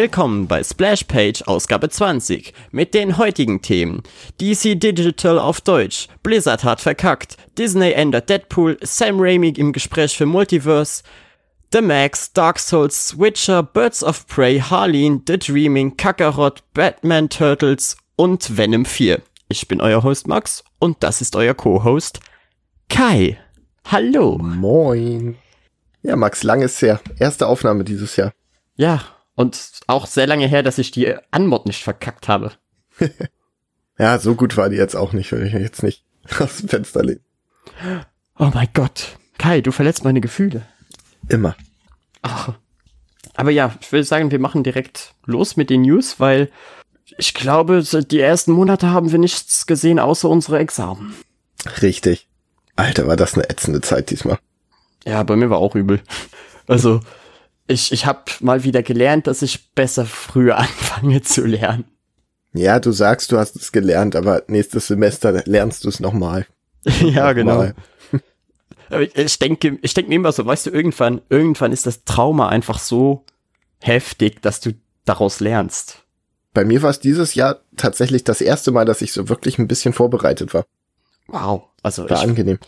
Willkommen bei Splash Page Ausgabe 20 mit den heutigen Themen. DC Digital auf Deutsch, Blizzard hat verkackt, Disney ändert Deadpool, Sam Raimi im Gespräch für Multiverse, The Max, Dark Souls, Witcher, Birds of Prey, Harleen, The Dreaming, Kakarot, Batman Turtles und Venom 4. Ich bin euer Host Max und das ist euer Co-Host Kai. Hallo. Moin. Ja, Max, lang ist her. Erste Aufnahme dieses Jahr. Ja, und auch sehr lange her, dass ich die Anmod nicht verkackt habe. ja, so gut war die jetzt auch nicht, wenn ich jetzt nicht aus dem Fenster lehne. Oh mein Gott. Kai, du verletzt meine Gefühle. Immer. Ach. Aber ja, ich würde sagen, wir machen direkt los mit den News, weil ich glaube, die ersten Monate haben wir nichts gesehen außer unsere Examen. Richtig. Alter, war das eine ätzende Zeit diesmal. Ja, bei mir war auch übel. Also, ich, ich habe mal wieder gelernt, dass ich besser früher anfange zu lernen. Ja, du sagst, du hast es gelernt, aber nächstes Semester lernst du es nochmal. ja, genau. ich denke, ich denke mir immer so, weißt du, irgendwann, irgendwann ist das Trauma einfach so heftig, dass du daraus lernst. Bei mir war es dieses Jahr tatsächlich das erste Mal, dass ich so wirklich ein bisschen vorbereitet war. Wow. Also war ich, angenehm.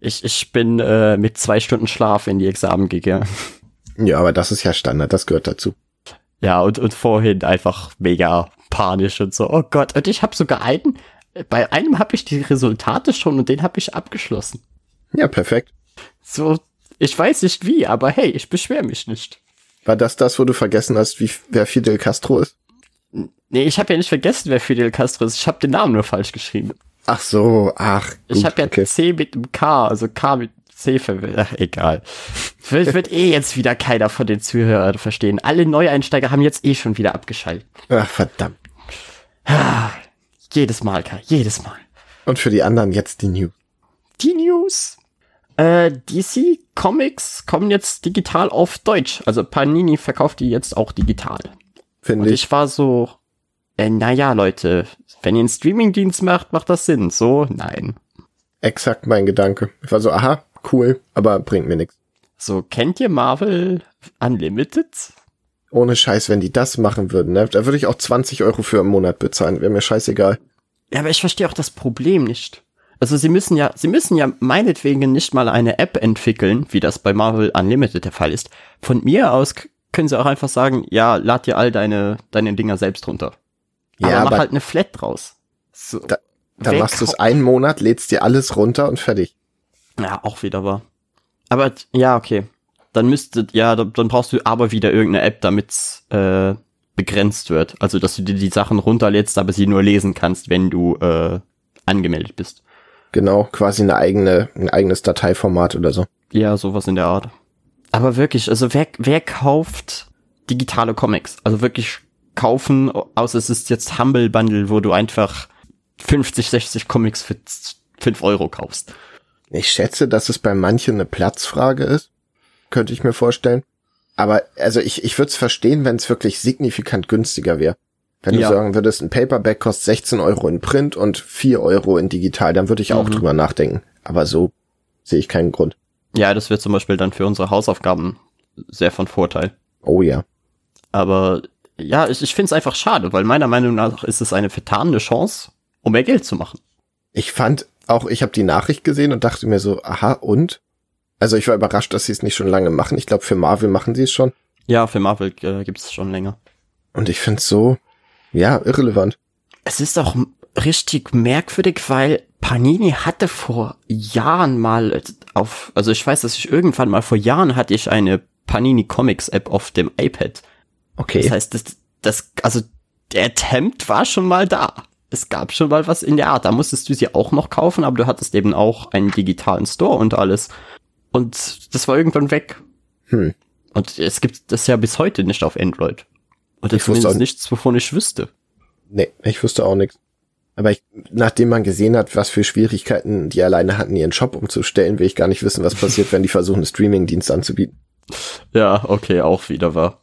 Ich, ich bin äh, mit zwei Stunden Schlaf in die Examen gegangen. Ja, aber das ist ja Standard, das gehört dazu. Ja, und, und vorhin einfach mega panisch und so. Oh Gott, und ich habe sogar einen, bei einem habe ich die Resultate schon und den habe ich abgeschlossen. Ja, perfekt. So, ich weiß nicht wie, aber hey, ich beschwere mich nicht. War das das, wo du vergessen hast, wie wer Fidel Castro ist? Nee, ich habe ja nicht vergessen, wer Fidel Castro ist. Ich habe den Namen nur falsch geschrieben. Ach so, ach. Gut, ich habe ja okay. C mit dem K, also K mit C verwendet. Ach, egal. Wird, wird eh jetzt wieder keiner von den Zuhörern verstehen. Alle Neueinsteiger haben jetzt eh schon wieder abgeschaltet. Ach, verdammt. Ah, jedes Mal, Kai, jedes Mal. Und für die anderen jetzt die News. Die News. Äh, DC Comics kommen jetzt digital auf Deutsch. Also Panini verkauft die jetzt auch digital. Finde ich. Ich war so, äh, naja, Leute, wenn ihr einen Streamingdienst macht, macht das Sinn. So, nein. Exakt mein Gedanke. Ich war so, aha, cool, aber bringt mir nichts. So, kennt ihr Marvel Unlimited? Ohne Scheiß, wenn die das machen würden, ne? Da würde ich auch 20 Euro für im Monat bezahlen, wäre mir scheißegal. Ja, aber ich verstehe auch das Problem nicht. Also sie müssen ja, sie müssen ja meinetwegen nicht mal eine App entwickeln, wie das bei Marvel Unlimited der Fall ist. Von mir aus können sie auch einfach sagen, ja, lad dir all deine, deine Dinger selbst runter. Aber ja, mach aber halt eine Flat draus. So, da, da machst du es einen Monat, lädst dir alles runter und fertig. Ja, auch wieder wahr. Aber ja, okay. Dann müsste, ja, dann brauchst du aber wieder irgendeine App, damit äh, begrenzt wird. Also, dass du dir die Sachen runterlädst, aber sie nur lesen kannst, wenn du äh, angemeldet bist. Genau, quasi eine eigene, ein eigenes Dateiformat oder so. Ja, sowas in der Art. Aber wirklich, also wer, wer kauft digitale Comics? Also wirklich kaufen, außer es ist jetzt Humble Bundle, wo du einfach 50, 60 Comics für 5 Euro kaufst. Ich schätze, dass es bei manchen eine Platzfrage ist. Könnte ich mir vorstellen. Aber also ich, ich würde es verstehen, wenn es wirklich signifikant günstiger wäre. Wenn ja. du sagen würdest, ein Paperback kostet 16 Euro in Print und 4 Euro in digital, dann würde ich auch mhm. drüber nachdenken. Aber so sehe ich keinen Grund. Ja, das wird zum Beispiel dann für unsere Hausaufgaben sehr von Vorteil. Oh ja. Aber ja, ich, ich finde es einfach schade, weil meiner Meinung nach ist es eine vertane Chance, um mehr Geld zu machen. Ich fand auch, ich habe die Nachricht gesehen und dachte mir so, aha, und? Also ich war überrascht, dass sie es nicht schon lange machen. Ich glaube, für Marvel machen sie es schon. Ja, für Marvel äh, gibt es schon länger. Und ich finde es so, ja, irrelevant. Es ist auch richtig merkwürdig, weil Panini hatte vor Jahren mal auf, also ich weiß, dass ich irgendwann mal vor Jahren hatte ich eine Panini Comics App auf dem iPad. Okay. Das heißt, das, das, also der Attempt war schon mal da es gab schon mal was in der Art. Da musstest du sie auch noch kaufen, aber du hattest eben auch einen digitalen Store und alles. Und das war irgendwann weg. Hm. Und es gibt das ja bis heute nicht auf Android. Und das ist nichts, wovon ich wüsste. Nee, ich wüsste auch nichts. Aber ich, nachdem man gesehen hat, was für Schwierigkeiten die alleine hatten, ihren Shop umzustellen, will ich gar nicht wissen, was passiert, wenn die versuchen, einen Streaming-Dienst anzubieten. Ja, okay, auch wieder wahr.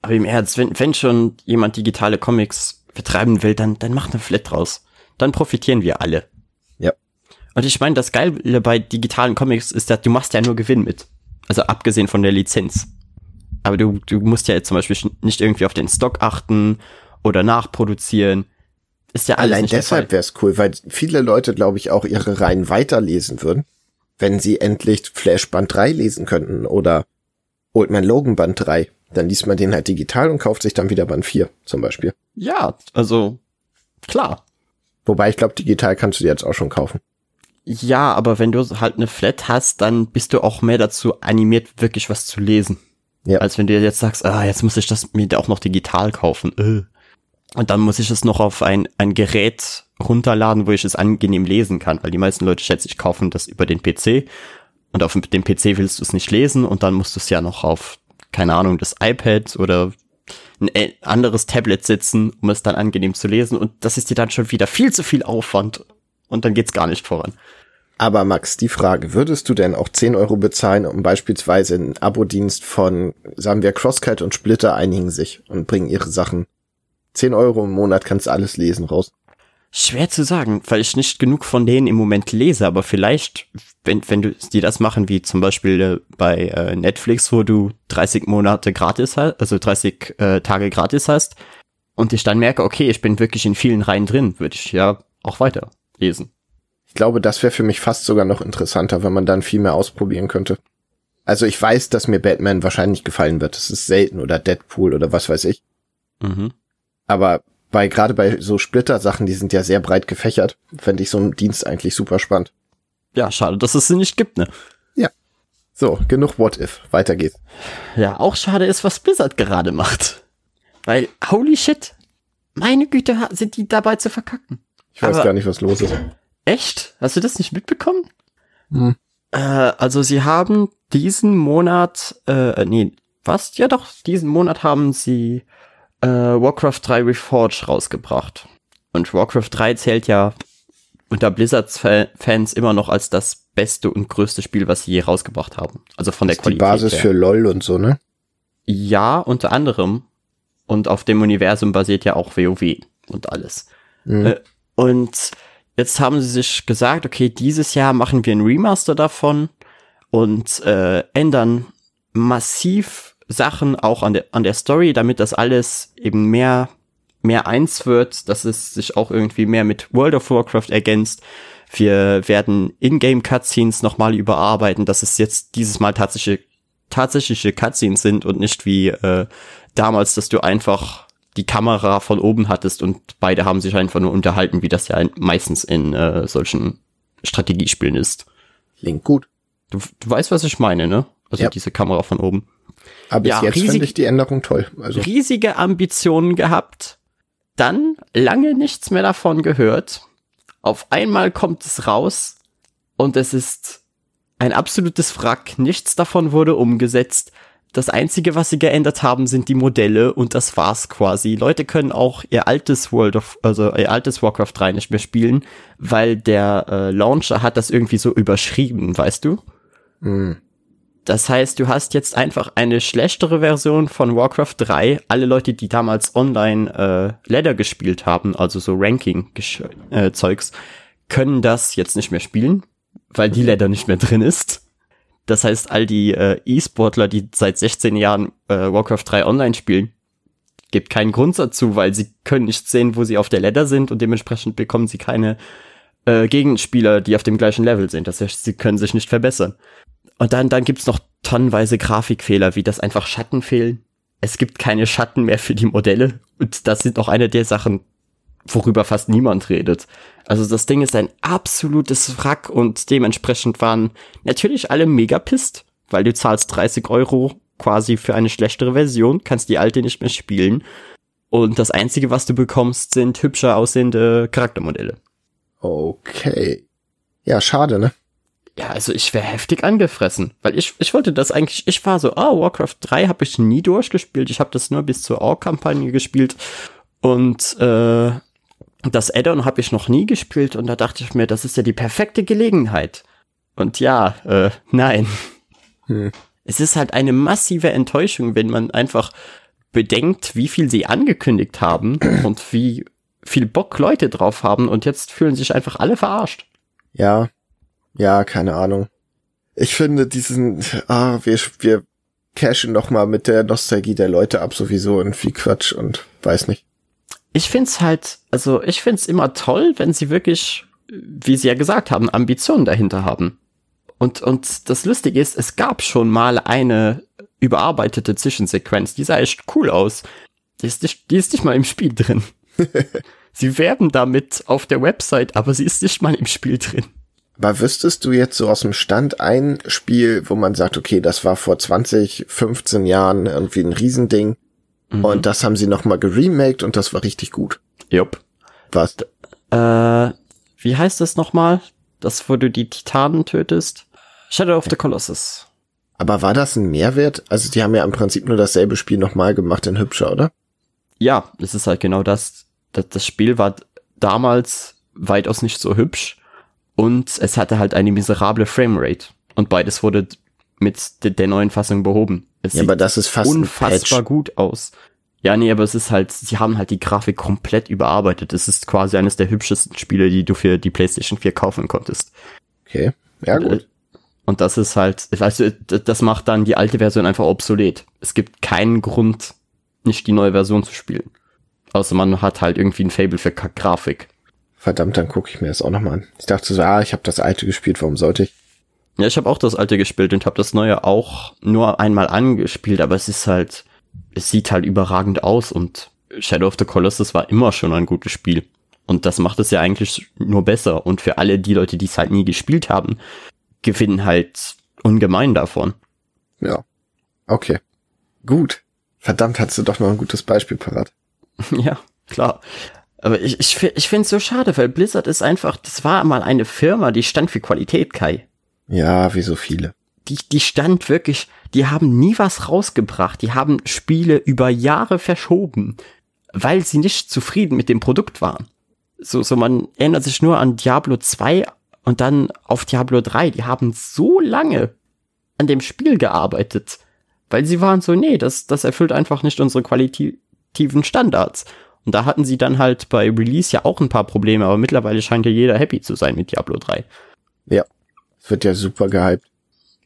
Aber im Ernst, wenn, wenn schon jemand digitale Comics betreiben will, dann, dann mach eine Flat draus. Dann profitieren wir alle. Ja. Und ich meine, das Geile bei digitalen Comics ist, dass du machst ja nur Gewinn mit. Also abgesehen von der Lizenz. Aber du, du musst ja jetzt zum Beispiel nicht irgendwie auf den Stock achten oder nachproduzieren. Ist ja alles Allein deshalb wäre es cool, weil viele Leute, glaube ich, auch ihre Reihen weiterlesen würden, wenn sie endlich Flash Band 3 lesen könnten oder Old Man Logan Band 3. Dann liest man den halt digital und kauft sich dann wieder Band 4 zum Beispiel. Ja, also klar. Wobei ich glaube, digital kannst du die jetzt auch schon kaufen. Ja, aber wenn du halt eine Flat hast, dann bist du auch mehr dazu animiert, wirklich was zu lesen. Ja. Als wenn du jetzt sagst, ah, jetzt muss ich das mir auch noch digital kaufen. Äh. Und dann muss ich es noch auf ein, ein Gerät runterladen, wo ich es angenehm lesen kann, weil die meisten Leute, schätze ich, kaufen das über den PC. Und auf dem PC willst du es nicht lesen und dann musst du es ja noch auf, keine Ahnung, das iPad oder ein äh, anderes Tablet sitzen, um es dann angenehm zu lesen. Und das ist dir dann schon wieder viel zu viel Aufwand. Und dann geht's gar nicht voran. Aber Max, die Frage, würdest du denn auch 10 Euro bezahlen, um beispielsweise einen Abo-Dienst von, sagen wir, Crosscut und Splitter einigen sich und bringen ihre Sachen 10 Euro im Monat kannst du alles lesen raus. Schwer zu sagen, weil ich nicht genug von denen im Moment lese, aber vielleicht, wenn, wenn du die das machen, wie zum Beispiel äh, bei äh, Netflix, wo du 30 Monate gratis hast, also 30 äh, Tage gratis hast, und ich dann merke, okay, ich bin wirklich in vielen Reihen drin, würde ich ja auch weiter lesen. Ich glaube, das wäre für mich fast sogar noch interessanter, wenn man dann viel mehr ausprobieren könnte. Also ich weiß, dass mir Batman wahrscheinlich gefallen wird. Das ist selten oder Deadpool oder was weiß ich. Mhm. Aber bei gerade bei so Splitter-Sachen, die sind ja sehr breit gefächert, fände ich so einen Dienst eigentlich super spannend. Ja, schade, dass es sie nicht gibt, ne? Ja. So, genug What If. Weiter geht's. Ja, auch schade ist, was Blizzard gerade macht. Weil, holy shit, meine Güte, sind die dabei zu verkacken. Ich weiß Aber gar nicht, was los ist. Echt? Hast du das nicht mitbekommen? Hm. Äh, also sie haben diesen Monat, äh, nee, was? Ja doch, diesen Monat haben sie äh, Warcraft 3 Reforged rausgebracht. Und Warcraft 3 zählt ja unter Blizzards-Fans immer noch als das beste und größte Spiel, was sie je rausgebracht haben. Also von der ist Qualität. Die Basis her. für LOL und so, ne? Ja, unter anderem. Und auf dem Universum basiert ja auch WoW und alles. Mhm. Äh, und jetzt haben sie sich gesagt, okay, dieses Jahr machen wir ein Remaster davon und äh, ändern massiv Sachen auch an der, an der Story, damit das alles eben mehr, mehr eins wird, dass es sich auch irgendwie mehr mit World of Warcraft ergänzt. Wir werden Ingame Cutscenes nochmal überarbeiten, dass es jetzt dieses Mal tatsächliche, tatsächliche Cutscenes sind und nicht wie äh, damals, dass du einfach die Kamera von oben hattest und beide haben sich einfach nur unterhalten, wie das ja meistens in äh, solchen Strategiespielen ist. Klingt gut. Du, du weißt, was ich meine, ne? Also ja. diese Kamera von oben. Aber bis ja, jetzt riesig, finde ich die Änderung toll. Also. Riesige Ambitionen gehabt, dann lange nichts mehr davon gehört. Auf einmal kommt es raus und es ist ein absolutes Wrack. Nichts davon wurde umgesetzt. Das einzige, was sie geändert haben, sind die Modelle und das war's quasi. Leute können auch ihr altes World of, also ihr altes Warcraft 3 nicht mehr spielen, weil der äh, Launcher hat das irgendwie so überschrieben, weißt du? Mhm. Das heißt, du hast jetzt einfach eine schlechtere Version von Warcraft 3. Alle Leute, die damals online äh, Ladder gespielt haben, also so Ranking-Zeugs, äh, können das jetzt nicht mehr spielen, weil die Ladder nicht mehr drin ist. Das heißt, all die äh, E-Sportler, die seit 16 Jahren äh, Warcraft 3 online spielen, gibt keinen Grund dazu, weil sie können nicht sehen, wo sie auf der Ladder sind und dementsprechend bekommen sie keine äh, Gegenspieler, die auf dem gleichen Level sind. Das heißt, sie können sich nicht verbessern. Und dann, dann gibt's noch tonnenweise Grafikfehler, wie das einfach Schatten fehlen. Es gibt keine Schatten mehr für die Modelle. Und das sind auch eine der Sachen, worüber fast niemand redet. Also das Ding ist ein absolutes Wrack und dementsprechend waren natürlich alle mega pisst, weil du zahlst 30 Euro quasi für eine schlechtere Version, kannst die alte nicht mehr spielen. Und das einzige, was du bekommst, sind hübscher aussehende Charaktermodelle. Okay. Ja, schade, ne? Ja, also ich wäre heftig angefressen, weil ich, ich wollte das eigentlich, ich war so, ah, oh, Warcraft 3 habe ich nie durchgespielt, ich habe das nur bis zur Org-Kampagne gespielt und äh, das Addon habe ich noch nie gespielt und da dachte ich mir, das ist ja die perfekte Gelegenheit. Und ja, äh, nein. Hm. Es ist halt eine massive Enttäuschung, wenn man einfach bedenkt, wie viel sie angekündigt haben und wie viel Bock Leute drauf haben und jetzt fühlen sich einfach alle verarscht. Ja, ja, keine Ahnung. Ich finde diesen, ah, wir, wir cashen noch mal mit der Nostalgie der Leute ab, sowieso in viel Quatsch und weiß nicht. Ich find's halt, also ich find's immer toll, wenn sie wirklich, wie sie ja gesagt haben, Ambitionen dahinter haben. Und, und das Lustige ist, es gab schon mal eine überarbeitete Zwischensequenz, die sah echt cool aus. Die ist nicht, die ist nicht mal im Spiel drin. sie werben damit auf der Website, aber sie ist nicht mal im Spiel drin. Aber wüsstest du jetzt so aus dem Stand ein Spiel, wo man sagt, okay, das war vor 20, 15 Jahren irgendwie ein Riesending mhm. und das haben sie nochmal geremaked und das war richtig gut. Jupp. Was? Äh, wie heißt das nochmal? Das, wo du die Titanen tötest? Shadow of the Colossus. Aber war das ein Mehrwert? Also die haben ja im Prinzip nur dasselbe Spiel nochmal gemacht in hübscher, oder? Ja, es ist halt genau das. Das, das Spiel war damals weitaus nicht so hübsch und es hatte halt eine miserable Framerate. Und beides wurde mit de der neuen Fassung behoben. Es ja, aber das ist fast unfassbar gut aus. Ja, nee, aber es ist halt, sie haben halt die Grafik komplett überarbeitet. Es ist quasi eines der hübschesten Spiele, die du für die PlayStation 4 kaufen konntest. Okay, ja gut. Und das ist halt, du, das macht dann die alte Version einfach obsolet. Es gibt keinen Grund, nicht die neue Version zu spielen. Außer man hat halt irgendwie ein Fable für Grafik. Verdammt, dann gucke ich mir das auch nochmal an. Ich dachte so, ah, ich habe das alte gespielt, warum sollte ich? Ja, ich habe auch das alte gespielt und habe das neue auch nur einmal angespielt, aber es ist halt, es sieht halt überragend aus und Shadow of the Colossus war immer schon ein gutes Spiel. Und das macht es ja eigentlich nur besser. Und für alle die Leute, die es halt nie gespielt haben, gewinnen halt ungemein davon. Ja. Okay. Gut. Verdammt, hast du doch noch ein gutes Beispiel parat. ja, klar. Aber ich, ich, ich finde es so schade, weil Blizzard ist einfach, das war mal eine Firma, die stand für Qualität, Kai. Ja, wie so viele. Die, die stand wirklich, die haben nie was rausgebracht. Die haben Spiele über Jahre verschoben, weil sie nicht zufrieden mit dem Produkt waren. So, so man erinnert sich nur an Diablo 2 und dann auf Diablo 3. Die haben so lange an dem Spiel gearbeitet, weil sie waren so, nee, das, das erfüllt einfach nicht unsere qualitativen Standards. Und da hatten sie dann halt bei Release ja auch ein paar Probleme, aber mittlerweile scheint ja jeder happy zu sein mit Diablo 3. Ja, es wird ja super gehypt.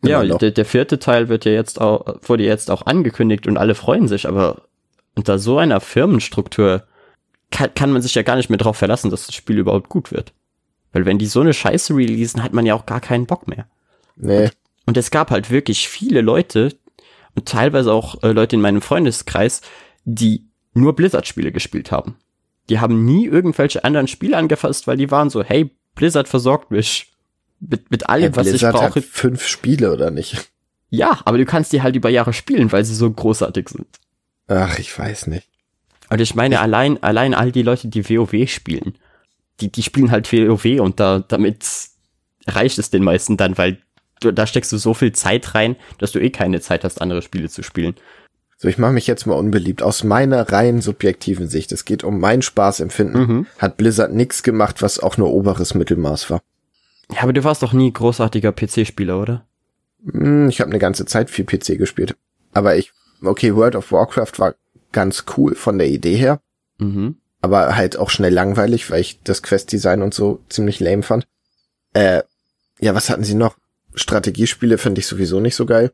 ja, der, der vierte Teil wird ja jetzt auch, wurde jetzt auch angekündigt und alle freuen sich, aber unter so einer Firmenstruktur kann, kann man sich ja gar nicht mehr darauf verlassen, dass das Spiel überhaupt gut wird. Weil wenn die so eine Scheiße releasen, hat man ja auch gar keinen Bock mehr. Nee. Und, und es gab halt wirklich viele Leute und teilweise auch äh, Leute in meinem Freundeskreis, die nur Blizzard-Spiele gespielt haben. Die haben nie irgendwelche anderen Spiele angefasst, weil die waren so, hey, Blizzard versorgt mich mit, mit allem, hey, was Blizzard ich brauche. Hat fünf Spiele oder nicht? Ja, aber du kannst die halt über Jahre spielen, weil sie so großartig sind. Ach, ich weiß nicht. Und ich meine, ich allein, allein all die Leute, die WoW spielen, die, die spielen halt WoW und da, damit reicht es den meisten dann, weil du, da steckst du so viel Zeit rein, dass du eh keine Zeit hast, andere Spiele zu spielen. So, ich mache mich jetzt mal unbeliebt. Aus meiner rein subjektiven Sicht, es geht um mein Spaßempfinden, mhm. hat Blizzard nichts gemacht, was auch nur oberes Mittelmaß war. Ja, aber du warst doch nie großartiger PC-Spieler, oder? Hm, ich habe eine ganze Zeit viel PC gespielt. Aber ich, okay, World of Warcraft war ganz cool von der Idee her. Mhm. Aber halt auch schnell langweilig, weil ich das Quest-Design und so ziemlich lame fand. Äh, ja, was hatten sie noch? Strategiespiele finde ich sowieso nicht so geil.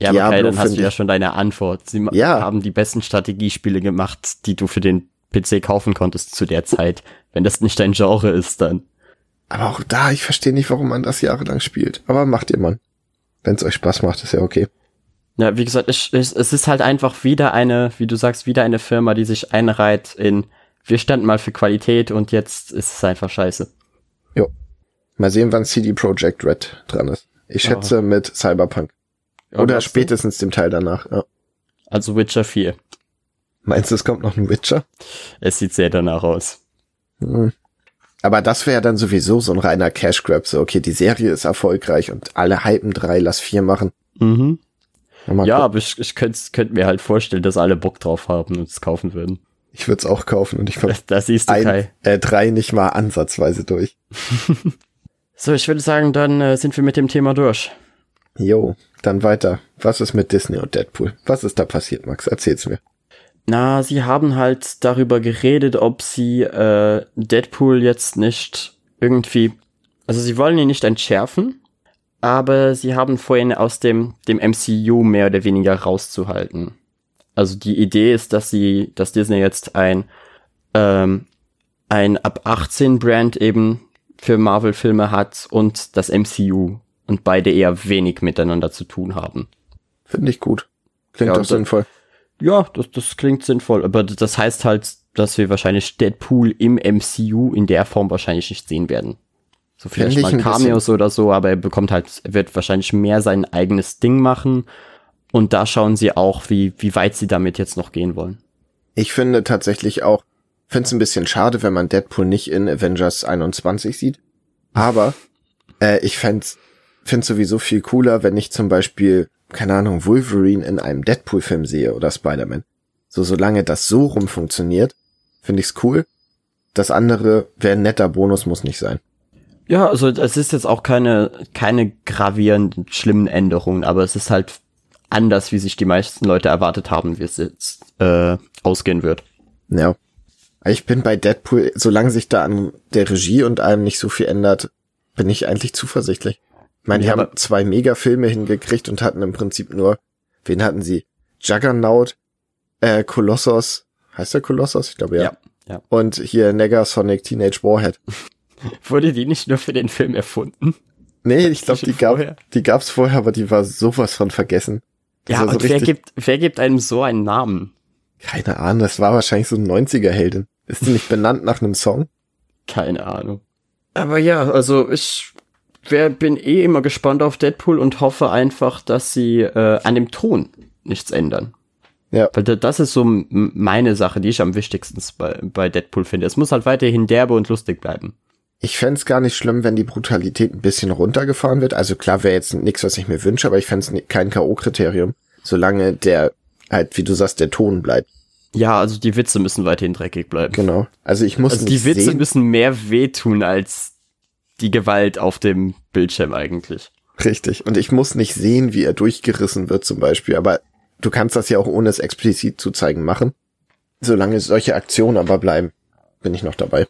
Ja, aber okay, dann hast du ja schon deine Antwort. Sie ja. haben die besten Strategiespiele gemacht, die du für den PC kaufen konntest zu der Zeit. Wenn das nicht dein Genre ist, dann. Aber auch da, ich verstehe nicht, warum man das jahrelang spielt. Aber macht ihr mal. Wenn es euch Spaß macht, ist ja okay. Ja, wie gesagt, es, es, es ist halt einfach wieder eine, wie du sagst, wieder eine Firma, die sich einreiht in, wir standen mal für Qualität und jetzt ist es einfach scheiße. Jo. Mal sehen, wann CD Projekt Red dran ist. Ich schätze oh. mit Cyberpunk. Oder spätestens dem Teil danach, ja. Also Witcher 4. Meinst du, es kommt noch ein Witcher? Es sieht sehr danach aus. Hm. Aber das wäre dann sowieso so ein reiner Cash Grab. So, okay, die Serie ist erfolgreich und alle hypen drei, lass vier machen. Mhm. Ja, aber ich, ich könnte könnt mir halt vorstellen, dass alle Bock drauf haben und es kaufen würden. Ich würde es auch kaufen und ich das, das siehst du, ein, Kai. Äh, drei nicht mal ansatzweise durch. so, ich würde sagen, dann äh, sind wir mit dem Thema durch. Jo, dann weiter. Was ist mit Disney und Deadpool? Was ist da passiert, Max? Erzähl's mir. Na, sie haben halt darüber geredet, ob sie äh, Deadpool jetzt nicht irgendwie, also sie wollen ihn nicht entschärfen, aber sie haben vorhin aus dem, dem MCU mehr oder weniger rauszuhalten. Also die Idee ist, dass sie, dass Disney jetzt ein, ähm, ein ab 18 Brand eben für Marvel-Filme hat und das MCU und beide eher wenig miteinander zu tun haben. Finde ich gut. Klingt ja, doch sinnvoll. Ja, das, das klingt sinnvoll, aber das heißt halt, dass wir wahrscheinlich Deadpool im MCU in der Form wahrscheinlich nicht sehen werden. So vielleicht mal Cameos oder so, aber er bekommt halt, er wird wahrscheinlich mehr sein eigenes Ding machen und da schauen sie auch, wie, wie weit sie damit jetzt noch gehen wollen. Ich finde tatsächlich auch, finde es ein bisschen schade, wenn man Deadpool nicht in Avengers 21 sieht. Aber äh, ich fände es sowieso viel cooler, wenn ich zum Beispiel, keine Ahnung, Wolverine in einem Deadpool-Film sehe oder Spider-Man. So, solange das so rum funktioniert, finde ich's cool. Das andere wäre ein netter Bonus, muss nicht sein. Ja, also es ist jetzt auch keine, keine gravierenden, schlimmen Änderungen, aber es ist halt anders, wie sich die meisten Leute erwartet haben, wie es jetzt äh, ausgehen wird. Ja. Ich bin bei Deadpool, solange sich da an der Regie und allem nicht so viel ändert, bin ich eigentlich zuversichtlich. Ich meine, die ja, haben zwei Megafilme hingekriegt und hatten im Prinzip nur, wen hatten sie? Juggernaut, äh, Kolossos, heißt der Kolossos? Ich glaube ja. ja. ja. Und hier Negasonic Teenage Warhead. Wurde die nicht nur für den Film erfunden? Nee, ich glaube, die, gab, die gab's vorher, aber die war sowas von vergessen. Das ja, und so wer gibt, wer gibt einem so einen Namen? Keine Ahnung, das war wahrscheinlich so ein 90er-Heldin. Ist die nicht benannt nach einem Song? Keine Ahnung. Aber ja, also ich wer, bin eh immer gespannt auf Deadpool und hoffe einfach, dass sie äh, an dem Ton nichts ändern. Ja. Weil das ist so meine Sache, die ich am wichtigsten bei, bei Deadpool finde. Es muss halt weiterhin derbe und lustig bleiben. Ich fände gar nicht schlimm, wenn die Brutalität ein bisschen runtergefahren wird. Also klar wäre jetzt nichts, was ich mir wünsche, aber ich fände kein K.O.-Kriterium, solange der halt, wie du sagst, der Ton bleibt. Ja, also die Witze müssen weiterhin dreckig bleiben. Genau. Also ich muss also die Witze sehen. müssen mehr wehtun als die Gewalt auf dem Bildschirm eigentlich. Richtig. Und ich muss nicht sehen, wie er durchgerissen wird zum Beispiel. Aber du kannst das ja auch ohne es explizit zu zeigen machen. Solange solche Aktionen aber bleiben, bin ich noch dabei.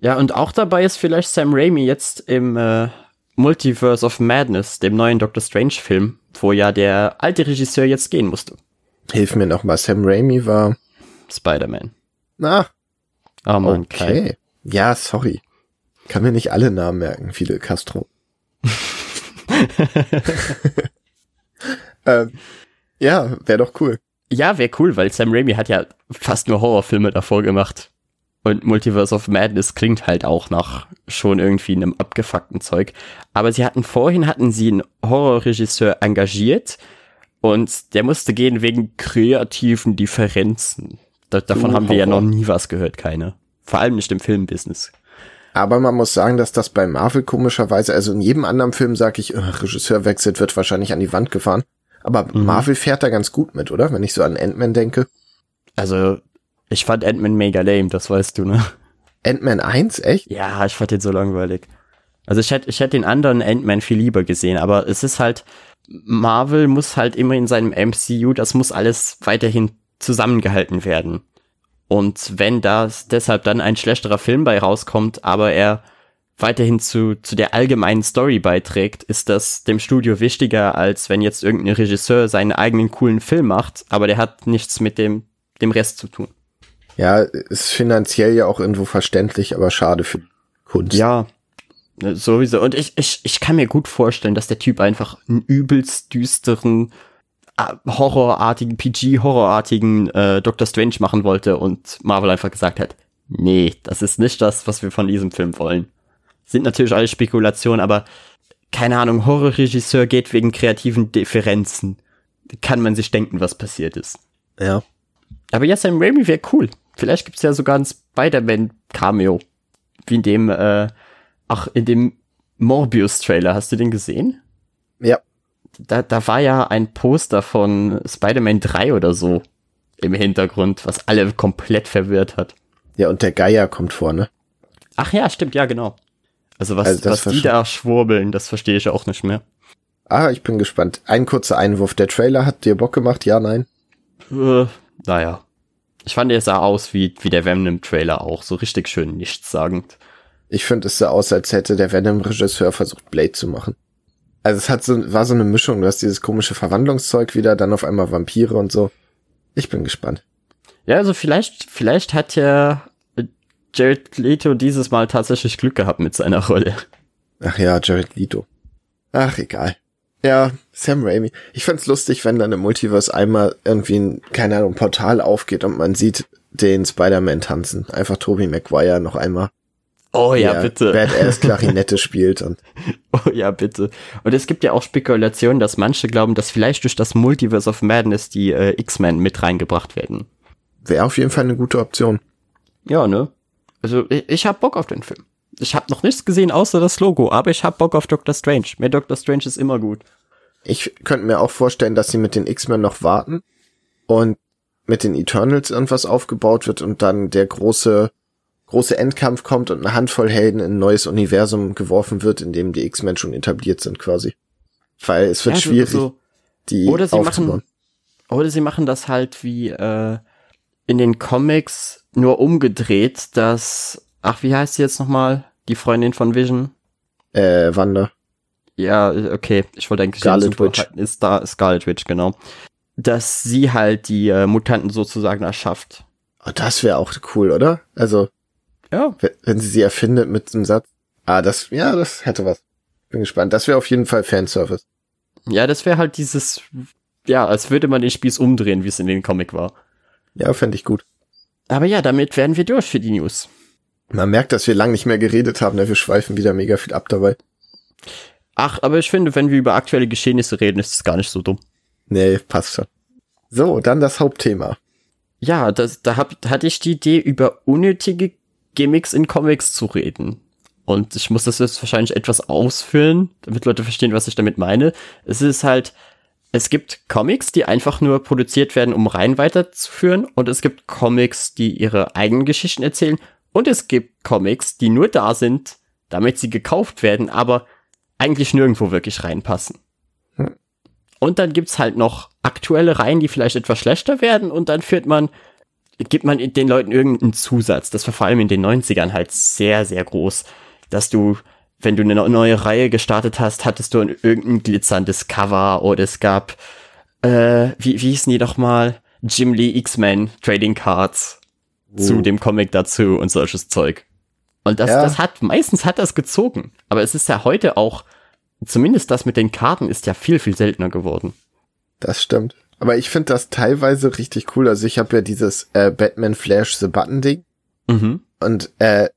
Ja, und auch dabei ist vielleicht Sam Raimi jetzt im äh, Multiverse of Madness, dem neuen Doctor Strange Film, wo ja der alte Regisseur jetzt gehen musste. Hilf mir noch mal, Sam Raimi war Spider-Man. Na. Oh man, okay. Kai. Ja, sorry. Kann mir nicht alle Namen merken, viele Castro. ähm, ja, wäre doch cool. Ja, wäre cool, weil Sam Raimi hat ja fast nur Horrorfilme davor gemacht. Und Multiverse of Madness klingt halt auch nach schon irgendwie einem abgefuckten Zeug. Aber sie hatten vorhin, hatten sie einen Horrorregisseur engagiert und der musste gehen wegen kreativen Differenzen. Da, davon uh, haben wir ja noch nie was gehört, keine. Vor allem nicht im Filmbusiness. Aber man muss sagen, dass das bei Marvel komischerweise, also in jedem anderen Film sage ich, oh, Regisseur wechselt, wird wahrscheinlich an die Wand gefahren. Aber mhm. Marvel fährt da ganz gut mit, oder? Wenn ich so an Ant-Man denke. Also ich fand Ant-Man mega lame, das weißt du, ne? Ant-Man 1, echt? Ja, ich fand den so langweilig. Also ich hätte ich hätte den anderen Ant-Man viel lieber gesehen, aber es ist halt, Marvel muss halt immer in seinem MCU, das muss alles weiterhin zusammengehalten werden. Und wenn das deshalb dann ein schlechterer Film bei rauskommt, aber er weiterhin zu, zu der allgemeinen Story beiträgt, ist das dem Studio wichtiger, als wenn jetzt irgendein Regisseur seinen eigenen coolen Film macht, aber der hat nichts mit dem, dem Rest zu tun. Ja, ist finanziell ja auch irgendwo verständlich, aber schade für Kunst. Ja, sowieso. Und ich, ich, ich kann mir gut vorstellen, dass der Typ einfach einen übelst düsteren, horrorartigen, PG-horrorartigen äh, Doctor Strange machen wollte und Marvel einfach gesagt hat, nee, das ist nicht das, was wir von diesem Film wollen. Sind natürlich alle Spekulationen, aber keine Ahnung, Horrorregisseur geht wegen kreativen Differenzen. Kann man sich denken, was passiert ist. Ja. Aber ja, Sam Raimi wäre cool. Vielleicht gibt's ja sogar ein Spider-Man-Cameo. Wie in dem, äh, ach, in dem Morbius-Trailer. Hast du den gesehen? Ja. Da, da war ja ein Poster von Spider-Man 3 oder so im Hintergrund, was alle komplett verwirrt hat. Ja, und der Geier kommt vor, ne? Ach ja, stimmt, ja, genau. Also was, also was die da schwurbeln, das verstehe ich auch nicht mehr. Ah, ich bin gespannt. Ein kurzer Einwurf. Der Trailer hat dir Bock gemacht? Ja, nein? Äh, naja. Ich fand, er sah aus wie, wie der Venom-Trailer auch, so richtig schön nichtssagend. Ich finde, es sah aus, als hätte der Venom-Regisseur versucht, Blade zu machen. Also es hat so, war so eine Mischung. Du hast dieses komische Verwandlungszeug wieder, dann auf einmal Vampire und so. Ich bin gespannt. Ja, also vielleicht, vielleicht hat ja Jared Leto dieses Mal tatsächlich Glück gehabt mit seiner Rolle. Ach ja, Jared Leto. Ach, egal. Ja, Sam Raimi. Ich fand's lustig, wenn dann im Multiverse einmal irgendwie ein, keine Ahnung, Portal aufgeht und man sieht den Spider-Man tanzen. Einfach Tobey Maguire noch einmal. Oh ja, bitte. Badass Klarinette spielt und. Oh ja, bitte. Und es gibt ja auch Spekulationen, dass manche glauben, dass vielleicht durch das Multiverse of Madness die äh, X-Men mit reingebracht werden. Wäre auf jeden Fall eine gute Option. Ja, ne? Also ich, ich hab Bock auf den Film. Ich habe noch nichts gesehen außer das Logo, aber ich hab Bock auf Doctor Strange. Mehr Doctor Strange ist immer gut. Ich könnte mir auch vorstellen, dass sie mit den X-Men noch warten und mit den Eternals irgendwas aufgebaut wird und dann der große große Endkampf kommt und eine Handvoll Helden in ein neues Universum geworfen wird, in dem die X-Men schon etabliert sind quasi. Weil es wird ja, schwierig, so, die oder sie aufzubauen. Machen, oder sie machen das halt wie äh, in den Comics nur umgedreht, dass ach, wie heißt sie jetzt nochmal? Die Freundin von Vision? Äh, Wanda. Ja, okay. Ich wollte eigentlich Scarlet Witch. Ist da Scarlet Witch, genau. Dass sie halt die äh, Mutanten sozusagen erschafft. Oh, das wäre auch cool, oder? Also, ja. Wenn sie sie erfindet mit dem Satz. Ah, das, ja, das hätte was. Bin gespannt. Das wäre auf jeden Fall Fanservice. Ja, das wäre halt dieses, ja, als würde man den Spieß umdrehen, wie es in den Comic war. Ja, fände ich gut. Aber ja, damit werden wir durch für die News. Man merkt, dass wir lang nicht mehr geredet haben, ne? wir schweifen wieder mega viel ab dabei. Ach, aber ich finde, wenn wir über aktuelle Geschehnisse reden, ist es gar nicht so dumm. Nee, passt schon. So, dann das Hauptthema. Ja, das, da hab, hatte ich die Idee, über unnötige Gimmicks in Comics zu reden. Und ich muss das jetzt wahrscheinlich etwas ausfüllen, damit Leute verstehen, was ich damit meine. Es ist halt, es gibt Comics, die einfach nur produziert werden, um Reihen weiterzuführen. Und es gibt Comics, die ihre eigenen Geschichten erzählen. Und es gibt Comics, die nur da sind, damit sie gekauft werden, aber eigentlich nirgendwo wirklich reinpassen. Hm. Und dann gibt's halt noch aktuelle Reihen, die vielleicht etwas schlechter werden. Und dann führt man gibt man den Leuten irgendeinen Zusatz. Das war vor allem in den 90ern halt sehr, sehr groß, dass du, wenn du eine neue Reihe gestartet hast, hattest du ein irgendein glitzerndes Cover oder es gab, äh, wie, wie hießen die doch mal? Jim Lee X-Men Trading Cards oh. zu dem Comic dazu und solches Zeug. Und das, ja. das hat, meistens hat das gezogen. Aber es ist ja heute auch, zumindest das mit den Karten ist ja viel, viel seltener geworden. Das stimmt. Aber ich finde das teilweise richtig cool. Also ich habe ja dieses äh, Batman Flash the Button Ding. Mhm. Und äh,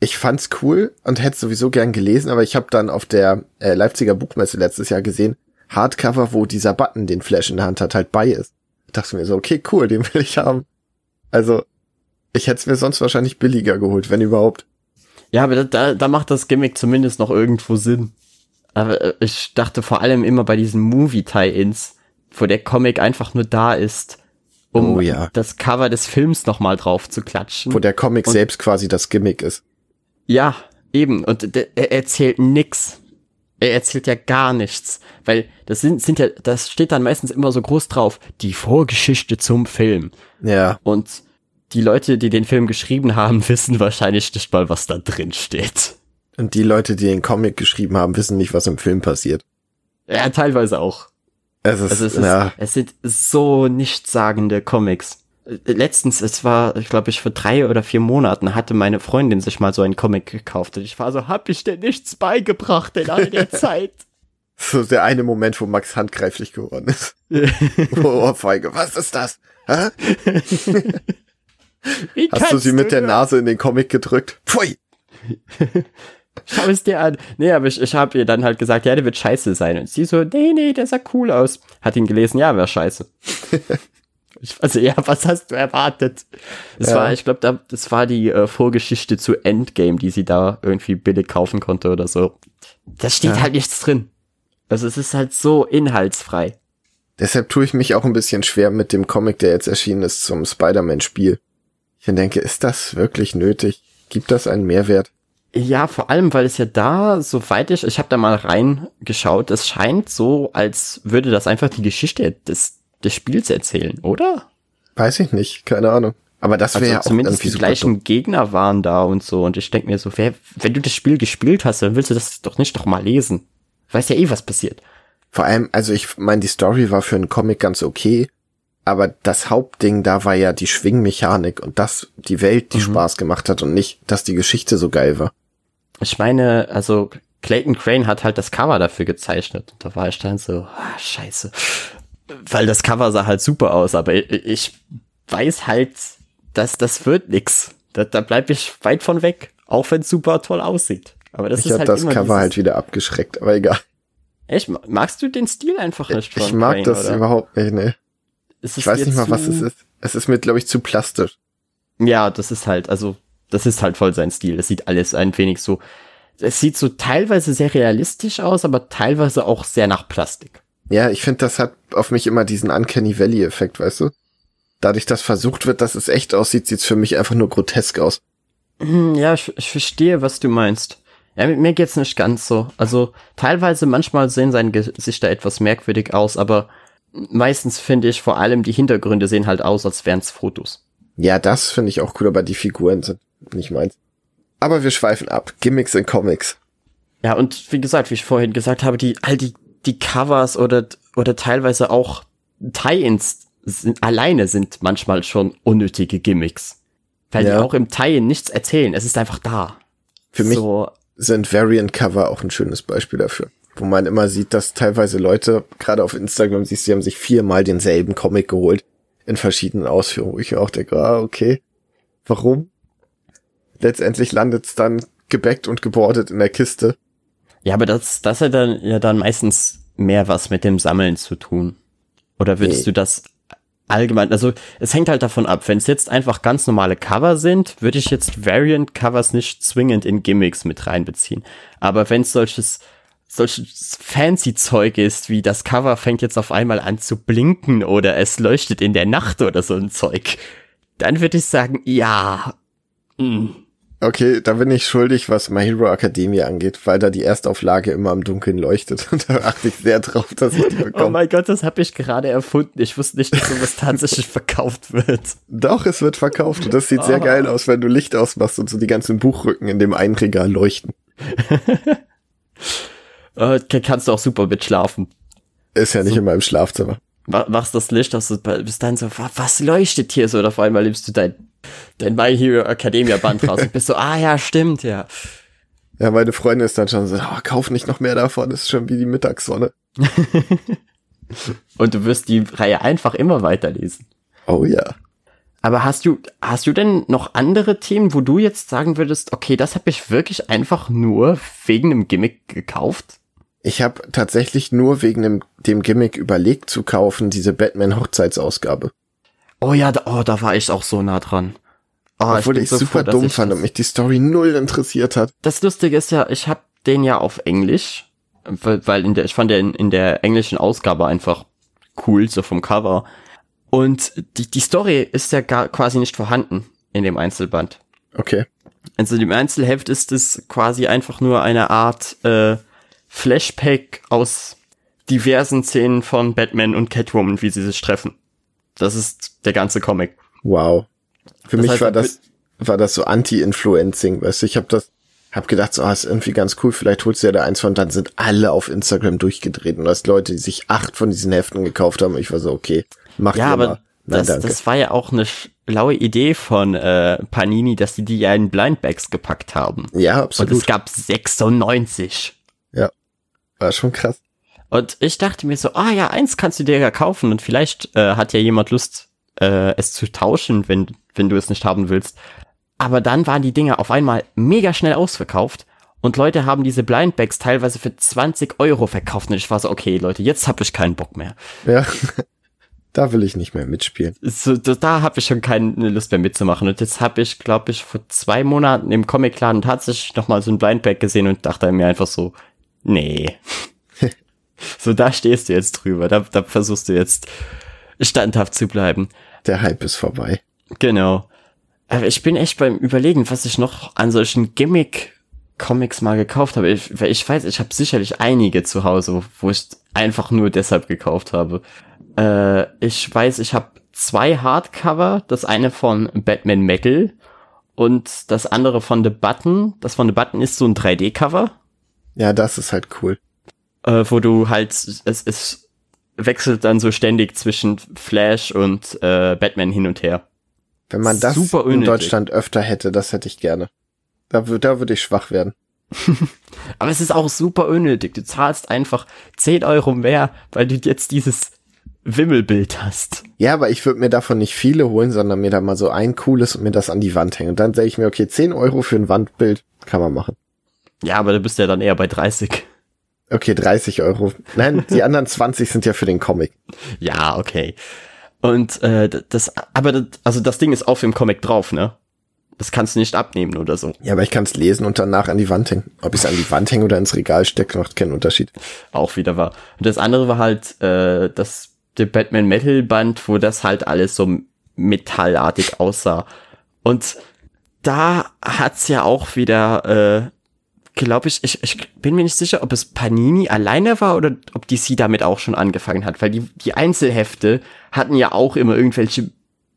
ich fand's cool und hätte sowieso gern gelesen, aber ich habe dann auf der äh, Leipziger Buchmesse letztes Jahr gesehen, Hardcover, wo dieser Button, den Flash in der Hand hat, halt bei ist. Ich dachte mir so, okay, cool, den will ich haben. Also, ich hätte es mir sonst wahrscheinlich billiger geholt, wenn überhaupt. Ja, aber da, da macht das Gimmick zumindest noch irgendwo Sinn. Aber äh, ich dachte vor allem immer bei diesen Movie-Tie-Ins, wo der Comic einfach nur da ist, um oh, ja. das Cover des Films nochmal drauf zu klatschen. Wo der Comic und, selbst quasi das Gimmick ist. Ja, eben. Und er erzählt nix. Er erzählt ja gar nichts. Weil das sind, sind ja, das steht dann meistens immer so groß drauf. Die Vorgeschichte zum Film. Ja. Und die Leute, die den Film geschrieben haben, wissen wahrscheinlich nicht mal, was da drin steht. Und die Leute, die den Comic geschrieben haben, wissen nicht, was im Film passiert. Ja, teilweise auch. Es, ist, also es, ja. ist, es sind so nichtssagende Comics. Letztens, es war, ich glaube, ich vor drei oder vier Monaten hatte meine Freundin sich mal so einen Comic gekauft und ich war so, hab ich dir nichts beigebracht in all der Zeit? So der eine Moment, wo Max handgreiflich geworden ist. oh, Ohrfeige, was ist das? Hast du sie mit du der Nase in den Comic gedrückt? Pfui! Schau es dir an. Nee, aber ich, ich habe ihr dann halt gesagt, ja, der wird scheiße sein. Und sie so, nee, nee, der sah cool aus. Hat ihn gelesen, ja, wäre scheiße. ich, also, ja, was hast du erwartet? Das ja. war, ich glaube, da, das war die äh, Vorgeschichte zu Endgame, die sie da irgendwie billig kaufen konnte oder so. Da steht ja. halt nichts drin. Also es ist halt so inhaltsfrei. Deshalb tue ich mich auch ein bisschen schwer mit dem Comic, der jetzt erschienen ist zum Spider-Man-Spiel. Ich denke, ist das wirklich nötig? Gibt das einen Mehrwert? Ja, vor allem, weil es ja da, soweit ich, ich habe da mal reingeschaut, es scheint so, als würde das einfach die Geschichte des, des Spiels erzählen, oder? Weiß ich nicht, keine Ahnung. Aber das wäre also ja auch zumindest die gleichen dumm. Gegner waren da und so. Und ich denke mir so, wer, wenn du das Spiel gespielt hast, dann willst du das doch nicht doch mal lesen. weiß ja eh, was passiert. Vor allem, also ich meine, die Story war für einen Comic ganz okay, aber das Hauptding da war ja die Schwingmechanik und das, die Welt, die mhm. Spaß gemacht hat und nicht, dass die Geschichte so geil war. Ich meine, also Clayton Crane hat halt das Cover dafür gezeichnet. Da war ich dann so, ah, scheiße. Weil das Cover sah halt super aus, aber ich weiß halt, dass das wird nix. Da, da bleib ich weit von weg, auch wenn es super toll aussieht. Aber das ich ist hat halt das Cover halt wieder abgeschreckt, aber egal. Echt? Magst du den Stil einfach nicht? Ich mag Crane, das oder? überhaupt nicht, ne. Ich weiß nicht mal, was es ist. Es ist mir, glaube ich, zu plastisch. Ja, das ist halt, also, das ist halt voll sein Stil. Das sieht alles ein wenig so, es sieht so teilweise sehr realistisch aus, aber teilweise auch sehr nach Plastik. Ja, ich finde, das hat auf mich immer diesen Uncanny Valley-Effekt, weißt du? Dadurch, dass versucht wird, dass es echt aussieht, sieht's für mich einfach nur grotesk aus. Hm, ja, ich, ich verstehe, was du meinst. Ja, mit mir geht's nicht ganz so. Also teilweise, manchmal sehen seine Gesichter etwas merkwürdig aus, aber meistens finde ich vor allem die Hintergründe sehen halt aus, als wären's Fotos. Ja, das finde ich auch cool, aber die Figuren sind nicht meins. Aber wir schweifen ab. Gimmicks in Comics. Ja, und wie gesagt, wie ich vorhin gesagt habe, die, all die, die Covers oder, oder teilweise auch Tie-Ins sind, alleine sind manchmal schon unnötige Gimmicks. Weil ja. die auch im Tie-In nichts erzählen. Es ist einfach da. Für mich so. sind Variant-Cover auch ein schönes Beispiel dafür. Wo man immer sieht, dass teilweise Leute, gerade auf Instagram siehst, die haben sich viermal denselben Comic geholt. In verschiedenen Ausführungen. Wo ich auch denke, ah, okay. Warum? Letztendlich landet's dann gebackt und gebordet in der Kiste. Ja, aber das, das hat dann ja dann meistens mehr was mit dem Sammeln zu tun. Oder würdest nee. du das allgemein, also es hängt halt davon ab, wenn es jetzt einfach ganz normale Cover sind, würde ich jetzt Variant Covers nicht zwingend in Gimmicks mit reinbeziehen. Aber wenn es solches solches fancy Zeug ist, wie das Cover fängt jetzt auf einmal an zu blinken oder es leuchtet in der Nacht oder so ein Zeug, dann würde ich sagen, ja, mh, mm, Okay, da bin ich schuldig, was My Hero Academia angeht, weil da die Erstauflage immer im Dunkeln leuchtet. Und da achte ich sehr drauf, dass ich die bekomme. Oh mein Gott, das habe ich gerade erfunden. Ich wusste nicht, dass sowas tatsächlich verkauft wird. Doch, es wird verkauft. Und das sieht oh. sehr geil aus, wenn du Licht ausmachst und so die ganzen Buchrücken in dem einen Regal leuchten. oh, kannst du auch super mitschlafen. Ist ja nicht so. in meinem Schlafzimmer. Machst das Licht, dass du bis dann so, was leuchtet hier so? Oder auf einmal nimmst du dein dein My Hero Academia Band raus und bist so, ah ja, stimmt, ja. Ja, meine Freundin ist dann schon so, oh, kauf nicht noch mehr davon, das ist schon wie die Mittagssonne. und du wirst die Reihe einfach immer weiterlesen. Oh ja. Aber hast du, hast du denn noch andere Themen, wo du jetzt sagen würdest, okay, das habe ich wirklich einfach nur wegen einem Gimmick gekauft? Ich habe tatsächlich nur wegen dem, dem Gimmick überlegt zu kaufen, diese Batman-Hochzeitsausgabe. Oh ja, da, oh, da war ich auch so nah dran. Oh, Obwohl ich, ich so super froh, dumm fand und mich die Story null interessiert hat. Das Lustige ist ja, ich habe den ja auf Englisch, weil in der, ich fand den in der englischen Ausgabe einfach cool, so vom Cover. Und die, die Story ist ja gar quasi nicht vorhanden in dem Einzelband. Okay. Also im Einzelheft ist es quasi einfach nur eine Art äh, Flashpack aus diversen Szenen von Batman und Catwoman, wie sie sich treffen. Das ist der ganze Comic. Wow. Für das mich heißt, war das war das so Anti-Influencing, weißt du, ich habe das hab gedacht, so, ah, ist irgendwie ganz cool, vielleicht holst du ja da eins von, dann sind alle auf Instagram durchgedreht und das Leute, die sich acht von diesen Heften gekauft haben. Ich war so, okay, mach ja, aber mal. Nein, das, das war ja auch eine schlaue Idee von äh, Panini, dass sie die ja in Blindbags gepackt haben. Ja, absolut. Und es gab 96. War schon krass. Und ich dachte mir so, ah ja, eins kannst du dir ja kaufen und vielleicht äh, hat ja jemand Lust, äh, es zu tauschen, wenn, wenn du es nicht haben willst. Aber dann waren die Dinger auf einmal mega schnell ausverkauft und Leute haben diese Blindbags teilweise für 20 Euro verkauft und ich war so, okay, Leute, jetzt hab ich keinen Bock mehr. Ja. Da will ich nicht mehr mitspielen. So, da habe ich schon keine Lust mehr mitzumachen. Und jetzt habe ich, glaube ich, vor zwei Monaten im Comicladen tatsächlich nochmal so ein Blindbag gesehen und dachte mir einfach so, nee. So, da stehst du jetzt drüber. Da, da versuchst du jetzt standhaft zu bleiben. Der Hype ist vorbei. Genau. Aber ich bin echt beim Überlegen, was ich noch an solchen Gimmick-Comics mal gekauft habe. Ich, ich weiß, ich habe sicherlich einige zu Hause, wo ich einfach nur deshalb gekauft habe. Äh, ich weiß, ich habe zwei Hardcover. Das eine von Batman Metal und das andere von The Button. Das von The Button ist so ein 3D-Cover. Ja, das ist halt cool. äh, wo du halt, es, es wechselt dann so ständig zwischen Flash und äh, Batman hin und her. Wenn man das Super in Deutschland öfter hätte, das hätte ich gerne. Da, da würde ich schwach werden. Aber es ist auch super unnötig. Du zahlst einfach 10 Euro mehr, weil du jetzt dieses Wimmelbild hast. Ja, aber ich würde mir davon nicht viele holen, sondern mir da mal so ein cooles und mir das an die Wand hängen. Und dann sage ich mir, okay, 10 Euro für ein Wandbild kann man machen. Ja, aber du bist ja dann eher bei 30. Okay, 30 Euro. Nein, die anderen 20 sind ja für den Comic. Ja, okay. Und äh, das, aber das, also das Ding ist auf dem Comic drauf, ne? Das kannst du nicht abnehmen oder so. Ja, aber ich kann es lesen und danach an die Wand hängen. Ob ich es an die Wand hänge oder ins Regal stecke, macht keinen Unterschied. Auch wieder wahr. Und das andere war halt äh, das der Batman Metal Band, wo das halt alles so metallartig aussah. Und da hat's ja auch wieder, äh, glaube ich, ich, ich bin mir nicht sicher, ob es Panini alleine war oder ob DC damit auch schon angefangen hat, weil die, die Einzelhefte hatten ja auch immer irgendwelche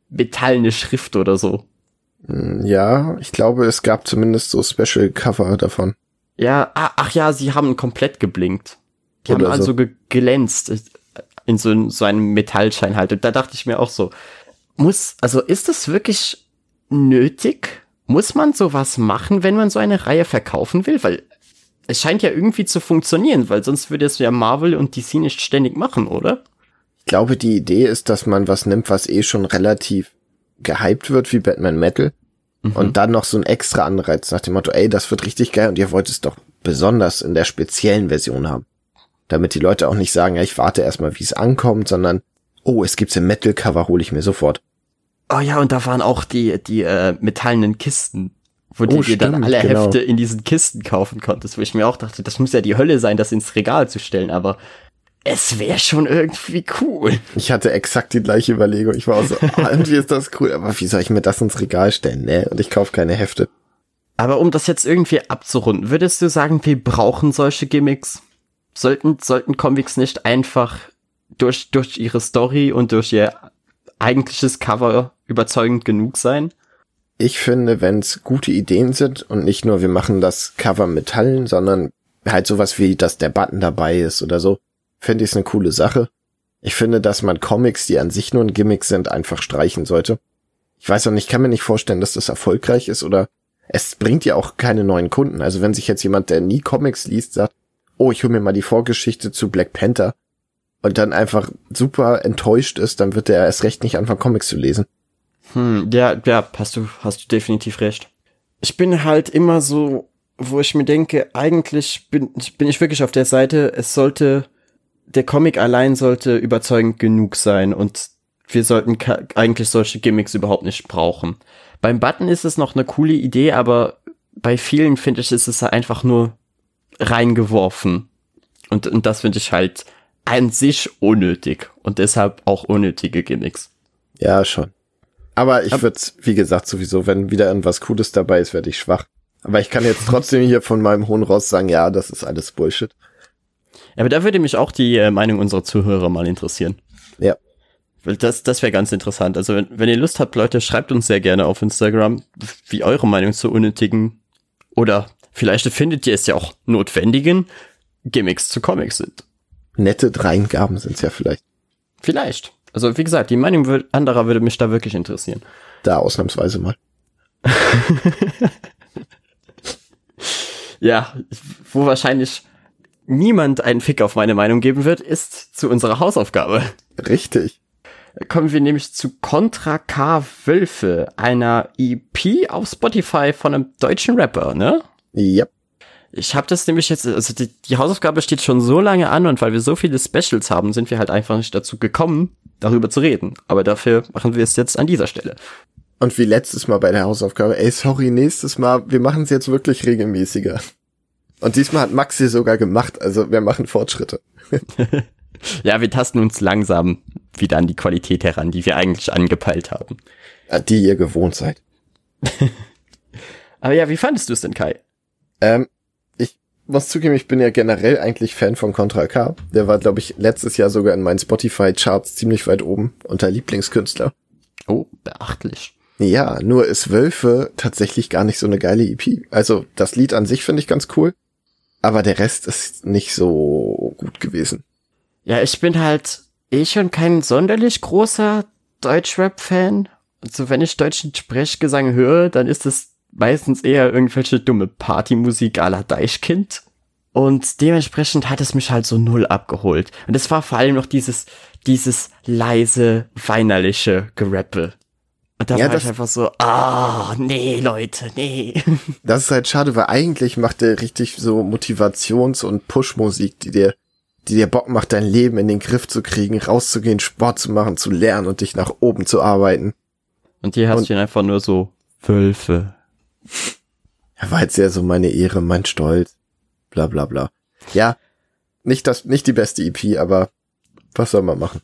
metallene Schrift oder so. Hm, ja, ich glaube, es gab zumindest so Special Cover davon. Ja, ach, ja, sie haben komplett geblinkt. Die oder haben also so. glänzt in so, so einem Metallschein halt. Und da dachte ich mir auch so, muss, also ist das wirklich nötig? Muss man sowas machen, wenn man so eine Reihe verkaufen will? Weil es scheint ja irgendwie zu funktionieren, weil sonst würde es ja Marvel und DC nicht ständig machen, oder? Ich glaube, die Idee ist, dass man was nimmt, was eh schon relativ gehypt wird, wie Batman Metal. Mhm. Und dann noch so ein extra Anreiz nach dem Motto, ey, das wird richtig geil und ihr wollt es doch besonders in der speziellen Version haben damit die Leute auch nicht sagen, ja, ich warte erstmal, wie es ankommt, sondern, oh, es gibt's im Metal-Cover, hole ich mir sofort. Oh ja, und da waren auch die, die äh, metallenen Kisten, wo oh, du dir dann alle genau. Hefte in diesen Kisten kaufen konntest, wo ich mir auch dachte, das muss ja die Hölle sein, das ins Regal zu stellen, aber es wäre schon irgendwie cool. Ich hatte exakt die gleiche Überlegung. Ich war auch so, ah, irgendwie ist das cool, aber wie soll ich mir das ins Regal stellen? Ne? Und ich kaufe keine Hefte. Aber um das jetzt irgendwie abzurunden, würdest du sagen, wir brauchen solche Gimmicks? sollten, sollten Comics nicht einfach durch, durch ihre Story und durch ihr eigentliches Cover überzeugend genug sein? Ich finde, wenn es gute Ideen sind und nicht nur wir machen das Cover Metallen, sondern halt sowas wie, dass der Button dabei ist oder so, finde ich es eine coole Sache. Ich finde, dass man Comics, die an sich nur ein Gimmick sind, einfach streichen sollte. Ich weiß auch nicht, ich kann mir nicht vorstellen, dass das erfolgreich ist oder es bringt ja auch keine neuen Kunden. Also wenn sich jetzt jemand, der nie Comics liest, sagt, oh, ich hole mir mal die Vorgeschichte zu Black Panther und dann einfach super enttäuscht ist, dann wird er erst recht nicht anfangen, Comics zu lesen. Hm, ja, ja, hast du, hast du definitiv recht. Ich bin halt immer so, wo ich mir denke, eigentlich bin, bin ich wirklich auf der Seite, es sollte, der Comic allein sollte überzeugend genug sein und wir sollten eigentlich solche Gimmicks überhaupt nicht brauchen. Beim Button ist es noch eine coole Idee, aber bei vielen finde ich, ist es einfach nur reingeworfen. Und, und das finde ich halt an sich unnötig und deshalb auch unnötige Gimmicks. Ja, schon. Aber ich würde wie gesagt, sowieso, wenn wieder irgendwas Cooles dabei ist, werde ich schwach. Aber ich kann jetzt trotzdem hier von meinem hohen Ross sagen, ja, das ist alles Bullshit. Ja, aber da würde mich auch die äh, Meinung unserer Zuhörer mal interessieren. Ja. Weil das, das wäre ganz interessant. Also wenn, wenn ihr Lust habt, Leute, schreibt uns sehr gerne auf Instagram, wie eure Meinung zu unnötigen oder Vielleicht findet ihr es ja auch notwendigen Gimmicks zu Comics sind. Nette Dreingaben sind es ja vielleicht. Vielleicht. Also wie gesagt, die Meinung anderer würde mich da wirklich interessieren. Da ausnahmsweise mal. ja, wo wahrscheinlich niemand einen Fick auf meine Meinung geben wird, ist zu unserer Hausaufgabe. Richtig. Kommen wir nämlich zu Contra K Wölfe, einer EP auf Spotify von einem deutschen Rapper, ne? Ja. Ich habe das nämlich jetzt, also die, die Hausaufgabe steht schon so lange an und weil wir so viele Specials haben, sind wir halt einfach nicht dazu gekommen, darüber zu reden. Aber dafür machen wir es jetzt an dieser Stelle. Und wie letztes Mal bei der Hausaufgabe, ey, sorry, nächstes Mal, wir machen es jetzt wirklich regelmäßiger. Und diesmal hat Maxi sogar gemacht, also wir machen Fortschritte. ja, wir tasten uns langsam wieder an die Qualität heran, die wir eigentlich angepeilt haben. Die ihr gewohnt seid. Aber ja, wie fandest du es denn, Kai? Ähm, muss zugeben, ich bin ja generell eigentlich Fan von Contra K. Der war, glaube ich, letztes Jahr sogar in meinen Spotify-Charts ziemlich weit oben unter Lieblingskünstler. Oh, beachtlich. Ja, nur ist Wölfe tatsächlich gar nicht so eine geile EP. Also das Lied an sich finde ich ganz cool. aber der Rest ist nicht so gut gewesen. Ja, ich bin halt eh schon kein sonderlich großer Deutschrap-Fan. Also wenn ich deutschen Sprechgesang höre, dann ist es meistens eher irgendwelche dumme Partymusik à la Deichkind. Und dementsprechend hat es mich halt so null abgeholt. Und es war vor allem noch dieses, dieses leise, weinerliche Gerappe. Und da ja, war ich einfach so, ah, nee, Leute, nee. Das ist halt schade, weil eigentlich macht er richtig so Motivations- und Push-Musik, die dir, die dir Bock macht, dein Leben in den Griff zu kriegen, rauszugehen, Sport zu machen, zu lernen und dich nach oben zu arbeiten. Und hier hast du ihn einfach nur so Wölfe. Er war jetzt ja so meine Ehre, mein Stolz. Bla bla bla. Ja, nicht das, nicht die beste EP, aber was soll man machen?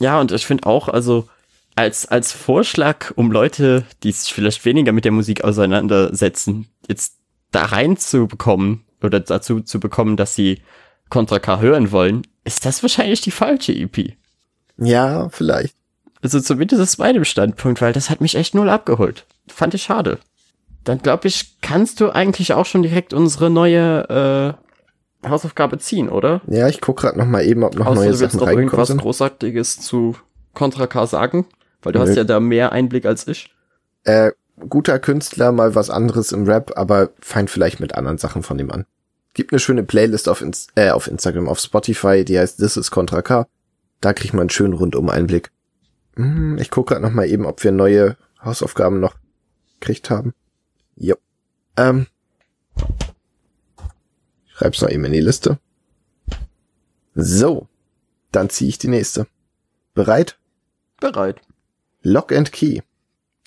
Ja, und ich finde auch, also als, als Vorschlag, um Leute, die sich vielleicht weniger mit der Musik auseinandersetzen, jetzt da reinzubekommen oder dazu zu bekommen, dass sie Contra K hören wollen, ist das wahrscheinlich die falsche EP. Ja, vielleicht. Also zumindest ist meinem Standpunkt, weil das hat mich echt null abgeholt. Fand ich schade. Dann glaube ich, kannst du eigentlich auch schon direkt unsere neue äh, Hausaufgabe ziehen, oder? Ja, ich guck gerade noch mal eben, ob noch Außer neue du Sachen noch irgendwas sind. Großartiges zu Contra K sagen. Weil du Nö. hast ja da mehr Einblick als ich. Äh, guter Künstler, mal was anderes im Rap, aber fein vielleicht mit anderen Sachen von dem an. Gibt eine schöne Playlist auf, Inst äh, auf Instagram, auf Spotify, die heißt This is Contra K. Da kriegt man einen schönen rundum Einblick. Hm, ich gucke gerade noch mal eben, ob wir neue Hausaufgaben noch gekriegt haben. Jo. Ähm. Schreib's noch eben in die Liste. So. Dann ziehe ich die nächste. Bereit? Bereit. Lock and Key.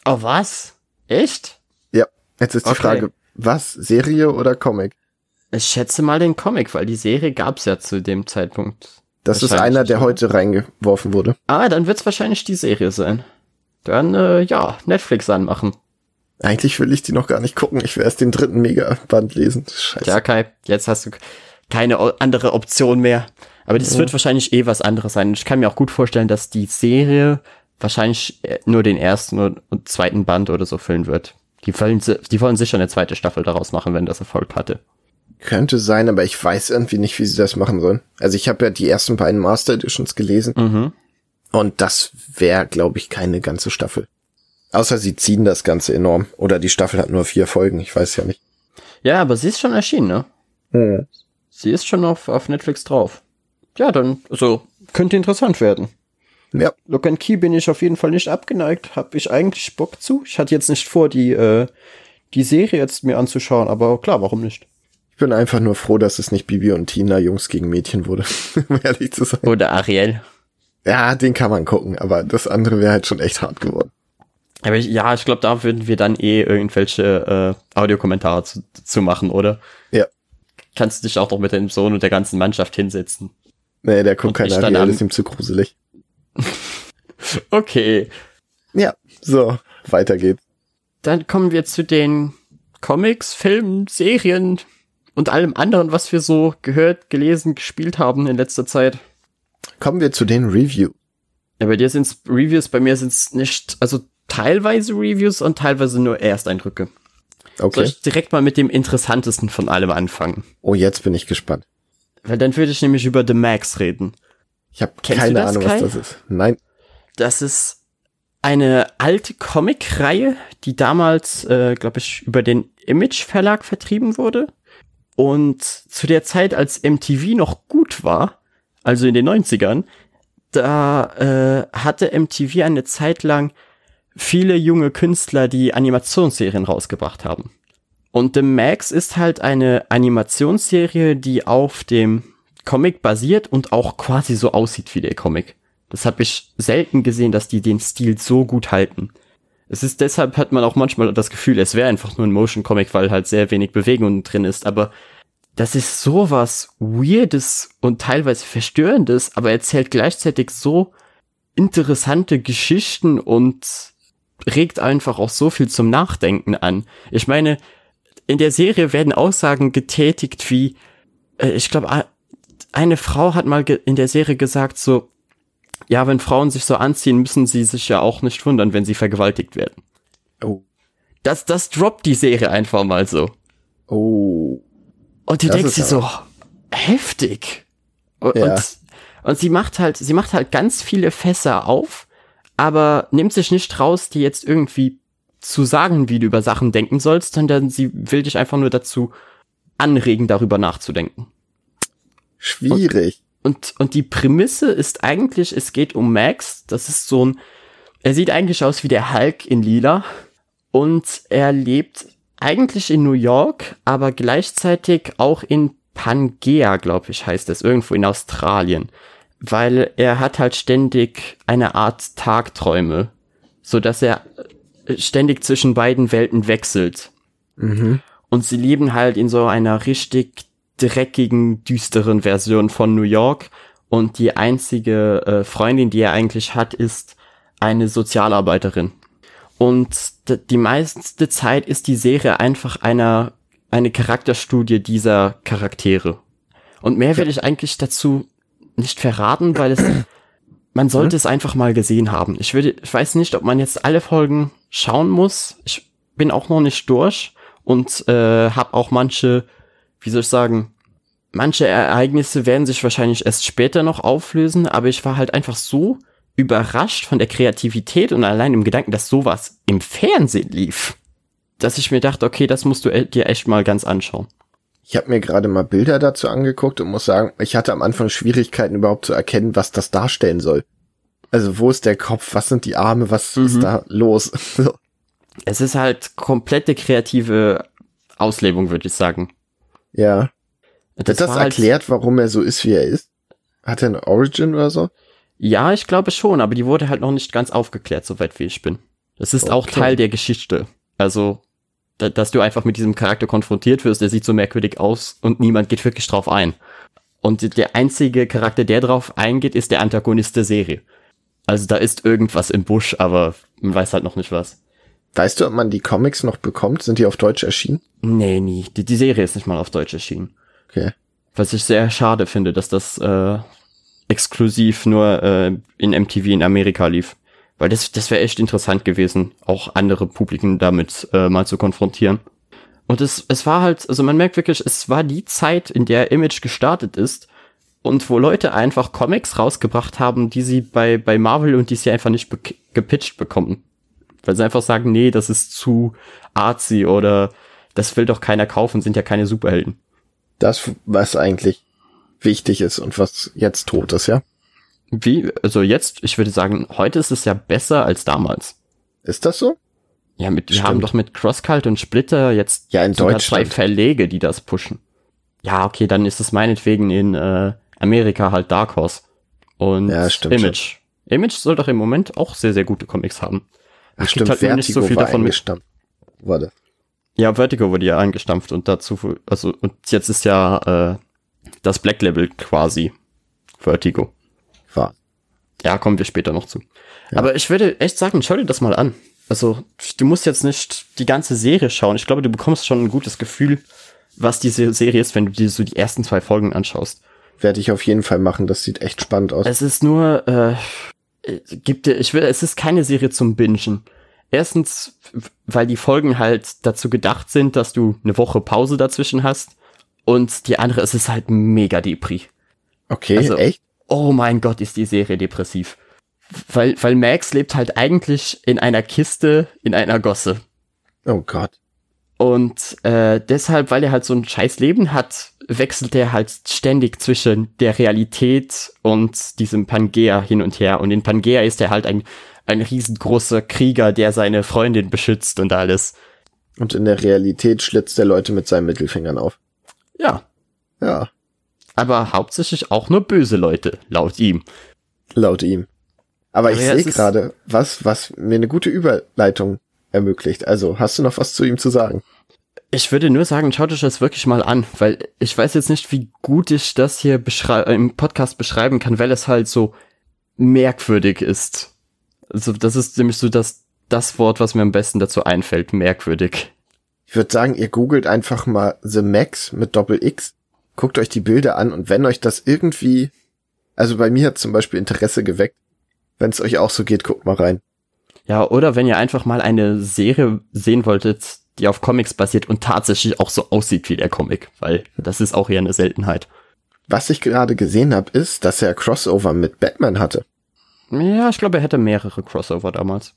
Oh, was? Echt? Ja. Jetzt ist die okay. Frage, was? Serie oder Comic? Ich schätze mal den Comic, weil die Serie gab's ja zu dem Zeitpunkt. Das ist einer, der heute reingeworfen wurde. Ah, dann wird's wahrscheinlich die Serie sein. Dann, äh, ja, Netflix anmachen. Eigentlich will ich die noch gar nicht gucken. Ich will erst den dritten Megaband lesen. Scheiße. Ja, Kai, jetzt hast du keine andere Option mehr. Aber das ja. wird wahrscheinlich eh was anderes sein. Ich kann mir auch gut vorstellen, dass die Serie wahrscheinlich äh, nur den ersten und zweiten Band oder so füllen wird. Die wollen, die wollen sicher eine zweite Staffel daraus machen, wenn das Erfolg hatte. Könnte sein, aber ich weiß irgendwie nicht, wie sie das machen sollen. Also ich habe ja die ersten beiden Master Editions gelesen. Mhm. Und das wäre, glaube ich, keine ganze Staffel. Außer sie ziehen das Ganze enorm. Oder die Staffel hat nur vier Folgen, ich weiß ja nicht. Ja, aber sie ist schon erschienen, ne? Mhm. Sie ist schon auf, auf Netflix drauf. Ja, dann, also, könnte interessant werden. Ja. Look and Key bin ich auf jeden Fall nicht abgeneigt. Hab ich eigentlich Bock zu. Ich hatte jetzt nicht vor, die, äh, die Serie jetzt mir anzuschauen, aber klar, warum nicht? Ich bin einfach nur froh, dass es nicht Bibi und Tina Jungs gegen Mädchen wurde, um ehrlich zu sein. Oder Ariel. Ja, den kann man gucken, aber das andere wäre halt schon echt hart geworden. Aber ich, ja, ich glaube, da würden wir dann eh irgendwelche äh, Audiokommentare zu, zu machen, oder? Ja. Kannst du dich auch noch mit deinem Sohn und der ganzen Mannschaft hinsetzen? Nee, der guckt keine Ariel, das ist ihm zu gruselig. okay. Ja, so, weiter geht's. Dann kommen wir zu den Comics, Filmen, Serien und allem anderen, was wir so gehört, gelesen, gespielt haben in letzter Zeit. Kommen wir zu den Reviews. Ja, bei dir sind's Reviews, bei mir sind's nicht, also teilweise Reviews und teilweise nur Ersteindrücke. Okay. Soll ich direkt mal mit dem interessantesten von allem anfangen? Oh, jetzt bin ich gespannt. Weil dann würde ich nämlich über The Max reden. Ich habe keine Ahnung, Kai? was das ist. Nein. Das ist eine alte Comic-Reihe, die damals, äh, glaube ich, über den Image Verlag vertrieben wurde. Und zu der Zeit, als MTV noch gut war, also in den 90ern, da äh, hatte MTV eine Zeit lang viele junge Künstler, die Animationsserien rausgebracht haben. Und The Max ist halt eine Animationsserie, die auf dem Comic basiert und auch quasi so aussieht wie der Comic. Das habe ich selten gesehen, dass die den Stil so gut halten. Es ist deshalb hat man auch manchmal das Gefühl, es wäre einfach nur ein Motion Comic, weil halt sehr wenig Bewegung drin ist, aber das ist sowas weirdes und teilweise verstörendes, aber erzählt gleichzeitig so interessante Geschichten und regt einfach auch so viel zum Nachdenken an. Ich meine, in der Serie werden Aussagen getätigt wie, äh, ich glaube, eine Frau hat mal in der Serie gesagt, so, ja, wenn Frauen sich so anziehen, müssen sie sich ja auch nicht wundern, wenn sie vergewaltigt werden. Oh. Das, das droppt die Serie einfach mal so. Oh. Und du das denkst dir so, heftig. Und, ja. und, und, sie macht halt, sie macht halt ganz viele Fässer auf, aber nimmt sich nicht raus, die jetzt irgendwie zu sagen, wie du über Sachen denken sollst, sondern sie will dich einfach nur dazu anregen, darüber nachzudenken. Schwierig. Und, und, und die Prämisse ist eigentlich, es geht um Max. Das ist so ein, er sieht eigentlich aus wie der Hulk in Lila. Und er lebt eigentlich in New York, aber gleichzeitig auch in Pangea, glaube ich, heißt es, irgendwo in Australien. Weil er hat halt ständig eine Art Tagträume, so dass er äh, ständig zwischen beiden Welten wechselt. Mhm. Und sie leben halt in so einer richtig dreckigen, düsteren Version von New York. Und die einzige äh, Freundin, die er eigentlich hat, ist eine Sozialarbeiterin. Und die meiste Zeit ist die Serie einfach einer, eine Charakterstudie dieser Charaktere. Und mehr will ich eigentlich dazu nicht verraten, weil es, man sollte mhm. es einfach mal gesehen haben. Ich würde, ich weiß nicht, ob man jetzt alle Folgen schauen muss. Ich bin auch noch nicht durch und äh, habe auch manche, wie soll ich sagen, manche Ereignisse werden sich wahrscheinlich erst später noch auflösen, aber ich war halt einfach so überrascht von der Kreativität und allein im Gedanken, dass sowas im Fernsehen lief, dass ich mir dachte, okay, das musst du dir echt mal ganz anschauen. Ich habe mir gerade mal Bilder dazu angeguckt und muss sagen, ich hatte am Anfang Schwierigkeiten überhaupt zu erkennen, was das darstellen soll. Also wo ist der Kopf, was sind die Arme, was mhm. ist da los? es ist halt komplette kreative Auslebung, würde ich sagen. Ja. Das Wird das halt erklärt, halt warum er so ist, wie er ist? Hat er eine Origin oder so? Ja, ich glaube schon, aber die wurde halt noch nicht ganz aufgeklärt, soweit wie ich bin. Das ist okay. auch Teil der Geschichte. Also, dass du einfach mit diesem Charakter konfrontiert wirst, der sieht so merkwürdig aus und niemand geht wirklich drauf ein. Und der einzige Charakter, der drauf eingeht, ist der Antagonist der Serie. Also da ist irgendwas im Busch, aber man weiß halt noch nicht was. Weißt du, ob man die Comics noch bekommt? Sind die auf Deutsch erschienen? Nee, nie. Die, die Serie ist nicht mal auf Deutsch erschienen. Okay. Was ich sehr schade finde, dass das äh, exklusiv nur äh, in MTV in Amerika lief. Weil das, das wäre echt interessant gewesen, auch andere Publiken damit äh, mal zu konfrontieren. Und es, es war halt, also man merkt wirklich, es war die Zeit, in der Image gestartet ist und wo Leute einfach Comics rausgebracht haben, die sie bei, bei Marvel und DC einfach nicht be gepitcht bekommen. Weil sie einfach sagen, nee, das ist zu artsy oder das will doch keiner kaufen, sind ja keine Superhelden. Das, was eigentlich wichtig ist und was jetzt tot ist, ja? Wie, also jetzt, ich würde sagen, heute ist es ja besser als damals. Ist das so? Ja, mit, wir haben doch mit Crosscult und Splitter jetzt ja, in sogar zwei Verlege, die das pushen. Ja, okay, dann ist es meinetwegen in äh, Amerika halt Dark Horse und ja, Image. Schon. Image soll doch im Moment auch sehr, sehr gute Comics haben. Ach, stimmt, halt Vertigo nicht so viel davon mit. Warte. Ja, Vertigo wurde ja eingestampft und dazu, also, und jetzt ist ja äh, das Black Label quasi Vertigo. Ja, kommen wir später noch zu. Ja. Aber ich würde echt sagen, schau dir das mal an. Also, du musst jetzt nicht die ganze Serie schauen. Ich glaube, du bekommst schon ein gutes Gefühl, was diese Serie ist, wenn du dir so die ersten zwei Folgen anschaust. Werde ich auf jeden Fall machen. Das sieht echt spannend aus. Es ist nur, äh, gibt dir, ich will, es ist keine Serie zum Bingen. Erstens, weil die Folgen halt dazu gedacht sind, dass du eine Woche Pause dazwischen hast. Und die andere, es ist halt mega Depri. Okay, also, echt? Oh mein Gott, ist die Serie depressiv. Weil, weil Max lebt halt eigentlich in einer Kiste in einer Gosse. Oh Gott. Und äh, deshalb, weil er halt so ein scheiß Leben hat, wechselt er halt ständig zwischen der Realität und diesem Pangea hin und her. Und in Pangea ist er halt ein, ein riesengroßer Krieger, der seine Freundin beschützt und alles. Und in der Realität schlitzt er Leute mit seinen Mittelfingern auf. Ja. Ja. Aber hauptsächlich auch nur böse Leute, laut ihm. Laut ihm. Aber, Aber ich ja, sehe gerade, was, was mir eine gute Überleitung ermöglicht. Also, hast du noch was zu ihm zu sagen? Ich würde nur sagen, schaut euch das wirklich mal an, weil ich weiß jetzt nicht, wie gut ich das hier im Podcast beschreiben kann, weil es halt so merkwürdig ist. Also, das ist nämlich so das, das Wort, was mir am besten dazu einfällt, merkwürdig. Ich würde sagen, ihr googelt einfach mal The Max mit Doppel X, guckt euch die Bilder an und wenn euch das irgendwie, also bei mir hat zum Beispiel Interesse geweckt, wenn es euch auch so geht, guckt mal rein. Ja, oder wenn ihr einfach mal eine Serie sehen wolltet, die auf Comics basiert und tatsächlich auch so aussieht wie der Comic, weil das ist auch eher eine Seltenheit. Was ich gerade gesehen habe, ist, dass er Crossover mit Batman hatte. Ja, ich glaube, er hätte mehrere Crossover damals.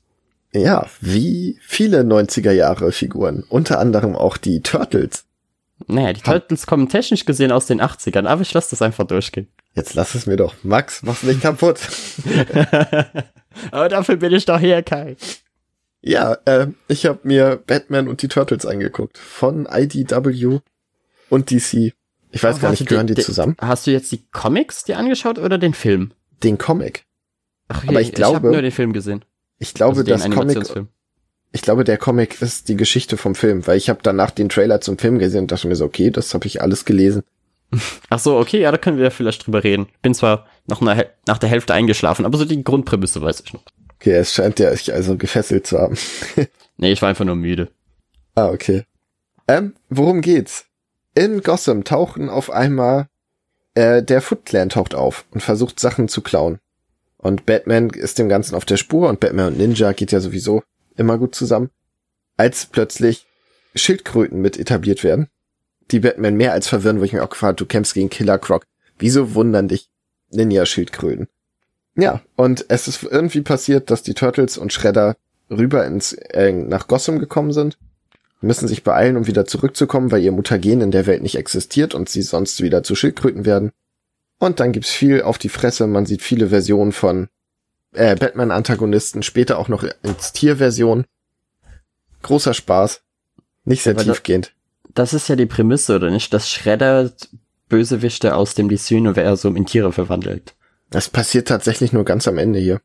Ja, wie viele 90er Jahre Figuren, unter anderem auch die Turtles. Naja, die Turtles kommen technisch gesehen aus den 80ern, aber ich lasse das einfach durchgehen. Jetzt lass es mir doch. Max, mach's nicht kaputt. aber dafür bin ich doch hier, Kai. Ja, äh, ich habe mir Batman und die Turtles angeguckt. Von IDW und DC. Ich weiß oh, gar nicht, gehören die, die zusammen? Hast du jetzt die Comics dir angeschaut oder den Film? Den Comic. Ach, aber ich glaube, ich habe nur den Film gesehen. Ich glaube, also das Comic. Ich glaube, der Comic ist die Geschichte vom Film, weil ich habe danach den Trailer zum Film gesehen und dachte mir so, okay, das habe ich alles gelesen. Ach so, okay, ja, da können wir ja vielleicht drüber reden. Bin zwar noch nach der Hälfte eingeschlafen, aber so die Grundprämisse weiß ich noch. Okay, es scheint ja sich also gefesselt zu haben. nee, ich war einfach nur müde. Ah, okay. Ähm, worum geht's? In Gotham tauchen auf einmal äh, der Foot Clan taucht auf und versucht Sachen zu klauen. Und Batman ist dem Ganzen auf der Spur und Batman und Ninja geht ja sowieso immer gut zusammen. Als plötzlich Schildkröten mit etabliert werden, die Batman mehr als verwirren, wo ich mir auch gefragt du kämpfst gegen Killer Croc. Wieso wundern dich Ninja-Schildkröten? Ja, und es ist irgendwie passiert, dass die Turtles und Shredder rüber ins, äh, nach Gotham gekommen sind, müssen sich beeilen, um wieder zurückzukommen, weil ihr Mutagen in der Welt nicht existiert und sie sonst wieder zu Schildkröten werden. Und dann gibt's viel auf die Fresse, man sieht viele Versionen von äh, Batman-Antagonisten, später auch noch ins Tierversion. Großer Spaß. Nicht sehr ja, tiefgehend. Das ist ja die Prämisse, oder nicht? Dass Shredder Bösewichte aus dem DC-Universum in Tiere verwandelt. Das passiert tatsächlich nur ganz am Ende hier.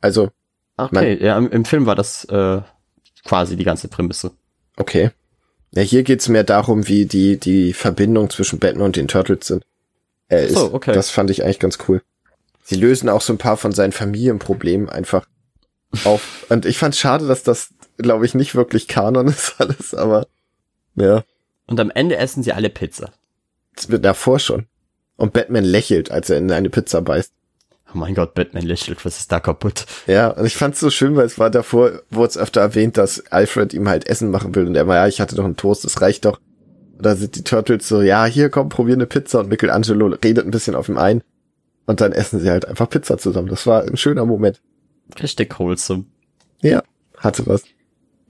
Also. Okay, ja, im, im, Film war das äh, quasi die ganze Prämisse. Okay. Ja, hier geht's mehr darum, wie die, die Verbindung zwischen Batman und den Turtles sind. Äh, so, okay. Das fand ich eigentlich ganz cool. Sie lösen auch so ein paar von seinen Familienproblemen einfach auf. Und ich fand schade, dass das, glaube ich, nicht wirklich Kanon ist alles, aber ja. Und am Ende essen sie alle Pizza. Das wird davor schon. Und Batman lächelt, als er in eine Pizza beißt. Oh mein Gott, Batman lächelt, was ist da kaputt? Ja, und ich fand's so schön, weil es war davor, wurde es öfter erwähnt, dass Alfred ihm halt Essen machen will und er war, ja, ich hatte doch einen Toast, das reicht doch. Und da sind die Turtles so, ja, hier komm, probier eine Pizza und Michelangelo redet ein bisschen auf ihm ein. Und dann essen sie halt einfach Pizza zusammen. Das war ein schöner Moment. Richtig wholesome. Ja, hatte was.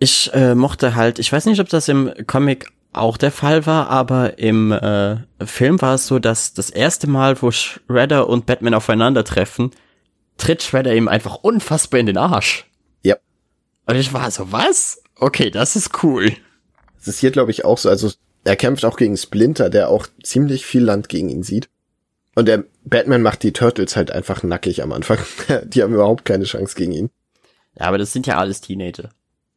Ich äh, mochte halt, ich weiß nicht, ob das im Comic auch der Fall war, aber im äh, Film war es so, dass das erste Mal, wo Shredder und Batman aufeinandertreffen, tritt Shredder ihm einfach unfassbar in den Arsch. Ja. Und ich war so, was? Okay, das ist cool. Das ist hier, glaube ich, auch so. Also er kämpft auch gegen Splinter, der auch ziemlich viel Land gegen ihn sieht. Und der Batman macht die Turtles halt einfach nackig am Anfang. die haben überhaupt keine Chance gegen ihn. Ja, aber das sind ja alles Teenager.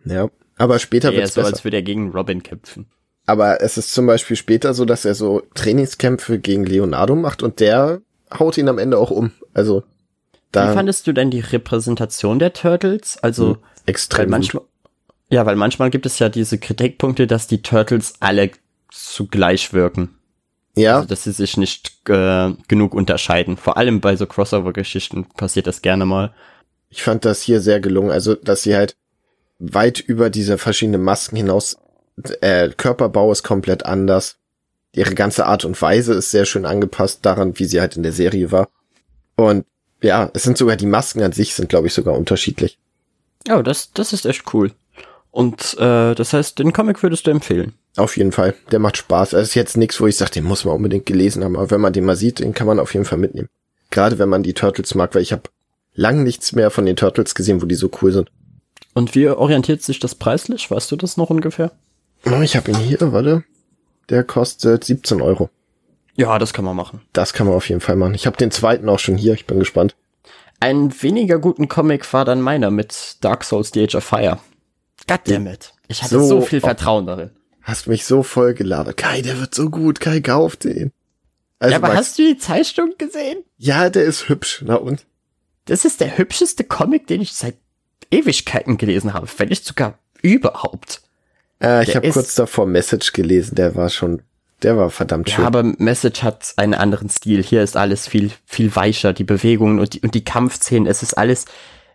Ja, aber später wird's so, besser. als würde er gegen Robin kämpfen. Aber es ist zum Beispiel später so, dass er so Trainingskämpfe gegen Leonardo macht und der haut ihn am Ende auch um. Also da. Wie fandest du denn die Repräsentation der Turtles? Also hm, extrem. manchmal, ja, weil manchmal gibt es ja diese Kritikpunkte, dass die Turtles alle zugleich wirken. Ja. Also, dass sie sich nicht äh, genug unterscheiden. Vor allem bei so Crossover-Geschichten passiert das gerne mal. Ich fand das hier sehr gelungen. Also, dass sie halt weit über diese verschiedenen Masken hinaus äh, Körperbau ist komplett anders. Ihre ganze Art und Weise ist sehr schön angepasst daran, wie sie halt in der Serie war. Und ja, es sind sogar die Masken an sich sind, glaube ich, sogar unterschiedlich. Oh, das, das ist echt cool. Und äh, das heißt, den Comic würdest du empfehlen? Auf jeden Fall. Der macht Spaß. Es ist jetzt nichts, wo ich sage, den muss man unbedingt gelesen haben. Aber wenn man den mal sieht, den kann man auf jeden Fall mitnehmen. Gerade wenn man die Turtles mag, weil ich habe lang nichts mehr von den Turtles gesehen, wo die so cool sind. Und wie orientiert sich das preislich? Weißt du das noch ungefähr? Oh, ich habe ihn hier, warte. Der kostet 17 Euro. Ja, das kann man machen. Das kann man auf jeden Fall machen. Ich habe den zweiten auch schon hier, ich bin gespannt. Ein weniger guten Comic war dann meiner mit Dark Souls The Age of Fire. Goddammit. Ich hatte so, so viel Vertrauen darin. Hast mich so voll gelabert. Kai, der wird so gut. Kai, kauf den. Also, ja, aber Max, hast du die Zeichnung gesehen? Ja, der ist hübsch. Na und? Das ist der hübscheste Comic, den ich seit Ewigkeiten gelesen habe. Wenn nicht sogar überhaupt. Äh, ich habe kurz davor Message gelesen, der war schon, der war verdammt schön. Ja, aber Message hat einen anderen Stil. Hier ist alles viel, viel weicher, die Bewegungen und die, und die Kampfszenen, es ist alles,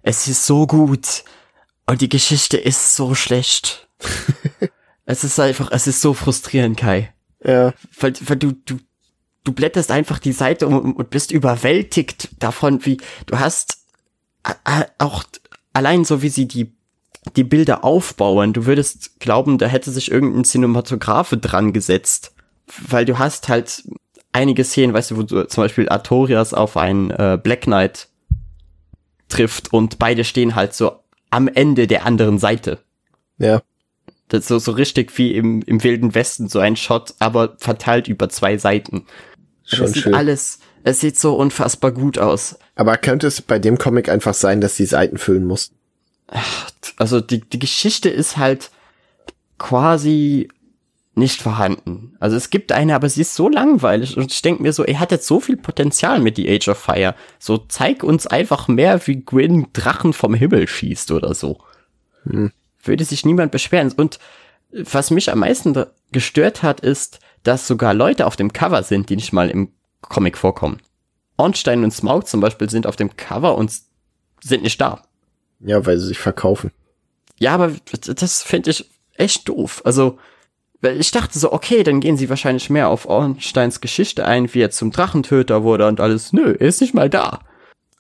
es ist so gut. Und die Geschichte ist so schlecht. Es ist einfach, es ist so frustrierend, Kai. Ja. Weil, weil du, du, du blätterst einfach die Seite um und bist überwältigt davon, wie du hast auch allein so wie sie die die Bilder aufbauen, du würdest glauben, da hätte sich irgendein Cinematografe dran gesetzt, weil du hast halt einige Szenen, weißt du, wo du zum Beispiel Artorias auf einen äh, Black Knight trifft und beide stehen halt so am Ende der anderen Seite. Ja. Das ist so, so richtig wie im, im Wilden Westen, so ein Shot, aber verteilt über zwei Seiten. Schon das sieht schön. alles, es sieht so unfassbar gut aus. Aber könnte es bei dem Comic einfach sein, dass die Seiten füllen mussten? Also die, die Geschichte ist halt quasi nicht vorhanden. Also es gibt eine, aber sie ist so langweilig und ich denke mir so, er hat jetzt so viel Potenzial mit The Age of Fire. So zeig uns einfach mehr, wie Gwyn Drachen vom Himmel schießt oder so. Hm. Würde sich niemand beschweren. Und was mich am meisten gestört hat, ist, dass sogar Leute auf dem Cover sind, die nicht mal im Comic vorkommen. Ornstein und Smaug zum Beispiel sind auf dem Cover und sind nicht da. Ja, weil sie sich verkaufen. Ja, aber das finde ich echt doof. Also, ich dachte so, okay, dann gehen sie wahrscheinlich mehr auf Ornsteins Geschichte ein, wie er zum Drachentöter wurde und alles. Nö, er ist nicht mal da.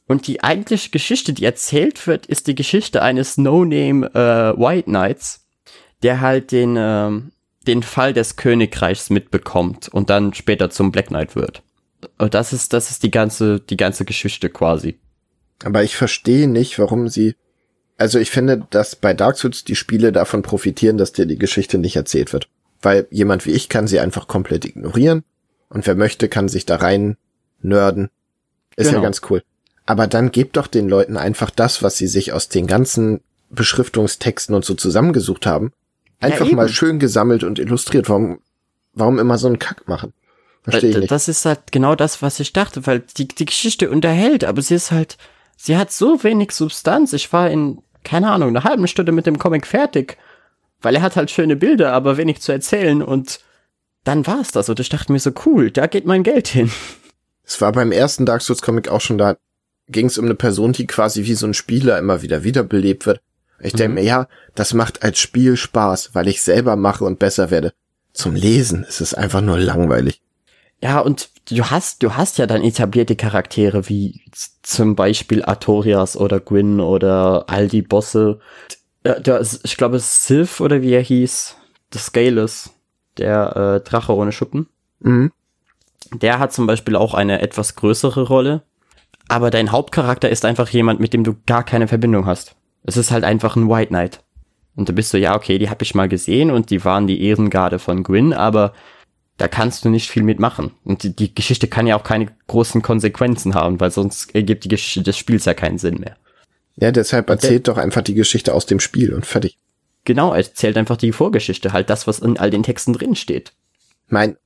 Und die eigentliche Geschichte, die erzählt wird, ist die Geschichte eines No-Name äh, White Knights, der halt den, äh, den Fall des Königreichs mitbekommt und dann später zum Black Knight wird. Und das ist, das ist die ganze, die ganze Geschichte quasi. Aber ich verstehe nicht, warum sie also ich finde, dass bei Dark Souls die Spiele davon profitieren, dass dir die Geschichte nicht erzählt wird. Weil jemand wie ich kann sie einfach komplett ignorieren und wer möchte, kann sich da rein nörden. Ist genau. ja ganz cool. Aber dann gebt doch den Leuten einfach das, was sie sich aus den ganzen Beschriftungstexten und so zusammengesucht haben, einfach ja, mal schön gesammelt und illustriert. Warum, warum immer so einen Kack machen? Verstehe ich nicht. Das ist halt genau das, was ich dachte, weil die, die Geschichte unterhält, aber sie ist halt, sie hat so wenig Substanz. Ich war in keine Ahnung, eine halbe Stunde mit dem Comic fertig. Weil er hat halt schöne Bilder, aber wenig zu erzählen und dann war's das. Und ich dachte mir so, cool, da geht mein Geld hin. Es war beim ersten Dark Souls Comic auch schon da, ging es um eine Person, die quasi wie so ein Spieler immer wieder wiederbelebt wird. Ich denke mhm. mir, ja, das macht als Spiel Spaß, weil ich selber mache und besser werde. Zum Lesen ist es einfach nur langweilig. Ja, und du hast, du hast ja dann etablierte Charaktere wie zum Beispiel Artorias oder Gwyn oder all die Bosse. Ja, der, ich glaube, Sylph oder wie er hieß, The Scaleless, der äh, Drache ohne Schuppen. Mhm. Der hat zum Beispiel auch eine etwas größere Rolle. Aber dein Hauptcharakter ist einfach jemand, mit dem du gar keine Verbindung hast. Es ist halt einfach ein White Knight. Und du bist so, ja, okay, die hab ich mal gesehen und die waren die Ehrengarde von Gwyn, aber da kannst du nicht viel mitmachen. Und die, die, Geschichte kann ja auch keine großen Konsequenzen haben, weil sonst ergibt die Geschichte des Spiels ja keinen Sinn mehr. Ja, deshalb erzählt doch einfach die Geschichte aus dem Spiel und fertig. Genau, erzählt einfach die Vorgeschichte, halt das, was in all den Texten drin steht. Mein,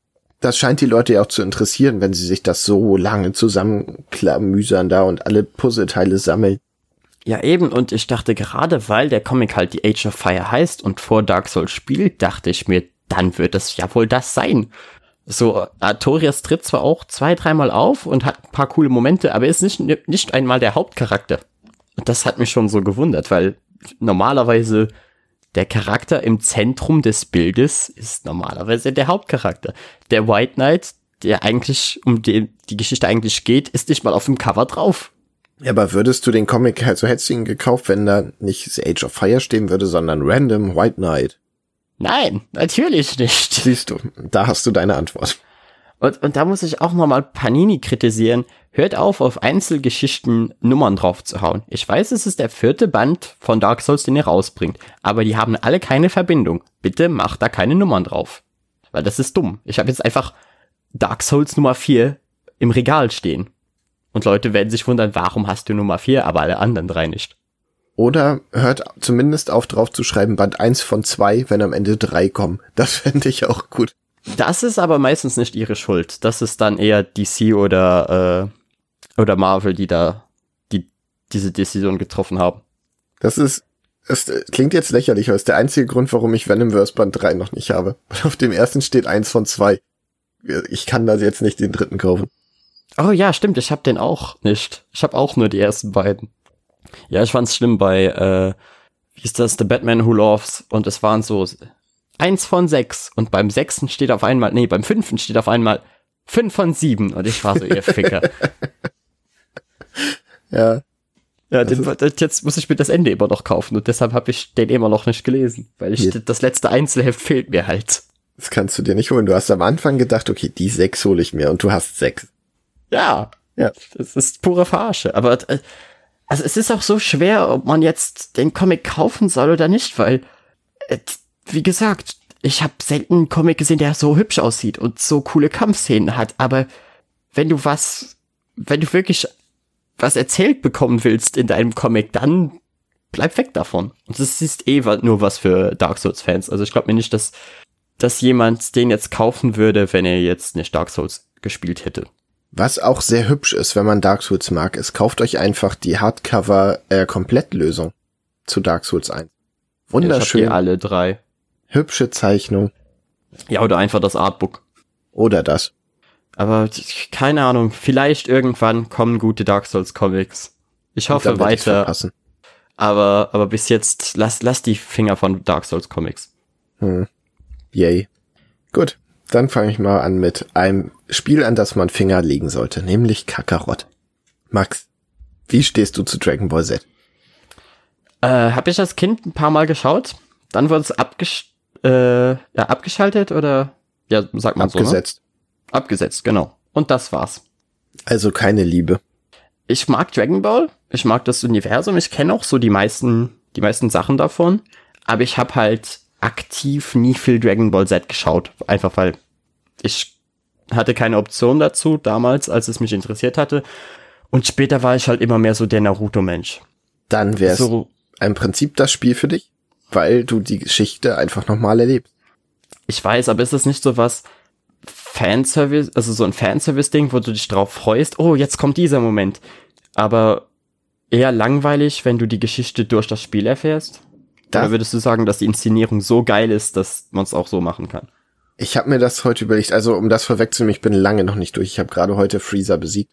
das scheint die Leute ja auch zu interessieren, wenn sie sich das so lange zusammenklamüsern da und alle Puzzleteile sammeln. Ja, eben, und ich dachte gerade, weil der Comic halt die Age of Fire heißt und vor Dark Souls spielt, dachte ich mir, dann wird es ja wohl das sein. So, Artorias tritt zwar auch zwei, dreimal auf und hat ein paar coole Momente, aber er ist nicht, nicht einmal der Hauptcharakter. Und das hat mich schon so gewundert, weil normalerweise der Charakter im Zentrum des Bildes ist normalerweise der Hauptcharakter. Der White Knight, der eigentlich, um den die Geschichte eigentlich geht, ist nicht mal auf dem Cover drauf. Ja, aber würdest du den Comic halt so hättest du ihn gekauft, wenn da nicht The Age of Fire stehen würde, sondern Random White Knight? Nein, natürlich nicht. Siehst du, da hast du deine Antwort. Und, und da muss ich auch nochmal Panini kritisieren. Hört auf, auf Einzelgeschichten Nummern drauf zu hauen. Ich weiß, es ist der vierte Band von Dark Souls, den ihr rausbringt. Aber die haben alle keine Verbindung. Bitte macht da keine Nummern drauf. Weil das ist dumm. Ich habe jetzt einfach Dark Souls Nummer 4 im Regal stehen. Und Leute werden sich wundern, warum hast du Nummer 4, aber alle anderen drei nicht. Oder hört zumindest auf drauf zu schreiben, Band 1 von 2, wenn am Ende 3 kommen. Das fände ich auch gut. Das ist aber meistens nicht ihre Schuld. Das ist dann eher DC oder, äh, oder Marvel, die da die, diese Decision getroffen haben. Das ist, es klingt jetzt lächerlich, aber ist der einzige Grund, warum ich Venomverse Band 3 noch nicht habe. Auf dem ersten steht 1 von 2. Ich kann da jetzt nicht den dritten kaufen. Oh ja, stimmt, ich hab den auch nicht. Ich hab auch nur die ersten beiden. Ja, ich fand's schlimm bei, äh, wie ist das, The Batman Who Loves und es waren so eins von sechs. Und beim sechsten steht auf einmal, nee, beim fünften steht auf einmal fünf von sieben. Und ich war so, ihr Ficker. ja. Ja, den, jetzt muss ich mir das Ende immer noch kaufen und deshalb habe ich den immer noch nicht gelesen, weil ich ja. das letzte Einzelheft fehlt mir halt. Das kannst du dir nicht holen. Du hast am Anfang gedacht, okay, die sechs hole ich mir und du hast sechs. Ja, ja, das ist pure Verarsche. Aber äh, also es ist auch so schwer, ob man jetzt den Comic kaufen soll oder nicht, weil äh, wie gesagt, ich habe selten einen Comic gesehen, der so hübsch aussieht und so coole Kampfszenen hat. Aber wenn du was, wenn du wirklich was erzählt bekommen willst in deinem Comic, dann bleib weg davon. Und das ist eh nur was für Dark Souls Fans. Also ich glaube mir nicht, dass, dass jemand den jetzt kaufen würde, wenn er jetzt nicht Dark Souls gespielt hätte. Was auch sehr hübsch ist, wenn man Dark Souls mag, ist, kauft euch einfach die Hardcover äh, Komplettlösung zu Dark Souls 1. Wunderschön. Ich alle drei. Hübsche Zeichnung. Ja, oder einfach das Artbook. Oder das. Aber keine Ahnung, vielleicht irgendwann kommen gute Dark Souls Comics. Ich hoffe weiter. Aber, aber bis jetzt, lass, lass die Finger von Dark Souls Comics. Hm. Yay. Gut, dann fange ich mal an mit einem Spiel, an das man Finger legen sollte, nämlich Kakarot. Max, wie stehst du zu Dragon Ball Z? Äh, hab ich als Kind ein paar Mal geschaut. Dann wurde es abgesch äh, ja, abgeschaltet oder ja, sagt man Abgesetzt. so. Ne? Abgesetzt, genau. Und das war's. Also keine Liebe. Ich mag Dragon Ball, ich mag das Universum, ich kenne auch so die meisten, die meisten Sachen davon, aber ich habe halt aktiv nie viel Dragon Ball Z geschaut, einfach weil ich hatte keine Option dazu damals, als es mich interessiert hatte. Und später war ich halt immer mehr so der Naruto-Mensch. Dann wäre so, im Prinzip das Spiel für dich, weil du die Geschichte einfach nochmal erlebst. Ich weiß, aber ist das nicht so was, Fanservice, also so ein Fanservice-Ding, wo du dich drauf freust, oh, jetzt kommt dieser Moment. Aber eher langweilig, wenn du die Geschichte durch das Spiel erfährst? Das Oder würdest du sagen, dass die Inszenierung so geil ist, dass man es auch so machen kann? Ich habe mir das heute überlegt, also um das vorwegzunehmen, ich bin lange noch nicht durch. Ich habe gerade heute Freezer besiegt.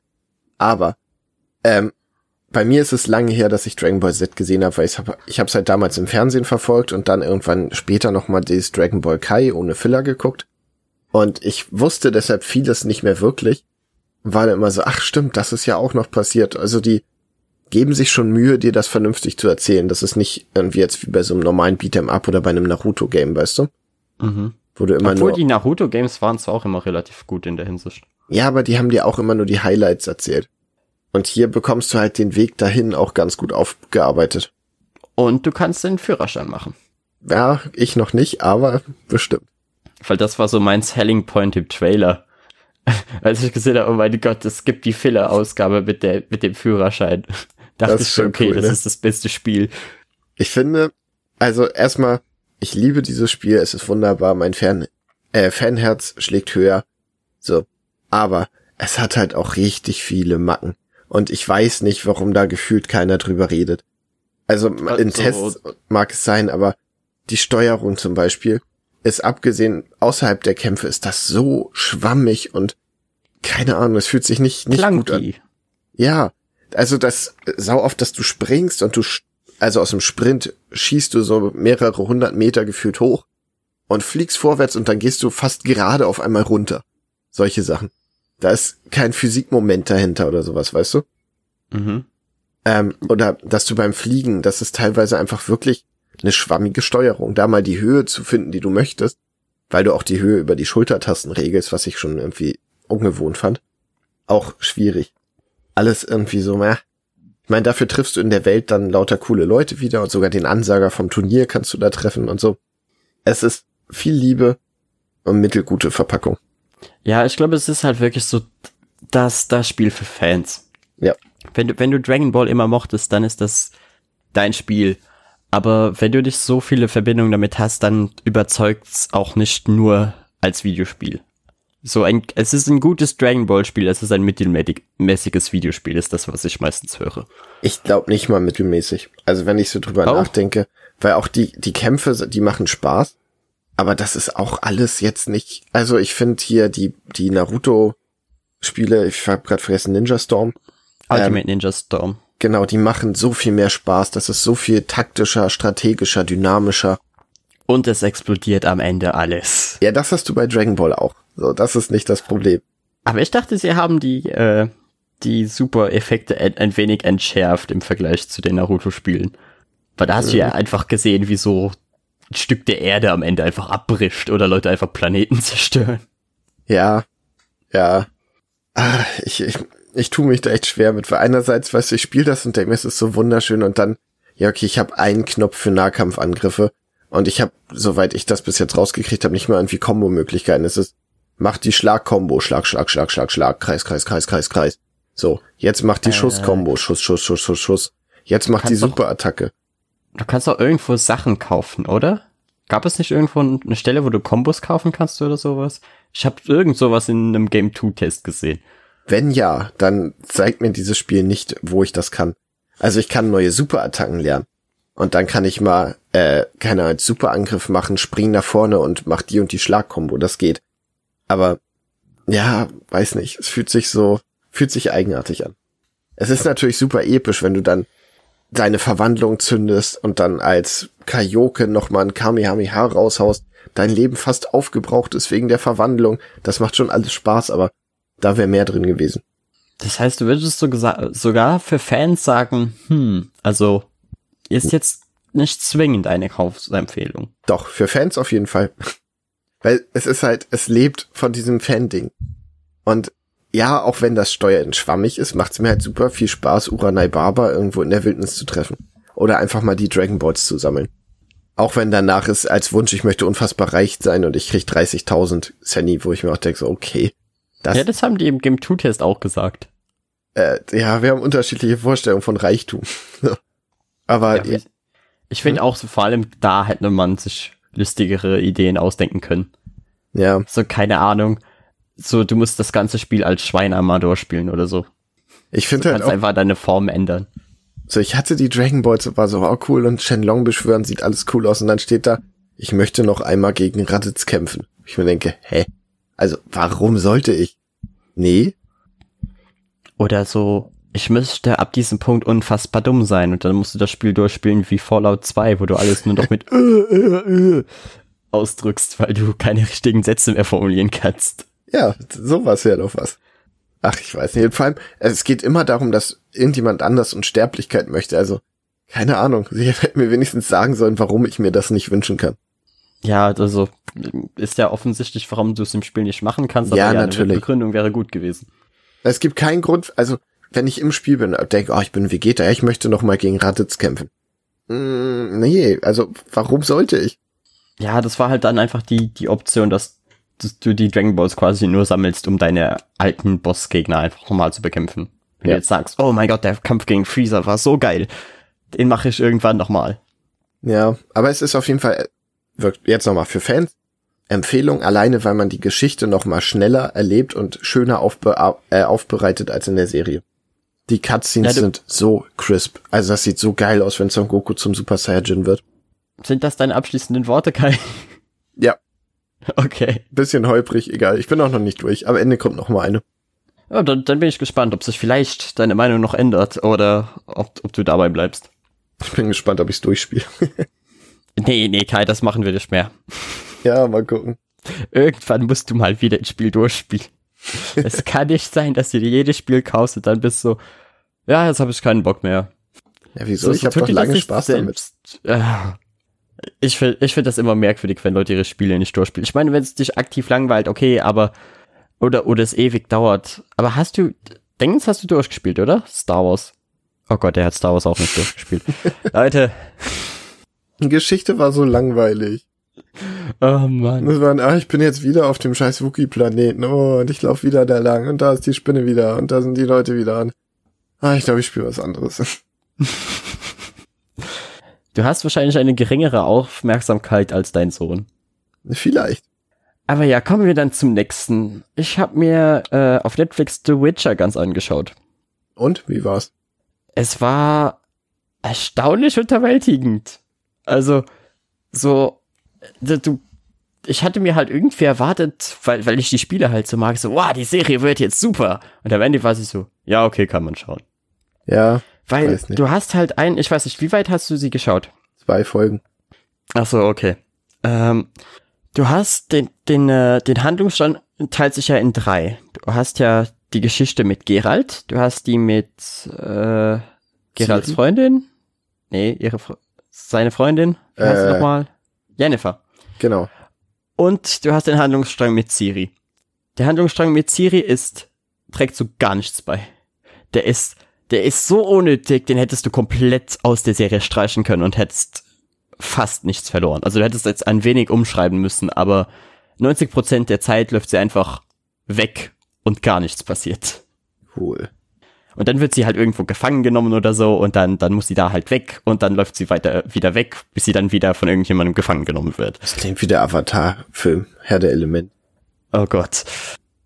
Aber ähm, bei mir ist es lange her, dass ich Dragon Ball Z gesehen habe, weil ich habe ich es halt damals im Fernsehen verfolgt und dann irgendwann später nochmal dieses Dragon Ball Kai ohne Filler geguckt. Und ich wusste deshalb vieles nicht mehr wirklich. War dann immer so, ach stimmt, das ist ja auch noch passiert. Also die geben sich schon Mühe, dir das vernünftig zu erzählen. Das ist nicht irgendwie jetzt wie bei so einem normalen Beat'em Up oder bei einem Naruto-Game, weißt du? Mhm. Wo du immer Obwohl nur, die Naruto-Games waren zwar auch immer relativ gut in der Hinsicht. Ja, aber die haben dir auch immer nur die Highlights erzählt. Und hier bekommst du halt den Weg dahin auch ganz gut aufgearbeitet. Und du kannst den Führerschein machen. Ja, ich noch nicht, aber bestimmt. Weil das war so mein Selling Point im Trailer. Als ich gesehen habe, oh mein Gott, es gibt die Filler-Ausgabe mit, der, mit dem Führerschein. Dachte ich schon, okay, cool, das ne? ist das beste Spiel. Ich finde, also erstmal, ich liebe dieses Spiel, es ist wunderbar, mein Fan, äh, Fanherz schlägt höher. So. Aber es hat halt auch richtig viele Macken. Und ich weiß nicht, warum da gefühlt keiner drüber redet. Also, also in Tests mag es sein, aber die Steuerung zum Beispiel, ist abgesehen außerhalb der Kämpfe ist das so schwammig und keine Ahnung, es fühlt sich nicht nicht Clunky. gut an. Ja, also das sau oft, dass du springst und du also aus dem Sprint schießt du so mehrere hundert Meter gefühlt hoch und fliegst vorwärts und dann gehst du fast gerade auf einmal runter. Solche Sachen. Da ist kein Physikmoment dahinter oder sowas, weißt du? Mhm. Ähm, oder dass du beim Fliegen, das ist teilweise einfach wirklich eine schwammige Steuerung, da mal die Höhe zu finden, die du möchtest, weil du auch die Höhe über die Schultertasten regelst, was ich schon irgendwie ungewohnt fand. Auch schwierig. Alles irgendwie so, mehr. Ich meine, dafür triffst du in der Welt dann lauter coole Leute wieder und sogar den Ansager vom Turnier kannst du da treffen und so. Es ist viel Liebe und mittelgute Verpackung. Ja, ich glaube, es ist halt wirklich so das, das Spiel für Fans. Ja. Wenn du, wenn du Dragon Ball immer mochtest, dann ist das dein Spiel. Aber wenn du nicht so viele Verbindungen damit hast, dann überzeugt's auch nicht nur als Videospiel. So ein, es ist ein gutes Dragon Ball Spiel, es ist ein mittelmäßiges Videospiel, ist das, was ich meistens höre. Ich glaube nicht mal mittelmäßig. Also wenn ich so drüber oh. nachdenke, weil auch die, die Kämpfe, die machen Spaß. Aber das ist auch alles jetzt nicht, also ich finde hier die, die Naruto Spiele, ich habe gerade vergessen, Ninja Storm. Ultimate ähm, Ninja Storm. Genau, die machen so viel mehr Spaß. Das ist so viel taktischer, strategischer, dynamischer. Und es explodiert am Ende alles. Ja, das hast du bei Dragon Ball auch. So, das ist nicht das Problem. Aber ich dachte, sie haben die, äh, die Super-Effekte ein, ein, wenig entschärft im Vergleich zu den Naruto-Spielen. Weil da hast mhm. du ja einfach gesehen, wie so ein Stück der Erde am Ende einfach abbricht oder Leute einfach Planeten zerstören. Ja, ja. Ah, ich, ich, ich tue mich da echt schwer mit, weil einerseits, weißt du, ich spiele das und denke mir, es ist so wunderschön und dann, ja, okay, ich habe einen Knopf für Nahkampfangriffe und ich habe, soweit ich das bis jetzt rausgekriegt habe, nicht mehr irgendwie Kombo-Möglichkeiten. Es ist, macht die Schlag-Kombo, Schlag, Schlag, Schlag, Schlag, Schlag, Kreis, Kreis, Kreis, Kreis, Kreis. So, jetzt macht die äh, Schuss-Kombo, Schuss, Schuss, Schuss, Schuss, Schuss. Jetzt macht die Super-Attacke. Du kannst doch irgendwo Sachen kaufen, oder? Gab es nicht irgendwo eine Stelle, wo du Kombos kaufen kannst oder sowas? Ich habe irgend sowas in einem Game 2 Test gesehen. Wenn ja, dann zeigt mir dieses Spiel nicht, wo ich das kann. Also ich kann neue Superattacken lernen. Und dann kann ich mal, äh, keine Ahnung, Superangriff machen, spring nach vorne und mach die und die Schlagkombo. Das geht. Aber, ja, weiß nicht. Es fühlt sich so, fühlt sich eigenartig an. Es ist natürlich super episch, wenn du dann deine Verwandlung zündest und dann als Kaioke nochmal ein Kamehameha raushaust, dein Leben fast aufgebraucht ist wegen der Verwandlung. Das macht schon alles Spaß, aber da wäre mehr drin gewesen. Das heißt, du würdest sogar für Fans sagen, hm, also ist jetzt nicht zwingend eine Kaufempfehlung. Doch, für Fans auf jeden Fall. Weil es ist halt, es lebt von diesem Fan-Ding. Und ja, auch wenn das Steuern schwammig ist, macht es mir halt super viel Spaß, Uranai Baba irgendwo in der Wildnis zu treffen. Oder einfach mal die Dragon Balls zu sammeln. Auch wenn danach ist als Wunsch, ich möchte unfassbar reich sein und ich krieg 30.000 Zenny, wo ich mir auch denke, so, okay. Das, ja, das haben die im Game 2 Test auch gesagt. Äh, ja, wir haben unterschiedliche Vorstellungen von Reichtum. Aber ja, ich, ich finde hm? auch, so, vor allem da hätte man sich lustigere Ideen ausdenken können. Ja. So, keine Ahnung. So, du musst das ganze Spiel als Schwein einmal durchspielen oder so. Ich finde halt. Du kannst einfach deine Form ändern. So, ich hatte die Dragon Balls, war so, oh cool, und Shenlong beschwören, sieht alles cool aus, und dann steht da, ich möchte noch einmal gegen Raditz kämpfen. Ich mir denke, hä? Also, warum sollte ich? Nee. Oder so, ich müsste ab diesem Punkt unfassbar dumm sein, und dann musst du das Spiel durchspielen wie Fallout 2, wo du alles nur noch mit ausdrückst, weil du keine richtigen Sätze mehr formulieren kannst. Ja, sowas wäre doch was. Ach, ich weiß nicht. Vor allem, es geht immer darum, dass irgendjemand anders Unsterblichkeit möchte. Also, keine Ahnung. Sie hätten mir wenigstens sagen sollen, warum ich mir das nicht wünschen kann. Ja, also ist ja offensichtlich, warum du es im Spiel nicht machen kannst. Aber ja, ja natürlich. Eine Begründung wäre gut gewesen. Es gibt keinen Grund, also wenn ich im Spiel bin und denke, oh, ich bin Vegeta, ich möchte noch mal gegen Raditz kämpfen. Mm, nee, also warum sollte ich? Ja, das war halt dann einfach die, die Option, dass dass du die Dragon Balls quasi nur sammelst, um deine alten Bossgegner einfach nochmal zu bekämpfen. Wenn ja. du jetzt sagst, oh mein Gott, der Kampf gegen Freezer war so geil. Den mache ich irgendwann nochmal. Ja, aber es ist auf jeden Fall, wirkt jetzt nochmal für Fans, Empfehlung, alleine weil man die Geschichte nochmal schneller erlebt und schöner aufbe äh, aufbereitet als in der Serie. Die Cutscenes ja, sind so crisp. Also das sieht so geil aus, wenn Son Goku zum Super Saiyajin wird. Sind das deine abschließenden Worte, Kai? Ja, Okay. Bisschen holprig, egal. Ich bin auch noch nicht durch. Am Ende kommt noch mal eine. Ja, dann, dann bin ich gespannt, ob sich vielleicht deine Meinung noch ändert oder ob, ob du dabei bleibst. Ich bin gespannt, ob ich's durchspiele. nee, nee, Kai, das machen wir nicht mehr. Ja, mal gucken. Irgendwann musst du mal wieder ein Spiel durchspielen. es kann nicht sein, dass du dir jedes Spiel kaufst und dann bist so, ja, jetzt habe ich keinen Bock mehr. Ja, wieso? So, ich habe doch lange Spaß damit. Ich finde ich find das immer merkwürdig, wenn Leute ihre Spiele nicht durchspielen. Ich meine, wenn es dich aktiv langweilt, okay, aber oder oder es ewig dauert. Aber hast du, denkst hast du durchgespielt, oder? Star Wars. Oh Gott, der hat Star Wars auch nicht durchgespielt. Leute. Die Geschichte war so langweilig. Oh Mann. Das war, ah, ich bin jetzt wieder auf dem scheiß Wookie-Planeten. Oh, und ich laufe wieder da lang. Und da ist die Spinne wieder. Und da sind die Leute wieder. ah, ich glaube, ich spiele was anderes. Du hast wahrscheinlich eine geringere Aufmerksamkeit als dein Sohn. Vielleicht. Aber ja, kommen wir dann zum nächsten. Ich habe mir äh, auf Netflix The Witcher ganz angeschaut. Und wie war's? Es war erstaunlich unterwältigend. Also so du ich hatte mir halt irgendwie erwartet, weil weil ich die Spiele halt so mag, so wow, die Serie wird jetzt super und am Ende war sie so, ja, okay, kann man schauen. Ja. Weil du hast halt ein, ich weiß nicht, wie weit hast du sie geschaut? Zwei Folgen. Ach so, okay. Ähm, du hast den, den, äh, den Handlungsstand teilt sich ja in drei. Du hast ja die Geschichte mit Gerald, du hast die mit äh, Geralds Siri? Freundin. Nee, ihre seine Freundin. Wie äh, heißt sie nochmal? Jennifer. Genau. Und du hast den Handlungsstrang mit Siri. Der Handlungsstrang mit Siri ist, trägt so gar nichts bei. Der ist, der ist so unnötig, den hättest du komplett aus der Serie streichen können und hättest fast nichts verloren. Also du hättest jetzt ein wenig umschreiben müssen, aber 90% der Zeit läuft sie einfach weg und gar nichts passiert. Cool. Und dann wird sie halt irgendwo gefangen genommen oder so und dann, dann muss sie da halt weg und dann läuft sie weiter wieder weg, bis sie dann wieder von irgendjemandem gefangen genommen wird. Das klingt wie der Avatar-Film, Herr der Element. Oh Gott.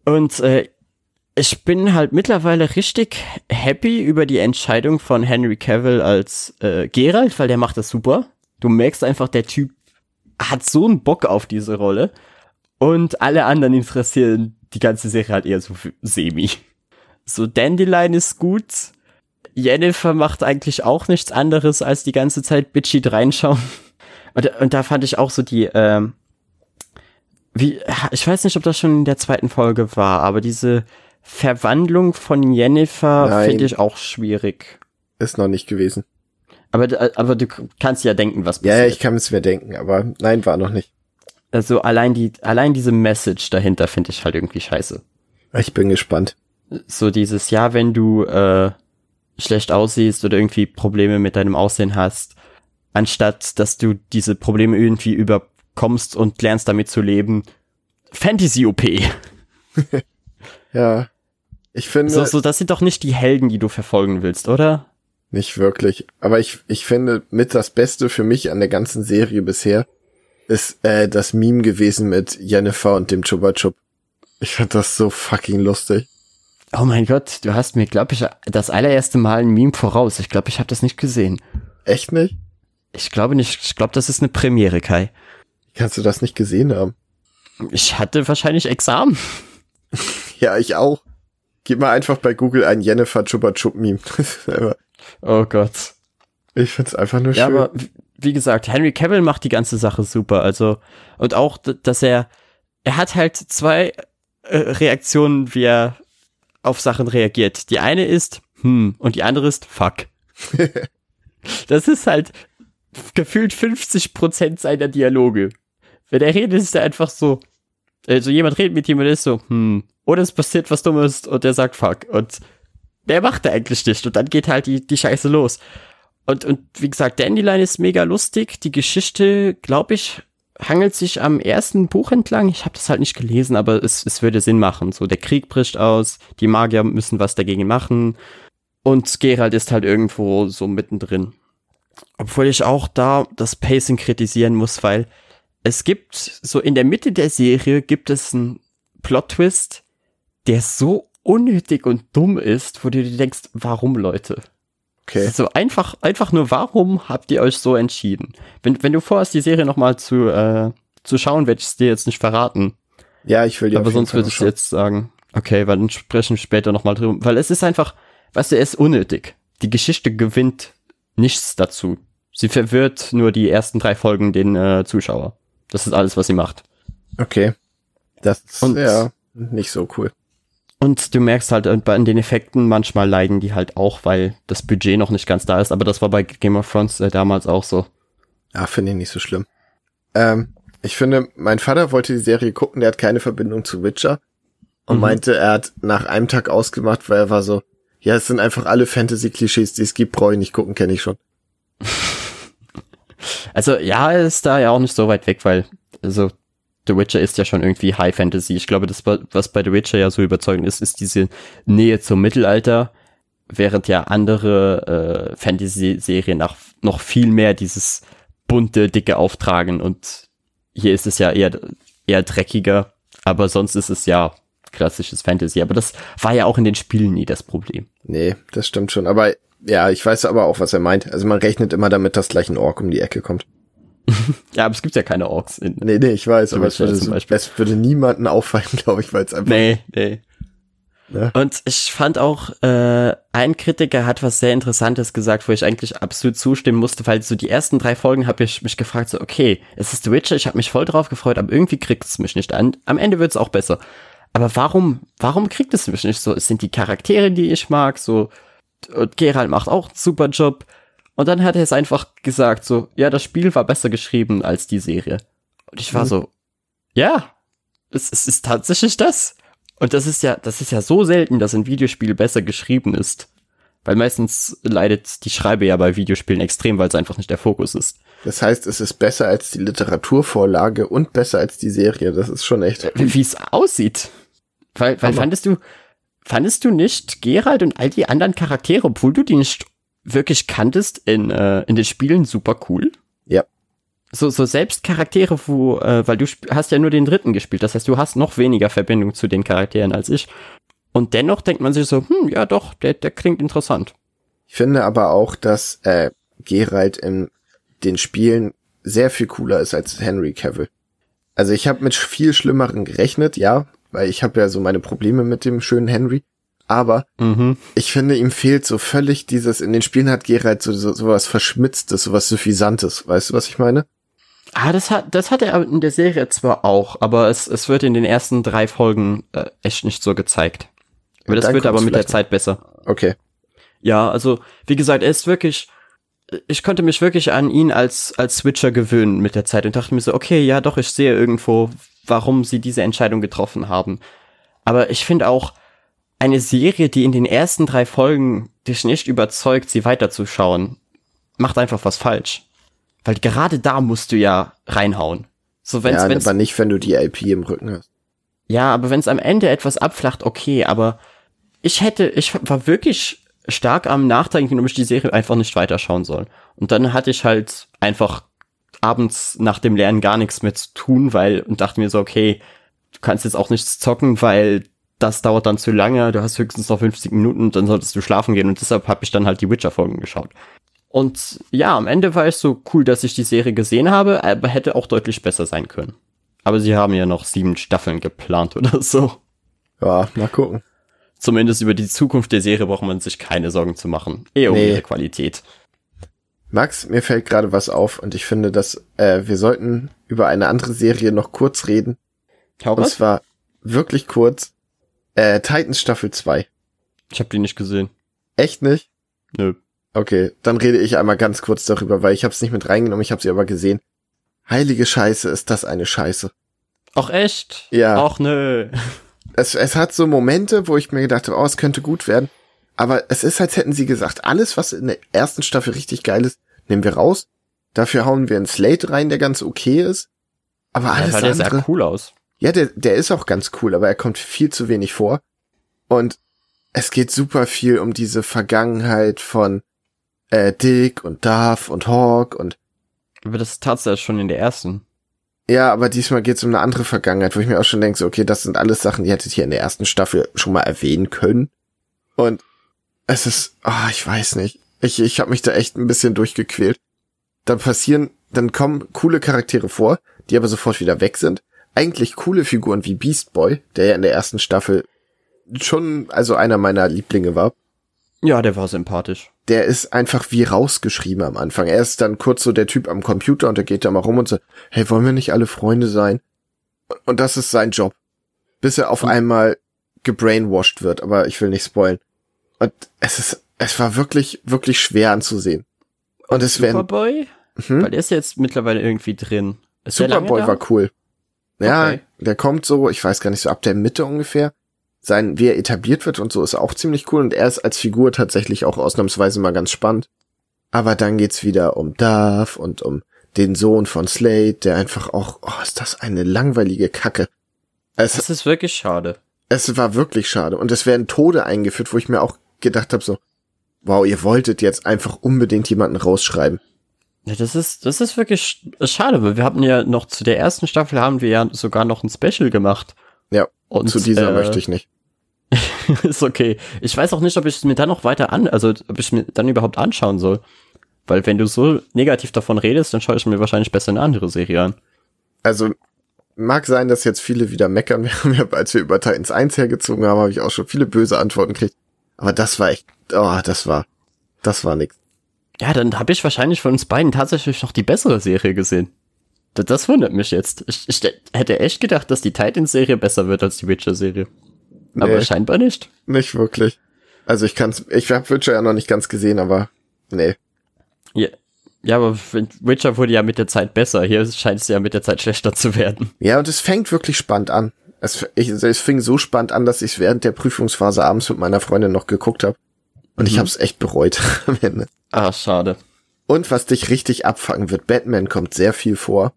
Und äh, ich bin halt mittlerweile richtig happy über die Entscheidung von Henry Cavill als äh, Geralt, weil der macht das super. Du merkst einfach, der Typ hat so einen Bock auf diese Rolle. Und alle anderen interessieren die ganze Serie halt eher so semi. So Dandelion ist gut. Jennifer macht eigentlich auch nichts anderes als die ganze Zeit bitchy reinschauen. Und, und da fand ich auch so die, ähm, wie, ich weiß nicht, ob das schon in der zweiten Folge war, aber diese Verwandlung von Jennifer finde ich auch schwierig. Ist noch nicht gewesen. Aber, aber du kannst ja denken, was passiert. Ja, ich kann es mir denken, aber nein, war noch nicht. Also allein die, allein diese Message dahinter finde ich halt irgendwie scheiße. Ich bin gespannt. So dieses, ja, wenn du äh, schlecht aussiehst oder irgendwie Probleme mit deinem Aussehen hast, anstatt dass du diese Probleme irgendwie überkommst und lernst damit zu leben, Fantasy-OP. ja. Ich finde. So, so, das sind doch nicht die Helden, die du verfolgen willst, oder? Nicht wirklich. Aber ich, ich finde mit das Beste für mich an der ganzen Serie bisher ist äh, das Meme gewesen mit Jennifer und dem Chuba Chub. Ich fand das so fucking lustig. Oh mein Gott, du hast mir, glaube ich, das allererste Mal ein Meme voraus. Ich glaube, ich habe das nicht gesehen. Echt nicht? Ich glaube nicht. Ich glaube, das ist eine Premiere, Kai. Kannst du das nicht gesehen haben? Ich hatte wahrscheinlich Examen. ja, ich auch. Gib mal einfach bei Google ein Jennifer Chuba Chub Meme. oh Gott. Ich find's einfach nur schön. Ja, aber wie gesagt, Henry Cavill macht die ganze Sache super. Also, und auch, dass er, er hat halt zwei äh, Reaktionen, wie er auf Sachen reagiert. Die eine ist, hm, und die andere ist, fuck. das ist halt gefühlt 50 Prozent seiner Dialoge. Wenn er redet, ist er einfach so, also jemand redet mit ihm und ist so, hm, oder es passiert was Dummes und der sagt fuck. Und der macht er eigentlich nicht. Und dann geht halt die, die Scheiße los. Und, und wie gesagt, Dandelion ist mega lustig. Die Geschichte, glaube ich, hangelt sich am ersten Buch entlang. Ich habe das halt nicht gelesen, aber es, es würde Sinn machen. So, der Krieg bricht aus, die Magier müssen was dagegen machen. Und Gerald ist halt irgendwo so mittendrin. Obwohl ich auch da das Pacing kritisieren muss, weil es gibt, so in der Mitte der Serie gibt es einen Plot-Twist, der so unnötig und dumm ist, wo du dir denkst, warum Leute? Okay. Also einfach, einfach nur, warum habt ihr euch so entschieden? Wenn, wenn du vorhast, die Serie nochmal zu, äh, zu schauen, werde ich es dir jetzt nicht verraten. Ja, ich will dir Aber sonst würde ich jetzt sagen, okay, weil dann sprechen wir später nochmal drüber. Weil es ist einfach, weißt du, es ist unnötig. Die Geschichte gewinnt nichts dazu. Sie verwirrt nur die ersten drei Folgen den äh, Zuschauer. Das ist alles, was sie macht. Okay. Das ist ja nicht so cool. Und du merkst halt an den Effekten, manchmal leiden die halt auch, weil das Budget noch nicht ganz da ist. Aber das war bei Game of Thrones äh, damals auch so. Ja, finde ich nicht so schlimm. Ähm, ich finde, mein Vater wollte die Serie gucken, der hat keine Verbindung zu Witcher. Und mhm. meinte, er hat nach einem Tag ausgemacht, weil er war so, ja, es sind einfach alle Fantasy-Klischees, die es gibt, brauche ich nicht gucken, kenne ich schon. also ja, er ist da ja auch nicht so weit weg, weil, also The Witcher ist ja schon irgendwie High Fantasy. Ich glaube, das, was bei The Witcher ja so überzeugend ist, ist diese Nähe zum Mittelalter, während ja andere äh, Fantasy-Serien noch, noch viel mehr dieses bunte, dicke auftragen und hier ist es ja eher, eher dreckiger, aber sonst ist es ja klassisches Fantasy. Aber das war ja auch in den Spielen nie das Problem. Nee, das stimmt schon. Aber ja, ich weiß aber auch, was er meint. Also man rechnet immer damit, dass gleich ein Ork um die Ecke kommt. ja, aber es gibt ja keine Orks. In, nee, nee, ich weiß, aber es würde, es würde niemanden auffallen, glaube ich, weil es einfach... Nee, nee. Ja. Und ich fand auch, äh, ein Kritiker hat was sehr Interessantes gesagt, wo ich eigentlich absolut zustimmen musste, weil so die ersten drei Folgen habe ich mich gefragt, so, okay, es ist The Witcher, ich habe mich voll drauf gefreut, aber irgendwie kriegt es mich nicht an. Am Ende wird es auch besser. Aber warum, warum kriegt es mich nicht so? Es sind die Charaktere, die ich mag, so, und Geralt macht auch einen super Job. Und dann hat er es einfach gesagt, so, ja, das Spiel war besser geschrieben als die Serie. Und ich war mhm. so, ja, es, es ist tatsächlich das. Und das ist ja, das ist ja so selten, dass ein Videospiel besser geschrieben ist. Weil meistens leidet die Schreibe ja bei Videospielen extrem, weil es einfach nicht der Fokus ist. Das heißt, es ist besser als die Literaturvorlage und besser als die Serie. Das ist schon echt. Wie es aussieht. Weil, weil fandest du, fandest du nicht Gerald und all die anderen Charaktere, obwohl du die nicht wirklich kanntest in, äh, in den Spielen, super cool? Ja so, so selbst Charaktere, wo, äh, weil du hast ja nur den dritten gespielt, das heißt, du hast noch weniger Verbindung zu den Charakteren als ich. Und dennoch denkt man sich so, hm, ja doch, der, der klingt interessant. Ich finde aber auch, dass äh, Geralt in den Spielen sehr viel cooler ist als Henry Cavill. Also ich habe mit viel Schlimmeren gerechnet, ja, weil ich habe ja so meine Probleme mit dem schönen Henry. Aber mhm. ich finde, ihm fehlt so völlig dieses, in den Spielen hat Geralt so, so, so was Verschmitztes, so was Suffisantes. Weißt du, was ich meine? Ah, das hat, das hat er in der Serie zwar auch, aber es, es wird in den ersten drei Folgen äh, echt nicht so gezeigt. Aber das wird aber mit der Zeit besser. Okay. Ja, also, wie gesagt, er ist wirklich, ich konnte mich wirklich an ihn als, als Switcher gewöhnen mit der Zeit und dachte mir so, okay, ja, doch, ich sehe irgendwo, warum sie diese Entscheidung getroffen haben. Aber ich finde auch, eine Serie, die in den ersten drei Folgen dich nicht überzeugt, sie weiterzuschauen, macht einfach was falsch. Weil gerade da musst du ja reinhauen. So, wenn's, ja, wenn's, aber nicht, wenn du die IP im Rücken hast. Ja, aber wenn es am Ende etwas abflacht, okay, aber ich hätte, ich war wirklich stark am Nachdenken, ob ich die Serie einfach nicht weiterschauen soll. Und dann hatte ich halt einfach abends nach dem Lernen gar nichts mehr zu tun, weil, und dachte mir so, okay, du kannst jetzt auch nichts zocken, weil das dauert dann zu lange, du hast höchstens noch 50 Minuten, dann solltest du schlafen gehen und deshalb habe ich dann halt die Witcher-Folgen geschaut. Und ja, am Ende war es so cool, dass ich die Serie gesehen habe, aber hätte auch deutlich besser sein können. Aber sie haben ja noch sieben Staffeln geplant oder so. Ja, mal gucken. Zumindest über die Zukunft der Serie braucht man sich keine Sorgen zu machen. Eher um nee. ihre Qualität. Max, mir fällt gerade was auf und ich finde, dass äh, wir sollten über eine andere Serie noch kurz reden. Hau und zwar wirklich kurz. Äh, Titans Staffel 2. Ich habe die nicht gesehen. Echt nicht? Nö. Okay, dann rede ich einmal ganz kurz darüber, weil ich habe es nicht mit reingenommen, ich habe sie aber gesehen. Heilige Scheiße, ist das eine Scheiße. Ach echt? Ja. Ach nö. Es, es hat so Momente, wo ich mir gedacht habe, oh, es könnte gut werden. Aber es ist, als hätten sie gesagt, alles, was in der ersten Staffel richtig geil ist, nehmen wir raus. Dafür hauen wir einen Slate rein, der ganz okay ist. Aber alles ja, andere. Der sah cool aus. Ja, der, der ist auch ganz cool, aber er kommt viel zu wenig vor. Und es geht super viel um diese Vergangenheit von äh, Dick und Duff und Hawk und. Aber das tat ja schon in der ersten. Ja, aber diesmal geht es um eine andere Vergangenheit, wo ich mir auch schon denke, so, okay, das sind alles Sachen, die hättet ihr in der ersten Staffel schon mal erwähnen können. Und es ist, ah, oh, ich weiß nicht. Ich, ich habe mich da echt ein bisschen durchgequält. Dann passieren, dann kommen coole Charaktere vor, die aber sofort wieder weg sind. Eigentlich coole Figuren wie Beast Boy, der ja in der ersten Staffel schon, also einer meiner Lieblinge war. Ja, der war sympathisch. Der ist einfach wie rausgeschrieben am Anfang. Er ist dann kurz so der Typ am Computer und der geht da mal rum und so, hey, wollen wir nicht alle Freunde sein? Und das ist sein Job. Bis er auf und einmal gebrainwashed wird, aber ich will nicht spoilen. Und es ist, es war wirklich, wirklich schwer anzusehen. Und, und es wäre. Superboy? Hm? Weil der ist jetzt mittlerweile irgendwie drin. Ist Superboy war cool. Ja, okay. der kommt so, ich weiß gar nicht, so ab der Mitte ungefähr sein, wie er etabliert wird und so ist auch ziemlich cool und er ist als Figur tatsächlich auch ausnahmsweise mal ganz spannend. Aber dann geht's wieder um Darth und um den Sohn von Slade, der einfach auch, oh, ist das eine langweilige Kacke. Es, das ist wirklich schade. Es war wirklich schade und es werden Tode eingeführt, wo ich mir auch gedacht habe so, wow, ihr wolltet jetzt einfach unbedingt jemanden rausschreiben. Ja, das ist, das ist wirklich schade, weil wir hatten ja noch zu der ersten Staffel haben wir ja sogar noch ein Special gemacht. Ja, und zu dieser äh, möchte ich nicht. ist okay. Ich weiß auch nicht, ob ich es mir dann noch weiter an, also ob ich mir dann überhaupt anschauen soll. Weil wenn du so negativ davon redest, dann schaue ich mir wahrscheinlich besser eine andere Serie an. Also, mag sein, dass jetzt viele wieder meckern. Wir haben ja, als wir über Titans 1 hergezogen haben, habe ich auch schon viele böse Antworten gekriegt. Aber das war echt, oh, das war, das war nix. Ja, dann habe ich wahrscheinlich von uns beiden tatsächlich noch die bessere Serie gesehen. Das, das wundert mich jetzt. Ich, ich hätte echt gedacht, dass die Titans-Serie besser wird als die Witcher-Serie. Nee, aber scheinbar nicht. Nicht wirklich. Also ich kann's, ich habe Witcher ja noch nicht ganz gesehen, aber nee. Ja, ja, aber Witcher wurde ja mit der Zeit besser. Hier scheint es ja mit der Zeit schlechter zu werden. Ja, und es fängt wirklich spannend an. Es, ich, es fing so spannend an, dass ich während der Prüfungsphase abends mit meiner Freundin noch geguckt habe. Und mhm. ich habe es echt bereut am Ende. Ah, schade. Und was dich richtig abfangen wird, Batman kommt sehr viel vor.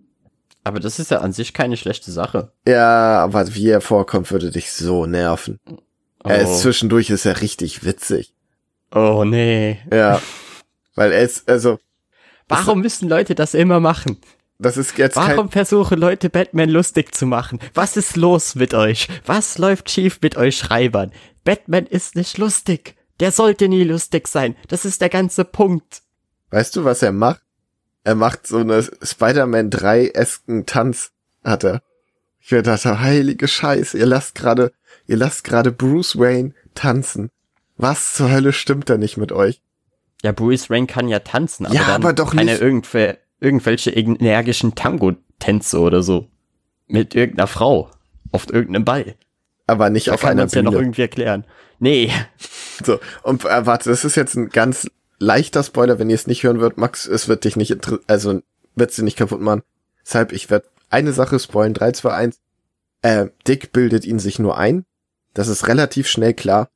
Aber das ist ja an sich keine schlechte Sache. Ja, aber wie er vorkommt, würde dich so nerven. Oh. Er ist oh. zwischendurch ist er richtig witzig. Oh nee. Ja. Weil er ist, also. Warum müssen Leute das immer machen? Das ist jetzt Warum versuchen Leute Batman lustig zu machen? Was ist los mit euch? Was läuft schief mit euch Schreibern? Batman ist nicht lustig. Der sollte nie lustig sein. Das ist der ganze Punkt. Weißt du, was er macht? Er macht so eine Spider-Man 3-esken Tanz, hat er. Ich mir dachte, heilige Scheiße, ihr lasst gerade, ihr lasst gerade Bruce Wayne tanzen. Was zur Hölle stimmt da nicht mit euch? Ja, Bruce Wayne kann ja tanzen, aber, ja, aber doch keine nicht. Irgendwel irgendwelche energischen Tango-Tänze oder so. Mit irgendeiner Frau. Auf irgendeinem Ball. Aber nicht da auf kann einer Bühne. ja noch irgendwie erklären. Nee. So, und äh, warte, das ist jetzt ein ganz leichter Spoiler, wenn ihr es nicht hören würdet, Max, es wird dich nicht, also wird sie nicht kaputt machen. Deshalb, ich werde eine Sache spoilen, 3, 2, 1. Äh, Dick bildet ihn sich nur ein. Das ist relativ schnell klar.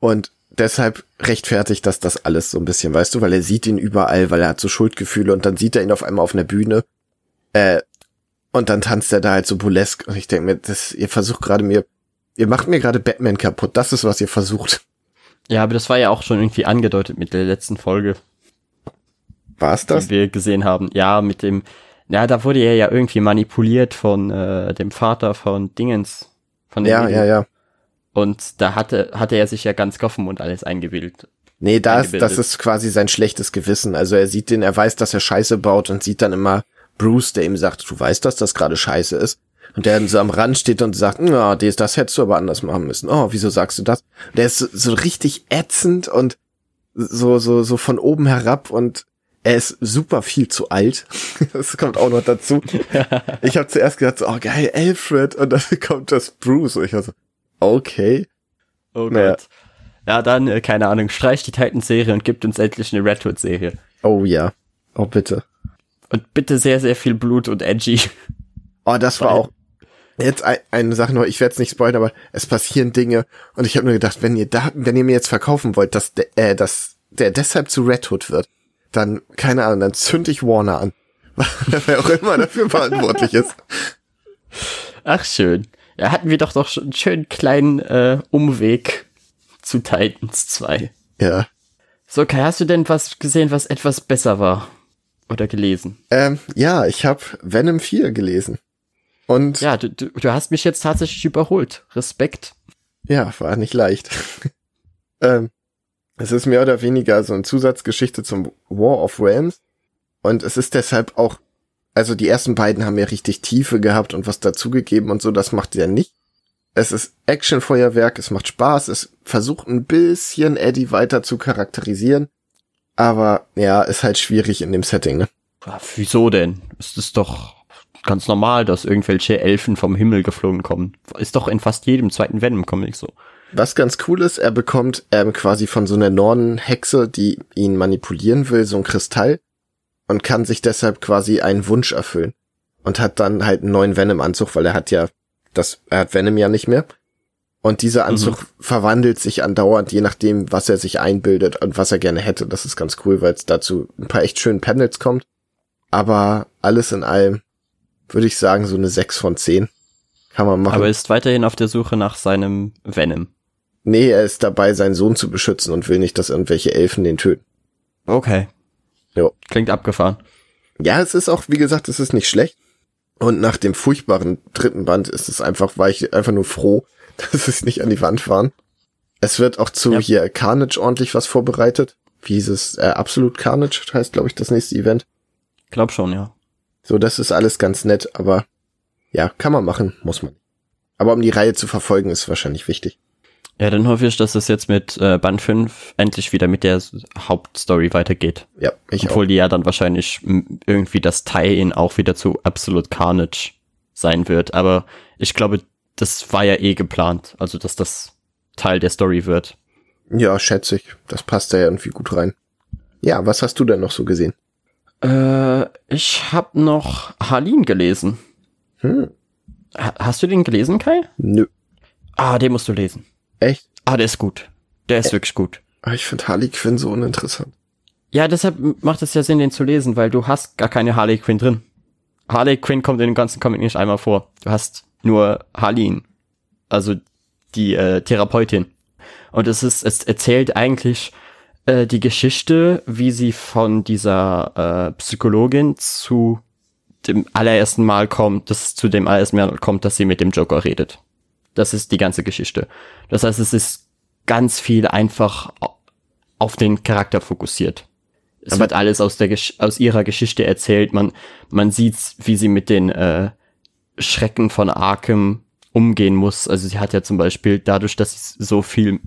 Und deshalb rechtfertigt das das alles so ein bisschen, weißt du, weil er sieht ihn überall, weil er hat so Schuldgefühle und dann sieht er ihn auf einmal auf einer Bühne. Äh, und dann tanzt er da halt so burlesk und ich denke mir, das, ihr versucht gerade mir, ihr macht mir gerade Batman kaputt. Das ist, was ihr versucht. Ja, aber das war ja auch schon irgendwie angedeutet mit der letzten Folge. War's das? Die wir gesehen haben. Ja, mit dem, ja, da wurde er ja irgendwie manipuliert von äh, dem Vater von Dingens. Von ja, Mädel. ja, ja. Und da hatte, hatte er sich ja ganz offen und alles eingebildet. Nee, das, das ist quasi sein schlechtes Gewissen. Also er sieht den, er weiß, dass er Scheiße baut und sieht dann immer Bruce, der ihm sagt, du weißt, dass das gerade Scheiße ist. Und der dann so am Rand steht und sagt, ja, das, das hättest du aber anders machen müssen. Oh, wieso sagst du das? Der ist so, so richtig ätzend und so, so, so von oben herab und er ist super viel zu alt. Das kommt auch noch dazu. Ich habe zuerst gedacht, so, oh geil, Alfred. Und dann kommt das Bruce. Und ich war so, okay. Oh naja. Gott. Ja, dann, äh, keine Ahnung, streich die Titans-Serie und gibt uns endlich eine Red Hood-Serie. Oh ja. Oh bitte. Und bitte sehr, sehr viel Blut und edgy. Oh, das war auch. Jetzt ein, eine Sache noch, ich werde es nicht spoilern, aber es passieren Dinge und ich habe nur gedacht, wenn ihr da, wenn ihr mir jetzt verkaufen wollt, dass der, äh, dass der deshalb zu Red Hood wird, dann, keine Ahnung, dann zünd ich Warner an. Wer auch immer dafür verantwortlich ist. Ach schön. Ja, hatten wir doch doch schon einen schönen kleinen äh, Umweg zu Titans 2. Ja. So, Kai, hast du denn was gesehen, was etwas besser war? Oder gelesen? Ähm, ja, ich habe Venom 4 gelesen. Und ja, du, du, du hast mich jetzt tatsächlich überholt. Respekt. Ja, war nicht leicht. ähm, es ist mehr oder weniger so eine Zusatzgeschichte zum War of Realms. Und es ist deshalb auch also die ersten beiden haben ja richtig Tiefe gehabt und was dazugegeben und so, das macht er nicht. Es ist Actionfeuerwerk, es macht Spaß, es versucht ein bisschen Eddie weiter zu charakterisieren, aber ja, ist halt schwierig in dem Setting, ne? Ja, wieso denn? Es ist doch ganz normal, dass irgendwelche Elfen vom Himmel geflogen kommen. Ist doch in fast jedem zweiten Venom-Comic so. Was ganz cool ist, er bekommt ähm, quasi von so einer Norden-Hexe, die ihn manipulieren will, so ein Kristall und kann sich deshalb quasi einen Wunsch erfüllen. Und hat dann halt einen neuen Venom-Anzug, weil er hat ja das, er hat Venom ja nicht mehr. Und dieser mhm. Anzug mhm. verwandelt sich andauernd, je nachdem, was er sich einbildet und was er gerne hätte. Das ist ganz cool, weil es dazu ein paar echt schönen Panels kommt. Aber alles in allem würde ich sagen, so eine 6 von 10. Kann man machen. Aber er ist weiterhin auf der Suche nach seinem Venom. Nee, er ist dabei, seinen Sohn zu beschützen und will nicht, dass irgendwelche Elfen den töten. Okay. Ja. Klingt abgefahren. Ja, es ist auch, wie gesagt, es ist nicht schlecht. Und nach dem furchtbaren dritten Band ist es einfach, war ich einfach nur froh, dass es nicht an die Wand waren. Es wird auch zu ja. hier Carnage ordentlich was vorbereitet. Wie hieß es? Äh, Absolut Carnage heißt, glaube ich, das nächste Event. Glaub schon, ja. So, das ist alles ganz nett, aber Ja, kann man machen, muss man. Aber um die Reihe zu verfolgen, ist wahrscheinlich wichtig. Ja, dann hoffe ich, dass es jetzt mit äh, Band 5 endlich wieder mit der Hauptstory weitergeht. Ja, ich Obwohl auch. die ja dann wahrscheinlich irgendwie das Tie-In auch wieder zu Absolute Carnage sein wird. Aber ich glaube, das war ja eh geplant. Also, dass das Teil der Story wird. Ja, schätze ich. Das passt da ja irgendwie gut rein. Ja, was hast du denn noch so gesehen? Äh, ich hab noch Harleen gelesen. Hm. Ha hast du den gelesen, Kai? Nö. Ah, den musst du lesen. Echt? Ah, der ist gut. Der ist Ä wirklich gut. Ah, Ich finde Harley Quinn so uninteressant. Ja, deshalb macht es ja Sinn, den zu lesen, weil du hast gar keine Harley Quinn drin. Harley Quinn kommt in dem ganzen Comic nicht einmal vor. Du hast nur Harleen. Also die äh, Therapeutin. Und es ist, es erzählt eigentlich äh, die Geschichte, wie sie von dieser äh, Psychologin zu dem allerersten Mal kommt, dass zu dem allerersten Mal kommt, dass sie mit dem Joker redet. Das ist die ganze Geschichte. Das heißt, es ist ganz viel einfach auf den Charakter fokussiert. Es Aber wird alles aus der Gesch aus ihrer Geschichte erzählt. Man man sieht, wie sie mit den äh, Schrecken von Arkham umgehen muss. Also sie hat ja zum Beispiel dadurch, dass sie so viel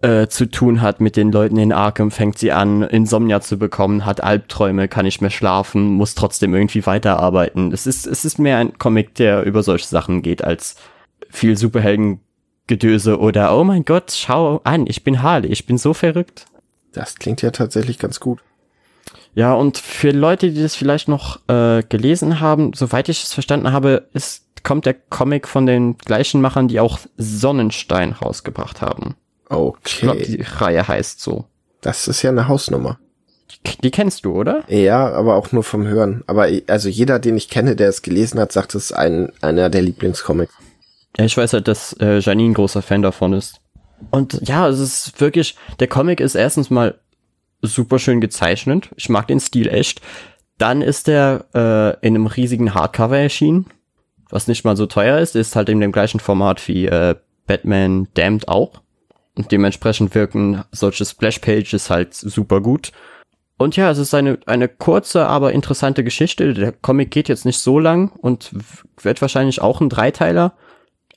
äh, zu tun hat mit den Leuten in Arkham, fängt sie an, Insomnia zu bekommen, hat Albträume, kann nicht mehr schlafen, muss trotzdem irgendwie weiterarbeiten. Es ist, es ist mehr ein Comic, der über solche Sachen geht, als viel Superheldengedöse oder oh mein Gott, schau an, ich bin Harley, ich bin so verrückt. Das klingt ja tatsächlich ganz gut. Ja, und für Leute, die das vielleicht noch äh, gelesen haben, soweit ich es verstanden habe, ist, kommt der Comic von den gleichen Machern, die auch Sonnenstein rausgebracht haben. Ich glaube, Okay. die Reihe heißt so. Das ist ja eine Hausnummer. Die, die kennst du, oder? Ja, aber auch nur vom Hören. Aber also jeder, den ich kenne, der es gelesen hat, sagt, es ist ein, einer der Lieblingscomics. Ja, ich weiß halt, dass äh, Janine großer Fan davon ist. Und ja, es ist wirklich, der Comic ist erstens mal super schön gezeichnet. Ich mag den Stil echt. Dann ist der äh, in einem riesigen Hardcover erschienen, was nicht mal so teuer ist. Ist halt in dem gleichen Format wie äh, Batman Damned auch. Und dementsprechend wirken solche Splash-Pages halt super gut. Und ja, es ist eine, eine kurze, aber interessante Geschichte. Der Comic geht jetzt nicht so lang und wird wahrscheinlich auch ein Dreiteiler.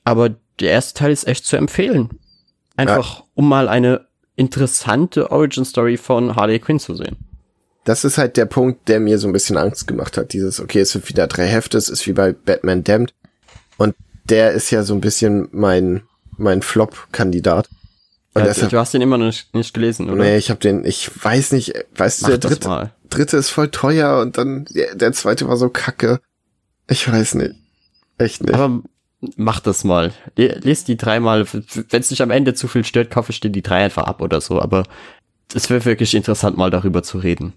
Aber der erste Teil ist echt zu empfehlen. Einfach, um mal eine interessante Origin-Story von Harley Quinn zu sehen. Das ist halt der Punkt, der mir so ein bisschen Angst gemacht hat. Dieses, okay, es sind wieder drei Hefte, es ist wie bei Batman Damned. Und der ist ja so ein bisschen mein, mein Flop-Kandidat. Ja, deshalb, du hast den immer noch nicht, nicht gelesen, oder? nee, ich habe den, ich weiß nicht, weißt du, der das dritte, mal. dritte ist voll teuer und dann der, der zweite war so kacke. Ich weiß nicht. Echt nicht. Aber mach das mal. Lies die dreimal. Wenn es dich am Ende zu viel stört, kaufe ich dir die drei einfach ab oder so. Aber es wäre wirklich interessant, mal darüber zu reden.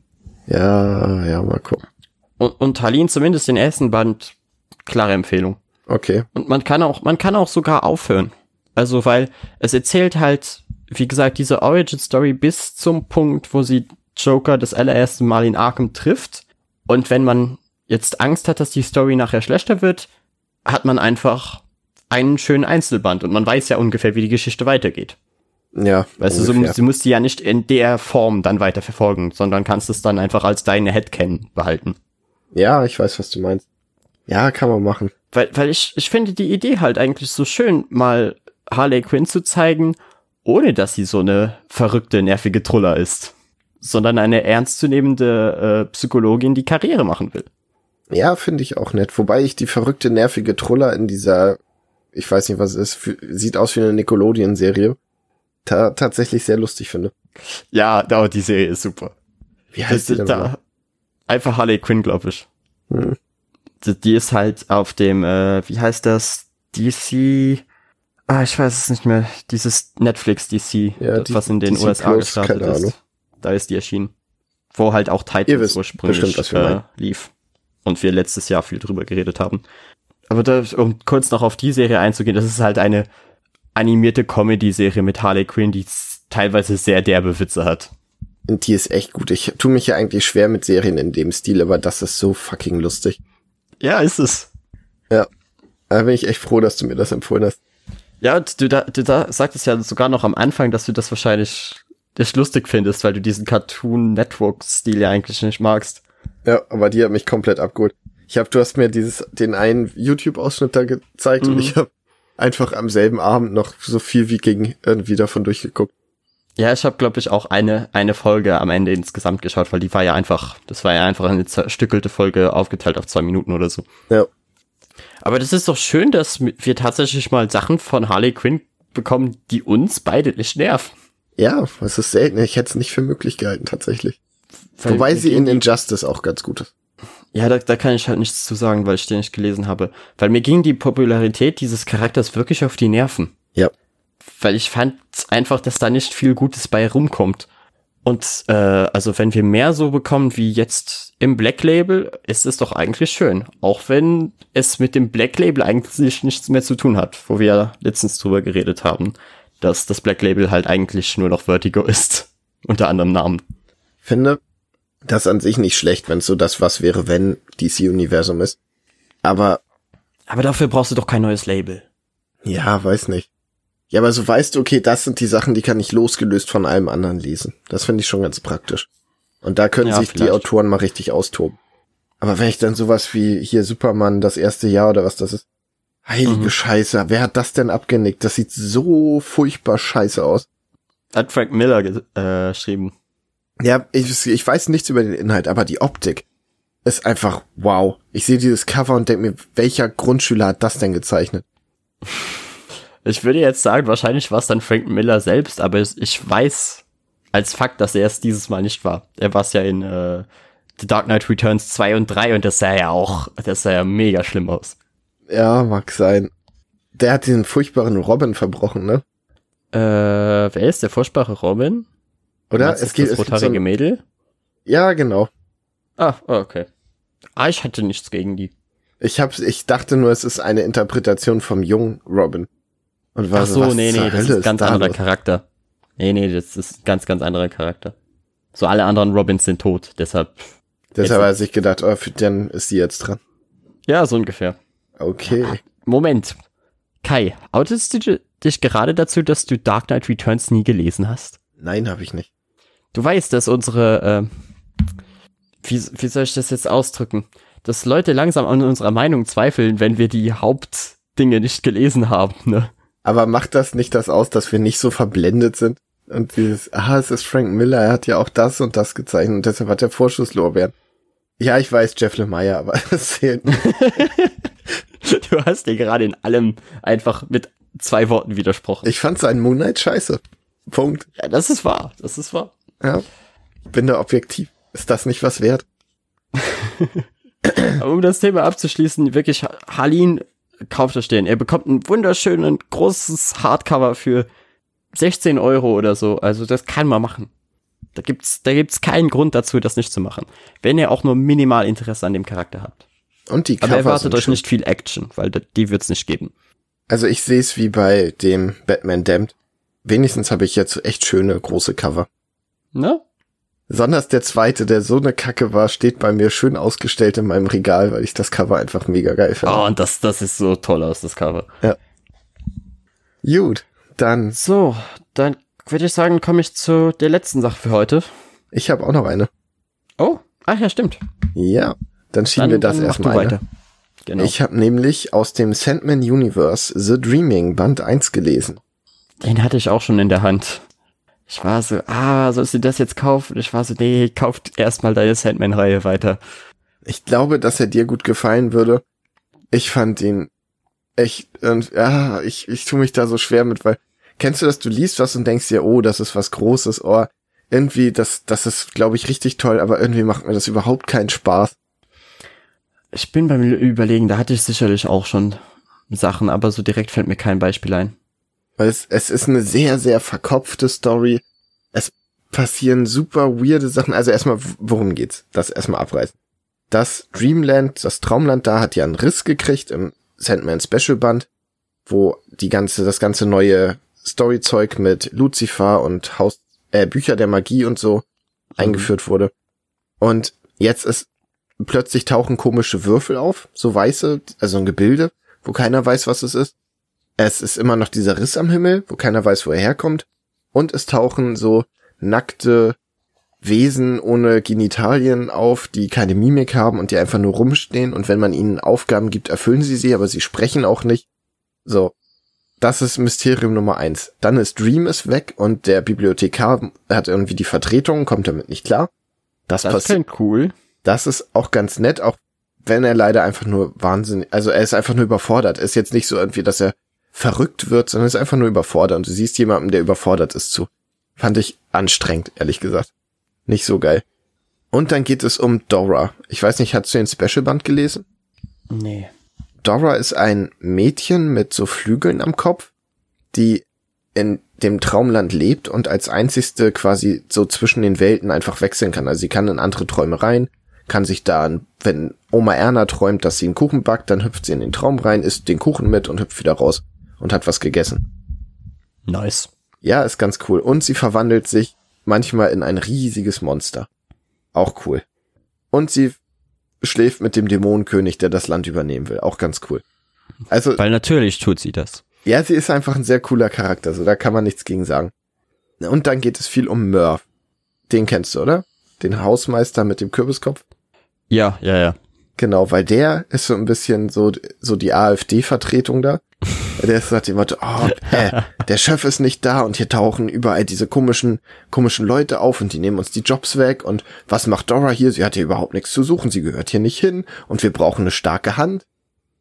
ja, ja, mal gucken. Und, und Harleen zumindest den ersten Band, klare Empfehlung. Okay. Und man kann auch, man kann auch sogar aufhören. Also, weil es erzählt halt, wie gesagt, diese Origin Story bis zum Punkt, wo sie Joker das allererste Mal in Arkham trifft. Und wenn man jetzt Angst hat, dass die Story nachher schlechter wird, hat man einfach einen schönen Einzelband und man weiß ja ungefähr, wie die Geschichte weitergeht. Ja. Weißt du, so, ungefähr. du musst die ja nicht in der Form dann weiter verfolgen, sondern kannst es dann einfach als deine Headcanon behalten. Ja, ich weiß, was du meinst. Ja, kann man machen. Weil, weil ich, ich finde die Idee halt eigentlich so schön, mal Harley Quinn zu zeigen, ohne dass sie so eine verrückte, nervige Truller ist. Sondern eine ernstzunehmende äh, Psychologin, die Karriere machen will. Ja, finde ich auch nett. Wobei ich die verrückte, nervige Truller in dieser, ich weiß nicht, was es ist, sieht aus wie eine Nickelodeon-Serie, ta tatsächlich sehr lustig finde. Ja, da, die Serie ist super. Wie heißt die denn? da, einfach Harley Quinn, glaube ich. Hm. Die, die ist halt auf dem, äh, wie heißt das? DC. Ah, ich weiß es nicht mehr. Dieses Netflix DC, Ja, das, die- was in den DC USA Plus, gestartet ist. Da ist die erschienen. Wo halt auch Titans wisst ursprünglich bestimmt, äh, lief. Und wir letztes Jahr viel drüber geredet haben. Aber da, um kurz noch auf die Serie einzugehen, das ist halt eine animierte Comedy-Serie mit Harley Quinn, die teilweise sehr derbe Witze hat. Und die ist echt gut. Ich tu mich ja eigentlich schwer mit Serien in dem Stil, aber das ist so fucking lustig. Ja, ist es. Ja. Da bin ich echt froh, dass du mir das empfohlen hast. Ja, und du, da, du da sagtest ja sogar noch am Anfang, dass du das wahrscheinlich nicht lustig findest, weil du diesen Cartoon-Network-Stil ja eigentlich nicht magst. Ja, aber die hat mich komplett abgeholt. Ich habe, du hast mir dieses, den einen YouTube-Ausschnitt da gezeigt mhm. und ich habe einfach am selben Abend noch so viel wie ging irgendwie davon durchgeguckt. Ja, ich habe glaube ich auch eine eine Folge am Ende insgesamt geschaut, weil die war ja einfach, das war ja einfach eine zerstückelte Folge aufgeteilt auf zwei Minuten oder so. Ja. Aber das ist doch schön, dass wir tatsächlich mal Sachen von Harley Quinn bekommen, die uns beide nicht nerven. Ja, es ist selten. Ich hätte es nicht für möglich gehalten, tatsächlich. Weil Wobei sie in Injustice auch ganz gut ist. Ja, da, da kann ich halt nichts zu sagen, weil ich den nicht gelesen habe. Weil mir ging die Popularität dieses Charakters wirklich auf die Nerven. Ja. Weil ich fand einfach, dass da nicht viel Gutes bei rumkommt. Und äh, also wenn wir mehr so bekommen wie jetzt im Black Label, ist es doch eigentlich schön. Auch wenn es mit dem Black Label eigentlich nichts mehr zu tun hat, wo wir letztens drüber geredet haben, dass das Black Label halt eigentlich nur noch Vertigo ist. Unter anderem Namen. Finde das an sich nicht schlecht, wenn es so das was wäre, wenn DC-Universum ist. Aber. Aber dafür brauchst du doch kein neues Label. Ja, weiß nicht. Ja, aber so weißt du, okay, das sind die Sachen, die kann ich losgelöst von allem anderen lesen. Das finde ich schon ganz praktisch. Und da können ja, sich vielleicht. die Autoren mal richtig austoben. Aber wenn ich dann sowas wie hier Superman, das erste Jahr oder was das ist. Heilige mhm. Scheiße, wer hat das denn abgenickt? Das sieht so furchtbar scheiße aus. Hat Frank Miller äh, geschrieben. Ja, ich, ich weiß nichts über den Inhalt, aber die Optik ist einfach wow. Ich sehe dieses Cover und denke mir, welcher Grundschüler hat das denn gezeichnet? Ich würde jetzt sagen, wahrscheinlich war es dann Frank Miller selbst, aber ich weiß als Fakt, dass er es dieses Mal nicht war. Er war es ja in äh, The Dark Knight Returns 2 und 3 und das sah ja auch, das sah ja mega schlimm aus. Ja, mag sein. Der hat diesen furchtbaren Robin verbrochen, ne? Äh, wer ist der furchtbare Robin? Oder? Es geht, das rothaarige so Mädel? Ja, genau. Ah, okay. Ah, ich hatte nichts gegen die. Ich hab's, ich dachte nur, es ist eine Interpretation vom jungen Robin. Und war Ach so, so nee, nee, das ist ein ganz anderer Charakter. Nee, nee, das ist ein ganz, ganz anderer Charakter. So alle anderen Robins sind tot, deshalb. Deshalb hat er sich gedacht, oh, für den ist sie jetzt dran. Ja, so ungefähr. Okay. Moment. Kai, outest du dich gerade dazu, dass du Dark Knight Returns nie gelesen hast? Nein, habe ich nicht. Du weißt, dass unsere, äh, wie, wie soll ich das jetzt ausdrücken? Dass Leute langsam an unserer Meinung zweifeln, wenn wir die Hauptdinge nicht gelesen haben, ne? Aber macht das nicht das aus, dass wir nicht so verblendet sind? Und dieses, ah, es ist Frank Miller, er hat ja auch das und das gezeichnet und deshalb hat er Vorschusslorbeeren. Ja, ich weiß, Jeff Lemire, aber das zählt nicht. du hast dir gerade in allem einfach mit zwei Worten widersprochen. Ich fand seinen Moon Knight scheiße. Punkt. Ja, das ist wahr, das ist wahr. Ja. Bin da objektiv. Ist das nicht was wert? Um das Thema abzuschließen, wirklich, Halin kauft das stehen. Er bekommt ein wunderschönes, großes Hardcover für 16 Euro oder so. Also das kann man machen. Da gibt's, da gibt's keinen Grund dazu, das nicht zu machen. Wenn ihr auch nur minimal Interesse an dem Charakter habt. Und die Cover Aber erwartet euch nicht viel Action, weil die wird's nicht geben. Also ich sehe es wie bei dem Batman Damned. Wenigstens habe ich jetzt echt schöne große Cover. Ne? Besonders der zweite, der so eine Kacke war, steht bei mir schön ausgestellt in meinem Regal, weil ich das Cover einfach mega geil finde. Oh, und das, das ist so toll aus, das Cover. Ja. Gut, dann. So, dann würde ich sagen, komme ich zu der letzten Sache für heute. Ich habe auch noch eine. Oh, ach ja, stimmt. Ja, dann schieben dann, wir das erstmal weiter. Genau. Ich habe nämlich aus dem Sandman Universe The Dreaming Band 1 gelesen. Den hatte ich auch schon in der Hand. Ich war so, ah, sollst du das jetzt kaufen? Ich war so, nee, kauft erstmal deine Sandman-Reihe weiter. Ich glaube, dass er dir gut gefallen würde. Ich fand ihn echt, und, ja, ich, ich tue mich da so schwer mit, weil, kennst du das, du liest was und denkst dir, oh, das ist was Großes, oh, irgendwie, das, das ist, glaube ich, richtig toll, aber irgendwie macht mir das überhaupt keinen Spaß. Ich bin beim Überlegen, da hatte ich sicherlich auch schon Sachen, aber so direkt fällt mir kein Beispiel ein. Weil es, es ist eine sehr, sehr verkopfte Story. Es passieren super weirde Sachen. Also erstmal, worum geht's? Das erstmal abreißen. Das Dreamland, das Traumland da hat ja einen Riss gekriegt im Sandman Special Band, wo die ganze, das ganze neue Storyzeug mit Lucifer und Haus, äh, Bücher der Magie und so mhm. eingeführt wurde. Und jetzt ist plötzlich tauchen komische Würfel auf, so weiße, also ein Gebilde, wo keiner weiß, was es ist. Es ist immer noch dieser Riss am Himmel, wo keiner weiß, wo er herkommt. Und es tauchen so nackte Wesen ohne Genitalien auf, die keine Mimik haben und die einfach nur rumstehen und wenn man ihnen Aufgaben gibt, erfüllen sie sie, aber sie sprechen auch nicht. So. Das ist Mysterium Nummer eins. Dann ist Dream ist weg und der Bibliothekar hat irgendwie die Vertretung, kommt damit nicht klar. Das, das passiert. cool. Das ist auch ganz nett, auch wenn er leider einfach nur wahnsinnig, also er ist einfach nur überfordert. ist jetzt nicht so irgendwie, dass er verrückt wird, sondern ist einfach nur überfordert. Und du siehst jemanden, der überfordert ist zu. Fand ich anstrengend, ehrlich gesagt. Nicht so geil. Und dann geht es um Dora. Ich weiß nicht, hast du den Special Band gelesen? Nee. Dora ist ein Mädchen mit so Flügeln am Kopf, die in dem Traumland lebt und als einzigste quasi so zwischen den Welten einfach wechseln kann. Also sie kann in andere Träume rein, kann sich da, wenn Oma Erna träumt, dass sie einen Kuchen backt, dann hüpft sie in den Traum rein, isst den Kuchen mit und hüpft wieder raus und hat was gegessen. Nice. Ja, ist ganz cool. Und sie verwandelt sich manchmal in ein riesiges Monster. Auch cool. Und sie schläft mit dem Dämonenkönig, der das Land übernehmen will. Auch ganz cool. Also. Weil natürlich tut sie das. Ja, sie ist einfach ein sehr cooler Charakter, so da kann man nichts gegen sagen. Und dann geht es viel um Murph. Den kennst du, oder? Den Hausmeister mit dem Kürbiskopf? Ja, ja, ja. Genau, weil der ist so ein bisschen so, so die AfD-Vertretung da. Der ist sagt immer, oh, äh, der Chef ist nicht da und hier tauchen überall diese komischen, komischen Leute auf und die nehmen uns die Jobs weg und was macht Dora hier? Sie hat hier überhaupt nichts zu suchen, sie gehört hier nicht hin und wir brauchen eine starke Hand.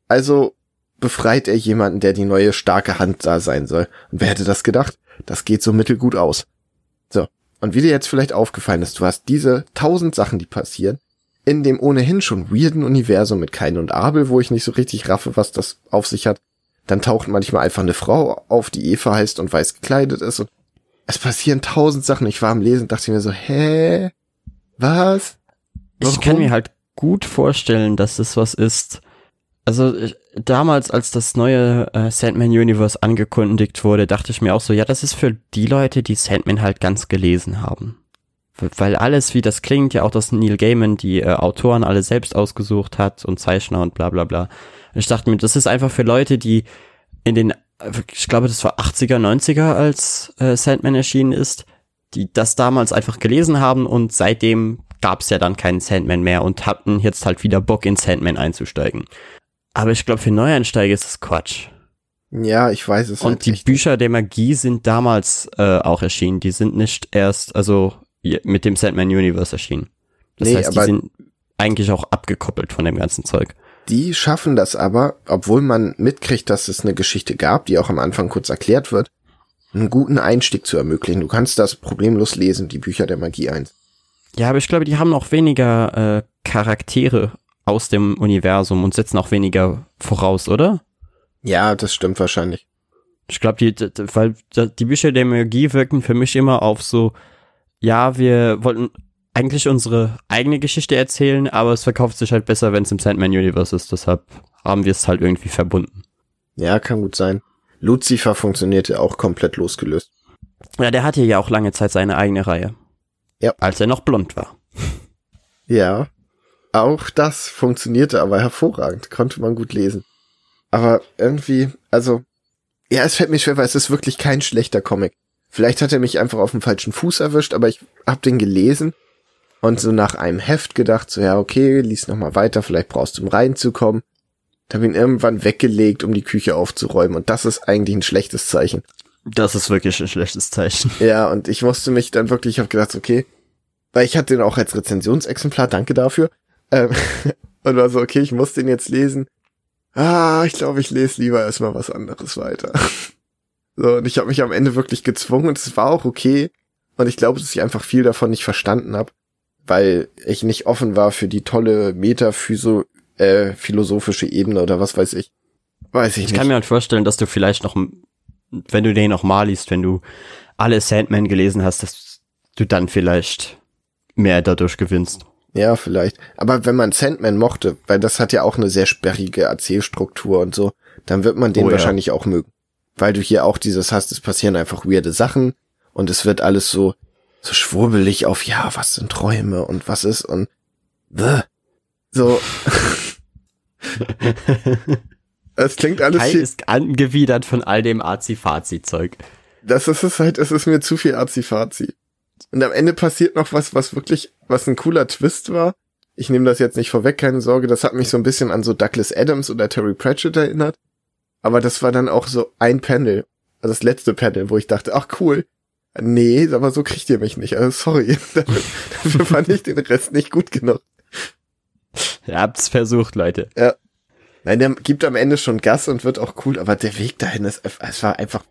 Also befreit er jemanden, der die neue starke Hand da sein soll. Und wer hätte das gedacht? Das geht so mittelgut aus. So. Und wie dir jetzt vielleicht aufgefallen ist, du hast diese tausend Sachen, die passieren, in dem ohnehin schon weirden Universum mit Kain und Abel, wo ich nicht so richtig raffe, was das auf sich hat. Dann taucht manchmal einfach eine Frau auf, die Eva heißt und weiß gekleidet ist und es passieren tausend Sachen. Ich war am Lesen, dachte mir so, hä? Was? Warum? Ich kann mir halt gut vorstellen, dass das was ist. Also ich, damals, als das neue äh, Sandman Universe angekündigt wurde, dachte ich mir auch so, ja, das ist für die Leute, die Sandman halt ganz gelesen haben. Weil alles, wie das klingt, ja auch, dass Neil Gaiman die äh, Autoren alle selbst ausgesucht hat und Zeichner und bla bla bla. Und ich dachte mir, das ist einfach für Leute, die in den, ich glaube, das war 80er, 90er, als äh, Sandman erschienen ist, die das damals einfach gelesen haben und seitdem gab es ja dann keinen Sandman mehr und hatten jetzt halt wieder Bock in Sandman einzusteigen. Aber ich glaube, für Neueinsteiger ist das Quatsch. Ja, ich weiß es. Und halt die echt. Bücher der Magie sind damals äh, auch erschienen. Die sind nicht erst, also mit dem Sandman Universe erschienen. Das nee, heißt, die sind eigentlich auch abgekoppelt von dem ganzen Zeug. Die schaffen das aber, obwohl man mitkriegt, dass es eine Geschichte gab, die auch am Anfang kurz erklärt wird, einen guten Einstieg zu ermöglichen. Du kannst das problemlos lesen, die Bücher der Magie 1. Ja, aber ich glaube, die haben auch weniger äh, Charaktere aus dem Universum und setzen auch weniger voraus, oder? Ja, das stimmt wahrscheinlich. Ich glaube, die, weil die Bücher der Magie wirken für mich immer auf so, ja, wir wollten eigentlich unsere eigene Geschichte erzählen, aber es verkauft sich halt besser, wenn es im Sandman-Universe ist. Deshalb haben wir es halt irgendwie verbunden. Ja, kann gut sein. Lucifer funktionierte auch komplett losgelöst. Ja, der hatte ja auch lange Zeit seine eigene Reihe. Ja. Als er noch blond war. Ja, auch das funktionierte aber hervorragend, konnte man gut lesen. Aber irgendwie, also, ja, es fällt mir schwer, weil es ist wirklich kein schlechter Comic. Vielleicht hat er mich einfach auf dem falschen Fuß erwischt, aber ich hab den gelesen und so nach einem Heft gedacht, so ja, okay, lies noch mal weiter, vielleicht brauchst du um reinzukommen. Da bin ich irgendwann weggelegt, um die Küche aufzuräumen und das ist eigentlich ein schlechtes Zeichen. Das ist wirklich ein schlechtes Zeichen. Ja, und ich musste mich dann wirklich, ich hab gedacht, okay, weil ich hatte den auch als Rezensionsexemplar, danke dafür. Ähm, und war so, okay, ich muss den jetzt lesen. Ah, ich glaube, ich lese lieber erstmal was anderes weiter. so, und ich habe mich am Ende wirklich gezwungen und es war auch okay. Und ich glaube, dass ich einfach viel davon nicht verstanden habe, weil ich nicht offen war für die tolle Metaphyso äh, philosophische Ebene oder was weiß ich. Weiß ich, ich nicht. Ich kann mir halt vorstellen, dass du vielleicht noch, wenn du den noch mal liest, wenn du alle Sandman gelesen hast, dass du dann vielleicht mehr dadurch gewinnst. Ja, vielleicht. Aber wenn man Sandman mochte, weil das hat ja auch eine sehr sperrige Erzählstruktur und so, dann wird man den oh, wahrscheinlich ja. auch mögen. Weil du hier auch dieses hast, es passieren einfach weirde Sachen und es wird alles so, so schwurbelig auf, ja, was sind Träume und was ist und, the. So. es klingt alles Kai ist angewidert von all dem Azi-Fazi-Zeug. Das ist es halt, es ist mir zu viel Azi-Fazi. Und am Ende passiert noch was, was wirklich, was ein cooler Twist war. Ich nehme das jetzt nicht vorweg, keine Sorge. Das hat mich so ein bisschen an so Douglas Adams oder Terry Pratchett erinnert. Aber das war dann auch so ein Panel, also das letzte Panel, wo ich dachte, ach cool. Nee, aber so kriegt ihr mich nicht. Also sorry, dafür, dafür fand ich den Rest nicht gut genug. Ihr habt's versucht, Leute. Ja. Nein, der gibt am Ende schon Gas und wird auch cool, aber der Weg dahin ist, es war einfach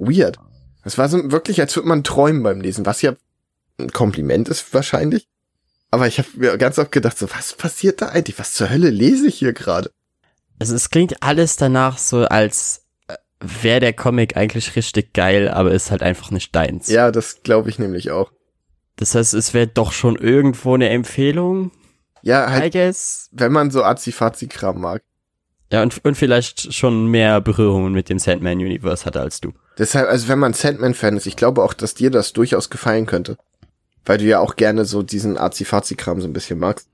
weird. Es war so wirklich, als würde man träumen beim Lesen, was ja ein Kompliment ist wahrscheinlich. Aber ich habe mir ganz oft gedacht, so, was passiert da eigentlich? Was zur Hölle lese ich hier gerade? Also es klingt alles danach so, als äh, wäre der Comic eigentlich richtig geil, aber ist halt einfach nicht deins. Ja, das glaube ich nämlich auch. Das heißt, es wäre doch schon irgendwo eine Empfehlung. Ja, halt, I guess. wenn man so Azi-Fazi-Kram mag. Ja, und, und vielleicht schon mehr Berührungen mit dem Sandman-Universe hatte als du. Deshalb, also wenn man Sandman-Fan ist, ich glaube auch, dass dir das durchaus gefallen könnte. Weil du ja auch gerne so diesen Azi-Fazi-Kram so ein bisschen magst.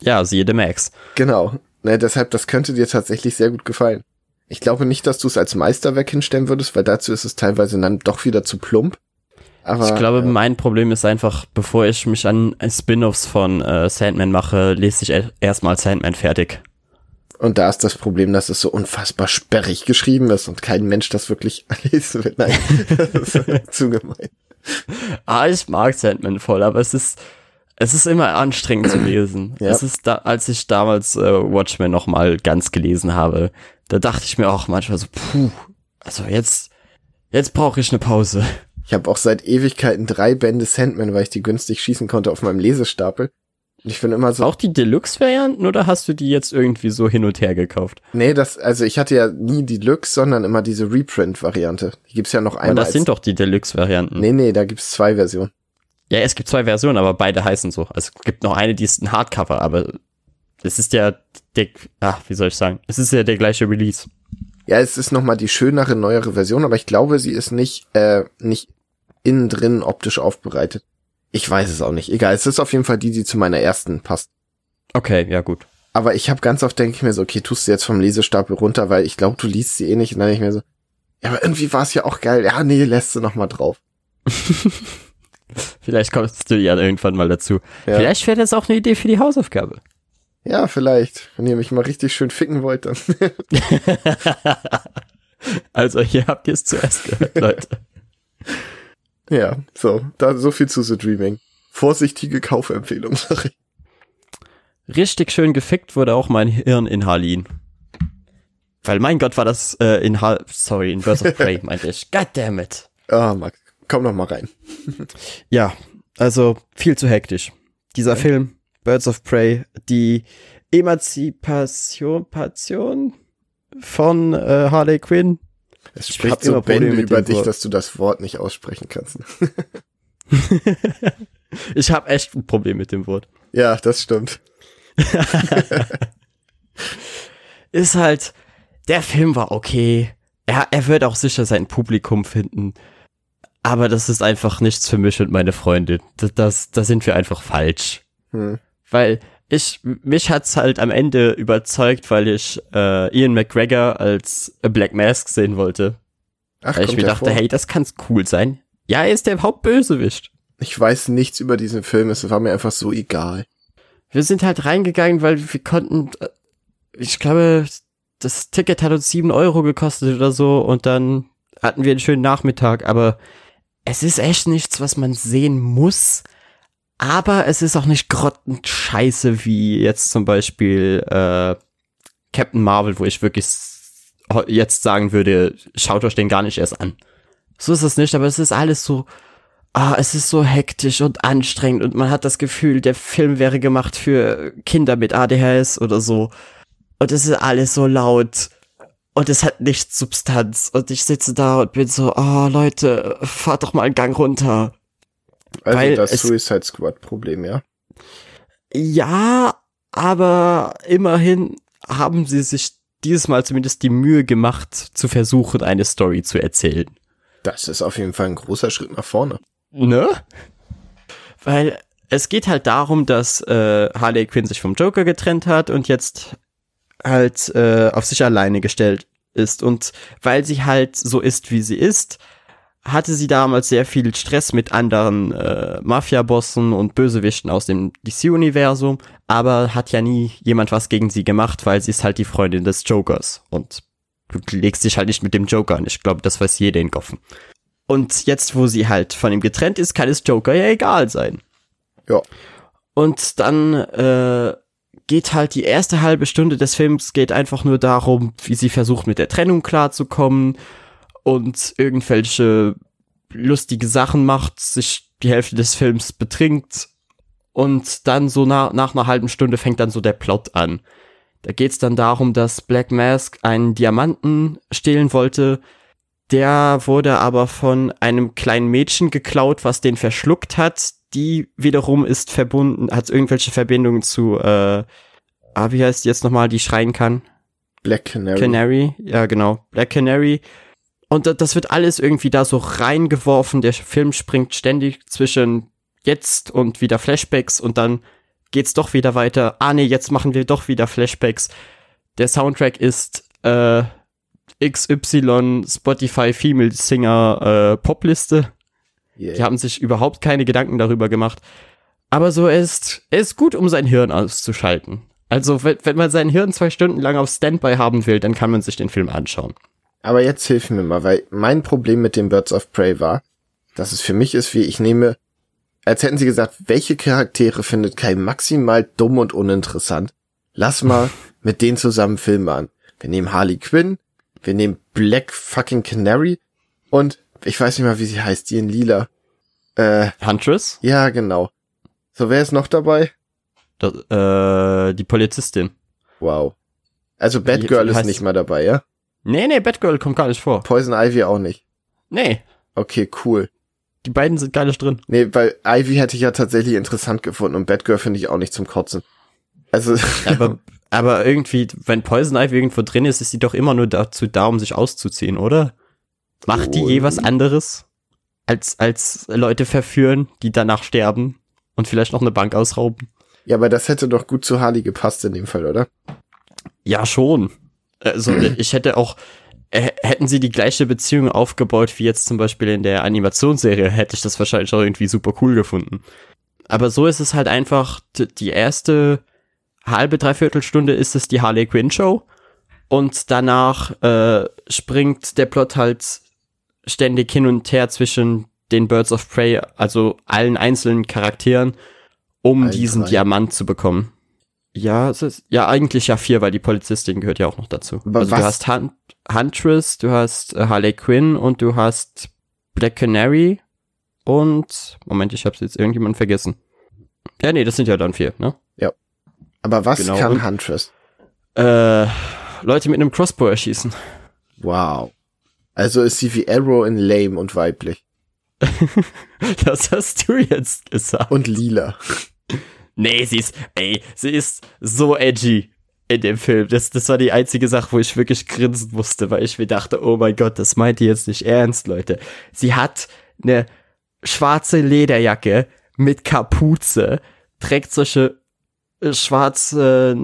Ja, siehe The Max. Genau. Ne, deshalb, das könnte dir tatsächlich sehr gut gefallen. Ich glaube nicht, dass du es als Meisterwerk hinstellen würdest, weil dazu ist es teilweise dann doch wieder zu plump. Aber, ich glaube, ja. mein Problem ist einfach, bevor ich mich an Spin-offs von äh, Sandman mache, lese ich erstmal Sandman fertig. Und da ist das Problem, dass es so unfassbar sperrig geschrieben ist und kein Mensch das wirklich lesen will. Nein, das ist zu gemein. Ah, ich mag Sandman voll, aber es ist, es ist immer anstrengend zu lesen. Ja. Es ist da, als ich damals äh, Watchmen noch mal ganz gelesen habe, da dachte ich mir auch manchmal so, puh, also jetzt, jetzt brauche ich eine Pause. Ich habe auch seit Ewigkeiten drei Bände Sandman, weil ich die günstig schießen konnte auf meinem Lesestapel. Und ich bin immer so, Auch die Deluxe-Varianten oder hast du die jetzt irgendwie so hin und her gekauft? nee, das, also ich hatte ja nie die Deluxe, sondern immer diese Reprint-Variante. Die gibt's ja noch Aber einmal. das als- sind doch die Deluxe-Varianten. Nee, nee, da gibt's zwei Versionen. Ja, es gibt zwei Versionen, aber beide heißen so. Also es gibt noch eine, die ist ein Hardcover, aber es ist ja der, ach, wie soll ich sagen? Es ist ja der gleiche Release. Ja, es ist nochmal die schönere, neuere Version, aber ich glaube, sie ist nicht, äh, nicht innen drin optisch aufbereitet. Ich weiß es auch nicht. Egal, es ist auf jeden Fall die, die zu meiner ersten passt. Okay, ja gut. Aber ich habe ganz oft denke ich mir so, okay, tust du jetzt vom Lesestapel runter, weil ich glaube, du liest sie eh nicht. Und dann denke ich mir so, ja, aber irgendwie war es ja auch geil. Ja, nee, lässt du noch mal drauf. Vielleicht kommst du ja irgendwann mal dazu. Ja. Vielleicht wäre das auch eine Idee für die Hausaufgabe. Ja, vielleicht. Wenn ihr mich mal richtig schön ficken wollt, dann. Also hier habt ihr es zuerst gehört, Leute. ja, so, da so viel zu The Dreaming. Vorsichtige Kaufempfehlung, sorry. Richtig schön gefickt wurde auch mein Hirn in Harleen. Weil mein Gott war das äh, in Har sorry, in Birds of Prey, meinte ich. God damn it. Ah, Max, komm noch mal rein. Ja, also viel zu hektisch. Dieser Film, Birds of Prey, die Emanzipation Passion von äh, Harley Quinn. Es Ich spricht so Bände über dich, Wort. dass du das Wort nicht aussprechen kannst. Ich habe echt ein Problem mit dem Wort. ja, das stimmt. Ist halt, der Film war okay. Er, er wird auch sicher sein Publikum finden. Aber das ist einfach nichts für mich und meine Freunde. Das, das, da sind wir einfach falsch. Hm. Weil ich, mich hat's halt am Ende überzeugt, weil ich äh, Ian McGregor als Black Mask sehen wollte. Ach, Weil ich mir dachte, vor? hey, das kann's cool sein. Ja, er ist der Hauptbösewicht. Ich weiß nichts über diesen Film, es war mir einfach so egal. Wir sind halt reingegangen, weil wir konnten, äh, ich glaube, das Ticket hat uns sieben Euro gekostet oder so und dann hatten wir einen schönen Nachmittag, aber es ist echt nichts, was man sehen muss, aber es ist auch nicht grottenscheiße wie jetzt zum Beispiel äh, Captain Marvel, wo ich wirklich jetzt sagen würde, schaut euch den gar nicht erst an. So ist es nicht, aber es ist alles so, ah, es ist so hektisch und anstrengend und man hat das Gefühl, der Film wäre gemacht für Kinder mit ADHS oder so. Und es ist alles so laut und es hat nicht Substanz und ich sitze da und bin so, oh Leute, fahrt doch mal einen Gang runter. Also Weil das Suicide Squad Problem, ja. Ja, aber immerhin haben sie sich dieses Mal zumindest die Mühe gemacht, zu versuchen, eine Story zu erzählen. Das ist auf jeden Fall ein großer Schritt nach vorne. Ne? Weil es geht halt darum, dass äh, Harley Quinn sich vom Joker getrennt hat und jetzt halt äh, auf sich alleine gestellt ist. Und weil sie halt so ist, wie sie ist, hatte sie damals sehr viel Stress mit anderen äh, Mafia-Bossen und Bösewichten aus dem DC-Universum, aber hat ja nie jemand was gegen sie gemacht, weil sie ist halt die Freundin des Jokers und du legst dich halt nicht mit dem Joker an. Ich glaube, das weiß jeder in Goffen. Und jetzt, wo sie halt von ihm getrennt ist, kann es Joker ja egal sein. Ja. Und dann äh, geht halt die erste halbe Stunde des Films geht einfach nur darum, wie sie versucht mit der Trennung klarzukommen und irgendwelche lustige Sachen macht, sich die Hälfte des Films betrinkt und dann so nach, nach einer halben Stunde fängt dann so der Plot an. Da geht's dann darum, dass Black Mask einen Diamanten stehlen wollte. Der wurde aber von einem kleinen Mädchen geklaut, was den verschluckt hat. Die wiederum ist verbunden, hat irgendwelche Verbindungen zu, äh, ah, wie heißt die jetzt nochmal, die schreien kann? Black Canary. Canary, ja genau, Black Canary. Und das wird alles irgendwie da so reingeworfen. Der Film springt ständig zwischen jetzt und wieder Flashbacks und dann geht's doch wieder weiter. Ah nee, jetzt machen wir doch wieder Flashbacks. Der Soundtrack ist äh, XY Spotify Female Singer äh, Popliste. Yeah. Die haben sich überhaupt keine Gedanken darüber gemacht. Aber so ist, er ist gut, um sein Hirn auszuschalten. Also, wenn, wenn man sein Hirn zwei Stunden lang auf Standby haben will, dann kann man sich den Film anschauen. Aber jetzt hilf mir mal, weil mein Problem mit den Birds of Prey war, dass es für mich ist, wie ich nehme, als hätten sie gesagt, welche Charaktere findet Kai maximal dumm und uninteressant. Lass mal mit denen zusammen Filme an. Wir nehmen Harley Quinn, wir nehmen Black fucking Canary und ich weiß nicht mal, wie sie heißt, die in lila. Äh, Huntress? Ja, genau. So, wer ist noch dabei? Das, äh, die Polizistin. Wow. Also Batgirl ist nicht mal dabei, ja? Nee, nee, Batgirl kommt gar nicht vor. Poison Ivy auch nicht. Nee. Okay, cool. Die beiden sind gar nicht drin. Nee, weil Ivy hätte ich ja tatsächlich interessant gefunden und Batgirl finde ich auch nicht zum Kotzen. Also. Aber, aber irgendwie, wenn Poison Ivy irgendwo drin ist, ist sie doch immer nur dazu da, um sich auszuziehen, oder? Macht die je was anderes? Als, als Leute verführen, die danach sterben und vielleicht noch eine Bank ausrauben? Ja, aber das hätte doch gut zu Harley gepasst in dem Fall, oder? Ja, schon. Also ich hätte auch, äh, hätten sie die gleiche Beziehung aufgebaut wie jetzt zum Beispiel in der Animationsserie, hätte ich das wahrscheinlich auch irgendwie super cool gefunden. Aber so ist es halt einfach, die erste halbe, dreiviertel Stunde ist es die Harley Quinn Show und danach äh, springt der Plot halt ständig hin und her zwischen den Birds of Prey, also allen einzelnen Charakteren, um Alter. diesen Diamant zu bekommen. Ja, es ist, ja, eigentlich ja vier, weil die Polizistin gehört ja auch noch dazu. Aber also was? du hast Hunt, Huntress, du hast äh, Harley Quinn und du hast Black Canary und, Moment, ich hab's jetzt irgendjemand vergessen. Ja, nee, das sind ja dann vier, ne? Ja. Aber was genau. kann Huntress? Äh, Leute mit einem Crossbow erschießen. Wow. Also ist sie wie Arrow in lame und weiblich. das hast du jetzt gesagt. Und lila. Nee, sie ist, ey, sie ist so edgy in dem Film. Das, das war die einzige Sache, wo ich wirklich grinsen musste, weil ich mir dachte, oh mein Gott, das meint ihr jetzt nicht ernst, Leute. Sie hat eine schwarze Lederjacke mit Kapuze, trägt solche äh, schwarze,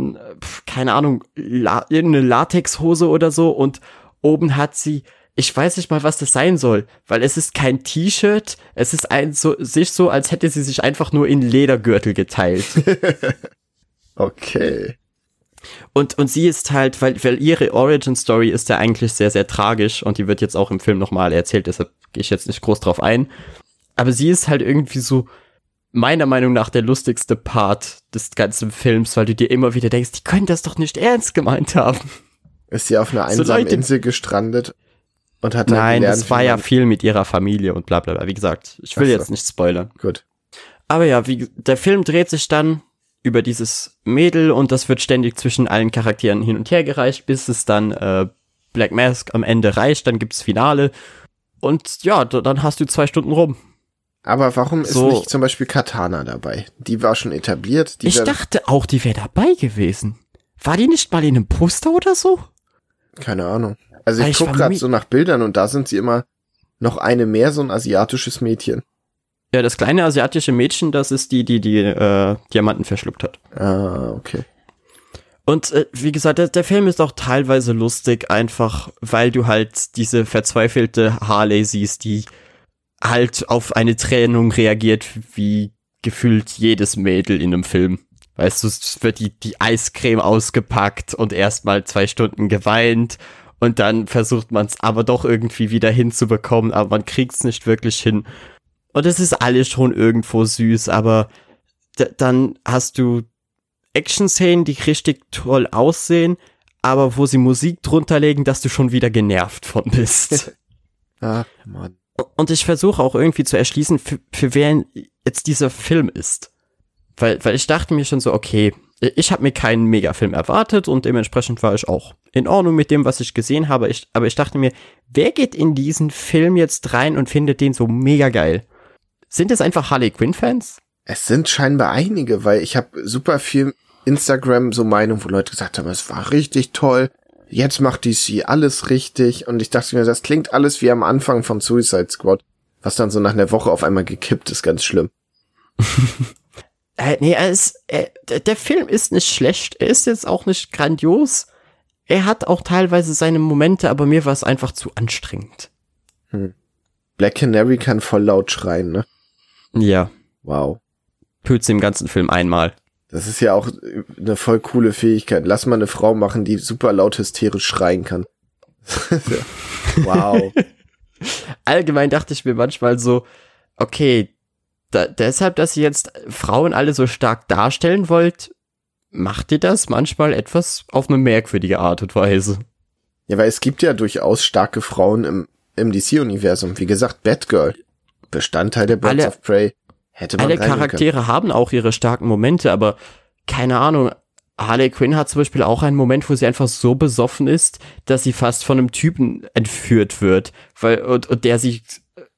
keine Ahnung, La irgendeine Latexhose oder so und oben hat sie ich weiß nicht mal, was das sein soll, weil es ist kein T-Shirt, es ist ein so sich so, als hätte sie sich einfach nur in Ledergürtel geteilt. okay. Und, und sie ist halt, weil, weil ihre Origin Story ist ja eigentlich sehr, sehr tragisch und die wird jetzt auch im Film nochmal erzählt, deshalb gehe ich jetzt nicht groß drauf ein. Aber sie ist halt irgendwie so, meiner Meinung nach, der lustigste Part des ganzen Films, weil du dir immer wieder denkst, die können das doch nicht ernst gemeint haben. Ist sie auf einer einsamen so Insel gestrandet und hat Nein, gelernt, es war ja viel mit ihrer Familie und bla bla bla. Wie gesagt, ich will so. jetzt nicht spoilern. Gut. Aber ja, wie, der Film dreht sich dann über dieses Mädel und das wird ständig zwischen allen Charakteren hin und her gereicht, bis es dann äh, Black Mask am Ende reicht, dann gibt's Finale und ja, dann hast du zwei Stunden rum. Aber warum so. ist nicht zum Beispiel Katana dabei? Die war schon etabliert. ich dachte auch, die wäre dabei gewesen. War die nicht mal in einem Poster oder so? Keine Ahnung. Also ich, ich guck gerade so nach Bildern und da sind sie immer noch eine mehr, so ein asiatisches Mädchen. Ja, das kleine asiatische Mädchen, das ist die, die die äh, Diamanten verschluckt hat. Ah, okay. Und äh, wie gesagt, der, der Film ist auch teilweise lustig, einfach weil du halt diese verzweifelte Harley siehst, die halt auf eine Trennung reagiert, wie gefühlt jedes Mädel in einem Film. Weißt du, es wird die, die Eiscreme ausgepackt und erstmal zwei Stunden geweint und dann versucht man es aber doch irgendwie wieder hinzubekommen, aber man kriegt es nicht wirklich hin. Und es ist alles schon irgendwo süß, aber dann hast du Action-Szenen, die richtig toll aussehen, aber wo sie Musik drunter legen, dass du schon wieder genervt von bist. Ach, Mann. Und ich versuche auch irgendwie zu erschließen, für, für wen jetzt dieser Film ist. Weil, weil ich dachte mir schon so, okay, ich habe mir keinen Megafilm erwartet und dementsprechend war ich auch in Ordnung mit dem, was ich gesehen habe. Ich, aber ich dachte mir, wer geht in diesen Film jetzt rein und findet den so mega geil? Sind es einfach Harley Quinn-Fans? Es sind scheinbar einige, weil ich habe super viel Instagram so Meinung, wo Leute gesagt haben, es war richtig toll. Jetzt macht DC alles richtig. Und ich dachte mir, das klingt alles wie am Anfang von Suicide Squad. Was dann so nach einer Woche auf einmal gekippt ist, ganz schlimm. äh, nee, er ist, äh, der Film ist nicht schlecht. Er ist jetzt auch nicht grandios. Er hat auch teilweise seine Momente, aber mir war es einfach zu anstrengend. Hm. Black Canary kann voll laut schreien, ne? Ja. Wow. Pütze im ganzen Film einmal. Das ist ja auch eine voll coole Fähigkeit. Lass mal eine Frau machen, die super laut hysterisch schreien kann. wow. Allgemein dachte ich mir manchmal so, okay, da, deshalb, dass ihr jetzt Frauen alle so stark darstellen wollt, macht ihr das manchmal etwas auf eine merkwürdige Art und Weise. Ja, weil es gibt ja durchaus starke Frauen im, im DC-Universum. Wie gesagt, Batgirl. Bestandteil der Birds alle, of Prey. Hätte man alle Charaktere können. haben auch ihre starken Momente, aber keine Ahnung. Harley Quinn hat zum Beispiel auch einen Moment, wo sie einfach so besoffen ist, dass sie fast von einem Typen entführt wird, weil und, und der sie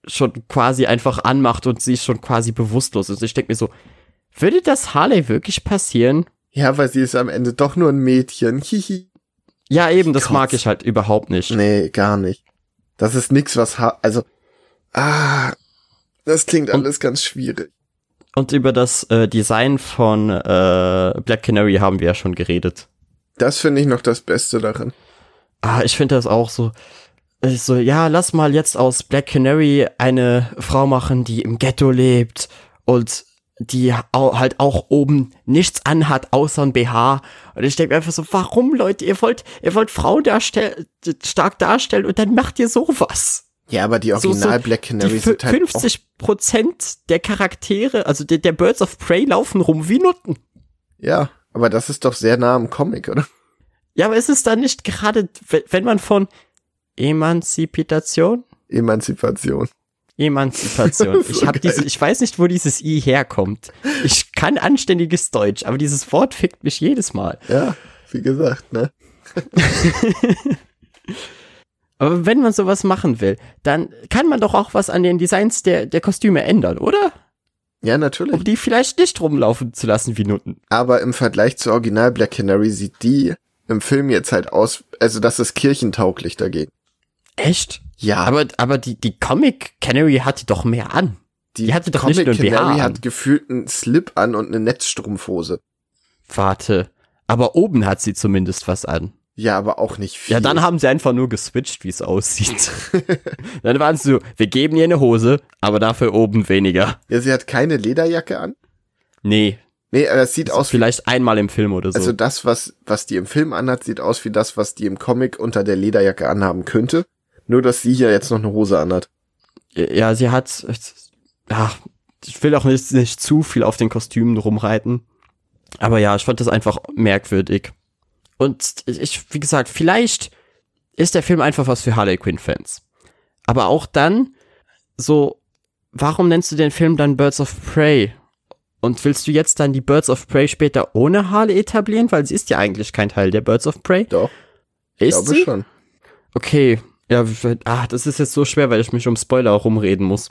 schon quasi einfach anmacht und sie ist schon quasi bewusstlos ist. Ich denke mir so, würde das Harley wirklich passieren? Ja, weil sie ist am Ende doch nur ein Mädchen. Hihi. Ja, eben, das Gott. mag ich halt überhaupt nicht. Nee, gar nicht. Das ist nix, was ha also ah, das klingt alles und, ganz schwierig. Und über das äh, Design von äh, Black Canary haben wir ja schon geredet. Das finde ich noch das Beste darin. Ah, ich finde das auch so. Ich so, ja, lass mal jetzt aus Black Canary eine Frau machen, die im Ghetto lebt und die halt auch oben nichts anhat außer ein BH. Und ich denke mir einfach so, warum, Leute, ihr wollt, ihr wollt Frau darstellen, stark darstellen und dann macht ihr sowas. Ja, aber die Original so, so Black Canary sind halt 50 Prozent der Charaktere, also der, der Birds of Prey laufen rum wie Nutten. Ja, aber das ist doch sehr nah am Comic, oder? Ja, aber ist es dann nicht gerade, wenn man von Emanzipation? Emanzipation. Emanzipation. so ich habe diese, ich weiß nicht, wo dieses i herkommt. Ich kann anständiges Deutsch, aber dieses Wort fickt mich jedes Mal. Ja, wie gesagt, ne? Aber wenn man sowas machen will, dann kann man doch auch was an den Designs der, der Kostüme ändern, oder? Ja, natürlich. Um die vielleicht nicht rumlaufen zu lassen wie Nutten. Aber im Vergleich zu Original Black Canary sieht die im Film jetzt halt aus, also das ist kirchentauglich dagegen. Echt? Ja. Aber, aber die, die Comic Canary hatte doch mehr an. Die, die hatte doch Comic nicht nur Canary BH hat gefühlt einen Slip an und eine Netzstrumpfhose. Warte. Aber oben hat sie zumindest was an. Ja, aber auch nicht viel. Ja, dann haben sie einfach nur geswitcht, wie es aussieht. dann waren sie so, wir geben ihr eine Hose, aber dafür oben weniger. Ja, sie hat keine Lederjacke an? Nee. Nee, aber es sieht aus Vielleicht einmal im Film oder so. Also das, was, was die im Film anhat, sieht aus wie das, was die im Comic unter der Lederjacke anhaben könnte. Nur, dass sie hier jetzt noch eine Hose anhat. Ja, sie hat, ach, ich will auch nicht, nicht zu viel auf den Kostümen rumreiten. Aber ja, ich fand das einfach merkwürdig. Und ich, wie gesagt, vielleicht ist der Film einfach was für Harley Quinn-Fans. Aber auch dann, so, warum nennst du den Film dann Birds of Prey? Und willst du jetzt dann die Birds of Prey später ohne Harley etablieren? Weil sie ist ja eigentlich kein Teil der Birds of Prey. Doch. Ist glaube sie? schon. Okay. Ja, ah, das ist jetzt so schwer, weil ich mich um Spoiler auch rumreden muss.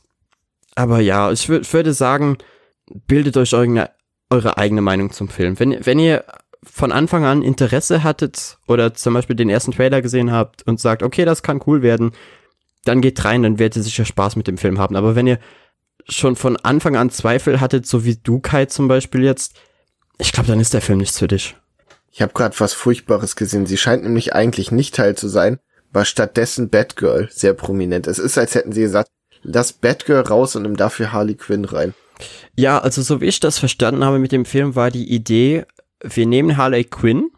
Aber ja, ich, würde sagen, bildet euch eure, eure eigene Meinung zum Film. Wenn, wenn ihr von Anfang an Interesse hattet oder zum Beispiel den ersten Trailer gesehen habt und sagt, okay, das kann cool werden, dann geht rein, dann werdet ihr sicher Spaß mit dem Film haben. Aber wenn ihr schon von Anfang an Zweifel hattet, so wie du, Kai zum Beispiel jetzt, ich glaube, dann ist der Film nichts für dich. Ich habe gerade was Furchtbares gesehen. Sie scheint nämlich eigentlich nicht Teil zu sein, war stattdessen Batgirl sehr prominent. Es ist, als hätten sie gesagt, lass Batgirl raus und nimm dafür Harley Quinn rein. Ja, also so wie ich das verstanden habe mit dem Film, war die Idee, wir nehmen Harley Quinn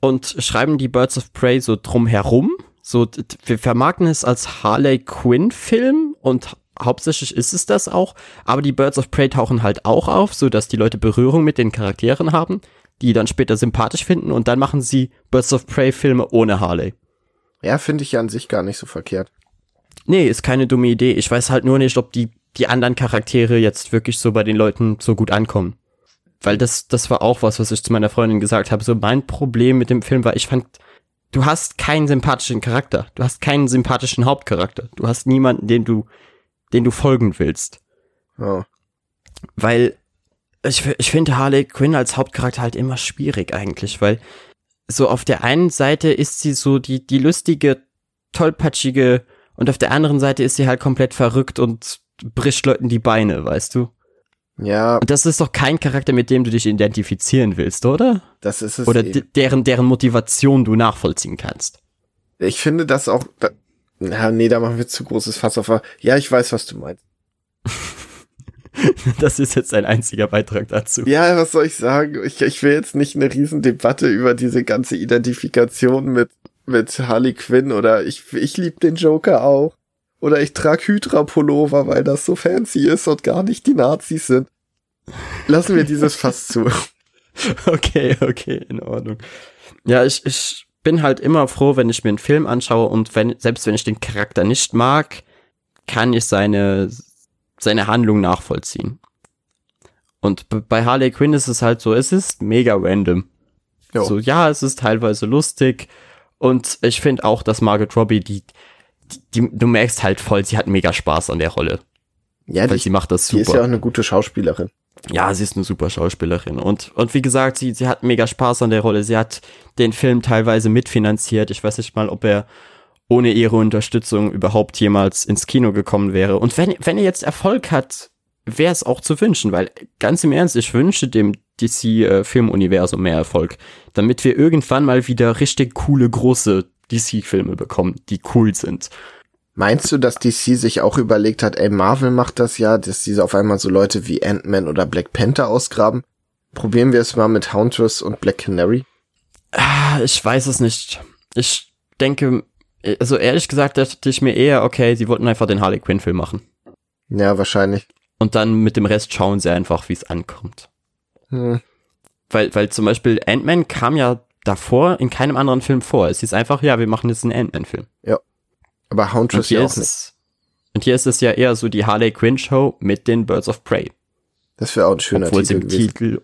und schreiben die Birds of Prey so drumherum. So, wir vermarkten es als Harley Quinn Film und hauptsächlich ist es das auch, aber die Birds of Prey tauchen halt auch auf, so dass die Leute Berührung mit den Charakteren haben, die dann später sympathisch finden und dann machen sie Birds of Prey Filme ohne Harley. Ja, finde ich ja an sich gar nicht so verkehrt. Nee, ist keine dumme Idee. Ich weiß halt nur nicht, ob die, die anderen Charaktere jetzt wirklich so bei den Leuten so gut ankommen. Weil das, das war auch was, was ich zu meiner Freundin gesagt habe. So mein Problem mit dem Film war, ich fand, du hast keinen sympathischen Charakter. Du hast keinen sympathischen Hauptcharakter. Du hast niemanden, den du, den du folgen willst. Oh. Weil ich, ich finde Harley Quinn als Hauptcharakter halt immer schwierig eigentlich, weil so auf der einen Seite ist sie so die, die lustige, tollpatschige und auf der anderen Seite ist sie halt komplett verrückt und bricht Leuten die Beine, weißt du? Ja. Und das ist doch kein Charakter, mit dem du dich identifizieren willst, oder? Das ist es. Oder deren, deren Motivation du nachvollziehen kannst. Ich finde das auch, da, na, nee, da machen wir zu großes Fass auf. Ja, ich weiß, was du meinst. das ist jetzt ein einziger Beitrag dazu. Ja, was soll ich sagen? Ich, ich will jetzt nicht eine Riesendebatte über diese ganze Identifikation mit, mit Harley Quinn oder ich, ich lieb den Joker auch. Oder ich trage Hydra-Pullover, weil das so fancy ist und gar nicht die Nazis sind. Lassen wir dieses Fass zu. Okay, okay, in Ordnung. Ja, ich, ich bin halt immer froh, wenn ich mir einen Film anschaue und wenn, selbst wenn ich den Charakter nicht mag, kann ich seine, seine Handlung nachvollziehen. Und bei Harley Quinn ist es halt so, es ist mega random. Jo. So, ja, es ist teilweise lustig. Und ich finde auch, dass Margaret Robbie, die, die, die, du merkst halt voll, sie hat mega Spaß an der Rolle. Ja, Weil die, sie macht das super. Die ist ja auch eine gute Schauspielerin. Ja, sie ist eine super Schauspielerin. Und, und wie gesagt, sie, sie hat mega Spaß an der Rolle. Sie hat den Film teilweise mitfinanziert. Ich weiß nicht mal, ob er ohne ihre Unterstützung überhaupt jemals ins Kino gekommen wäre. Und wenn, wenn er jetzt Erfolg hat, wäre es auch zu wünschen, weil ganz im Ernst, ich wünsche dem DC-Filmuniversum äh, mehr Erfolg, damit wir irgendwann mal wieder richtig coole, große DC-Filme bekommen, die cool sind. Meinst du, dass DC sich auch überlegt hat, ey, Marvel macht das ja, dass diese auf einmal so Leute wie Ant-Man oder Black Panther ausgraben? Probieren wir es mal mit Hauntress und Black Canary? Ah, ich weiß es nicht. Ich denke, also ehrlich gesagt, dachte ich mir eher, okay, sie wollten einfach den Harley Quinn Film machen. Ja, wahrscheinlich. Und dann mit dem Rest schauen sie einfach, wie es ankommt. Hm. Weil, weil zum Beispiel Ant-Man kam ja davor in keinem anderen Film vor. Es ist einfach, ja, wir machen jetzt einen Ant-Man Film. Ja. Aber Hauntress ja auch nicht. und hier ist es ja eher so die Harley Quinn Show mit den Birds of Prey. Das wäre auch ein schöner obwohl Titel im gewesen. Titel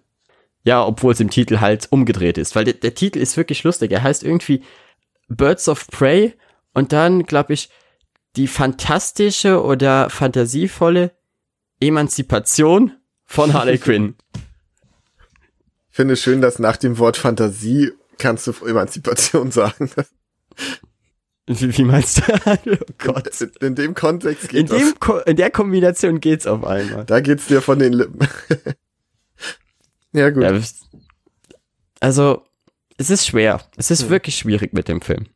Ja, obwohl es im Titel halt umgedreht ist, weil der, der Titel ist wirklich lustig. Er heißt irgendwie Birds of Prey und dann, glaube ich, die fantastische oder fantasievolle Emanzipation von Harley Quinn. Ich finde es schön, dass nach dem Wort Fantasie kannst du Emanzipation sagen. Wie, wie meinst du? oh Gott. In, in, dem Kontext geht's in, dem Ko in der Kombination geht's auf einmal. Da geht's dir von den Lippen. ja, gut. Ja, also, es ist schwer. Es ist hm. wirklich schwierig mit dem Film.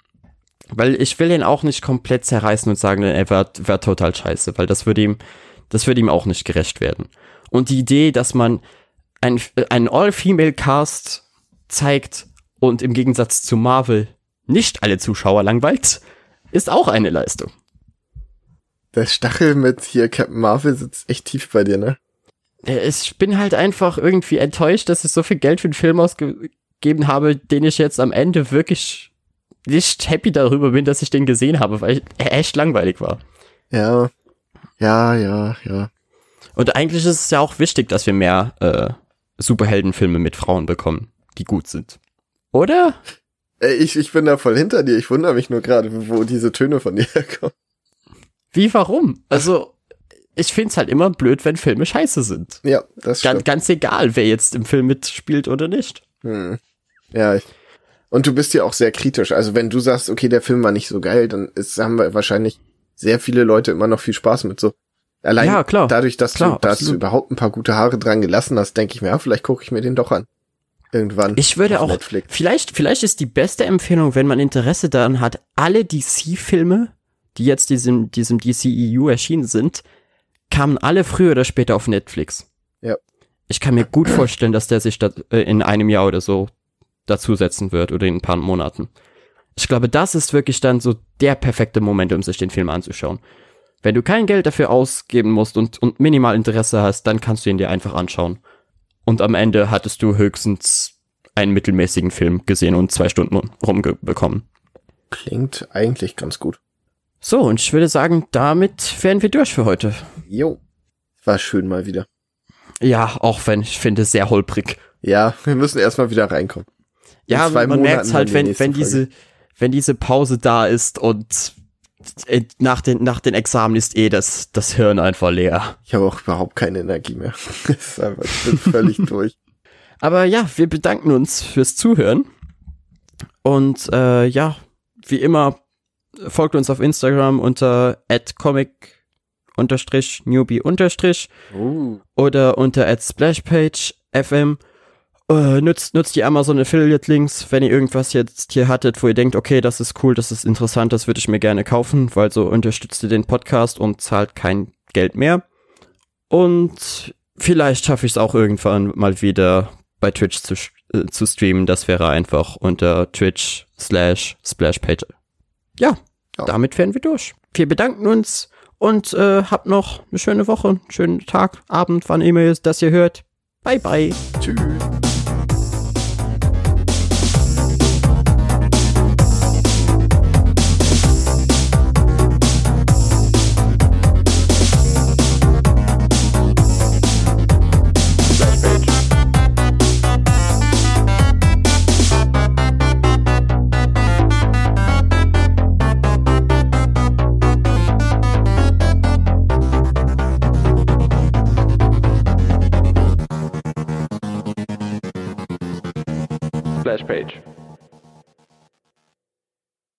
Weil ich will ihn auch nicht komplett zerreißen und sagen, er wäre wär total scheiße, weil das würde ihm, das würde ihm auch nicht gerecht werden. Und die Idee, dass man einen, einen All-Female-Cast zeigt und im Gegensatz zu Marvel nicht alle Zuschauer langweilt, ist auch eine Leistung. Der Stachel mit hier Captain Marvel sitzt echt tief bei dir, ne? Ich bin halt einfach irgendwie enttäuscht, dass ich so viel Geld für den Film ausgegeben habe, den ich jetzt am Ende wirklich nicht happy darüber bin, dass ich den gesehen habe, weil er echt langweilig war. Ja, ja, ja, ja. Und eigentlich ist es ja auch wichtig, dass wir mehr äh, Superheldenfilme mit Frauen bekommen, die gut sind. Oder? Ey, ich, ich bin da voll hinter dir. Ich wundere mich nur gerade, wo diese Töne von dir herkommen. Wie, warum? Also, ich find's halt immer blöd, wenn Filme scheiße sind. Ja, das stimmt. Ganz, ganz egal, wer jetzt im Film mitspielt oder nicht. Hm. Ja, ich, und du bist ja auch sehr kritisch. Also wenn du sagst, okay, der Film war nicht so geil, dann ist, haben wir wahrscheinlich sehr viele Leute immer noch viel Spaß mit so. Allein ja, klar, dadurch, dass klar, du, dass du überhaupt ein paar gute Haare dran gelassen hast, denke ich mir, ja, vielleicht gucke ich mir den doch an irgendwann. Ich würde auch, Netflix. vielleicht, vielleicht ist die beste Empfehlung, wenn man Interesse daran hat, alle DC-Filme die jetzt diesem, diesem DCEU erschienen sind, kamen alle früher oder später auf Netflix. Ja. Ich kann mir gut vorstellen, dass der sich da, äh, in einem Jahr oder so dazusetzen wird oder in ein paar Monaten. Ich glaube, das ist wirklich dann so der perfekte Moment, um sich den Film anzuschauen. Wenn du kein Geld dafür ausgeben musst und, und minimal Interesse hast, dann kannst du ihn dir einfach anschauen. Und am Ende hattest du höchstens einen mittelmäßigen Film gesehen und zwei Stunden rumbekommen. Klingt eigentlich ganz gut. So, und ich würde sagen, damit wären wir durch für heute. Jo. War schön mal wieder. Ja, auch wenn ich finde, sehr holprig. Ja, wir müssen erstmal wieder reinkommen. Ja, man merkt halt, wenn, wenn diese, wenn diese Pause da ist und äh, nach den, nach den Examen ist eh das, das Hirn einfach leer. Ich habe auch überhaupt keine Energie mehr. einfach, ich bin völlig durch. Aber ja, wir bedanken uns fürs Zuhören. Und äh, ja, wie immer, folgt uns auf Instagram unter comic newbie uh. oder unter splashpage fm. Uh, nutzt, nutzt die Amazon Affiliate Links, wenn ihr irgendwas jetzt hier hattet, wo ihr denkt, okay, das ist cool, das ist interessant, das würde ich mir gerne kaufen, weil so unterstützt ihr den Podcast und zahlt kein Geld mehr. Und vielleicht schaffe ich es auch irgendwann mal wieder bei Twitch zu, äh, zu streamen. Das wäre einfach unter Twitch slash Splashpage. Ja, ja, damit wären wir durch. Wir bedanken uns und äh, habt noch eine schöne Woche, einen schönen Tag, Abend, wann immer ihr das ihr hört. Bye, bye. Tschüss. Page.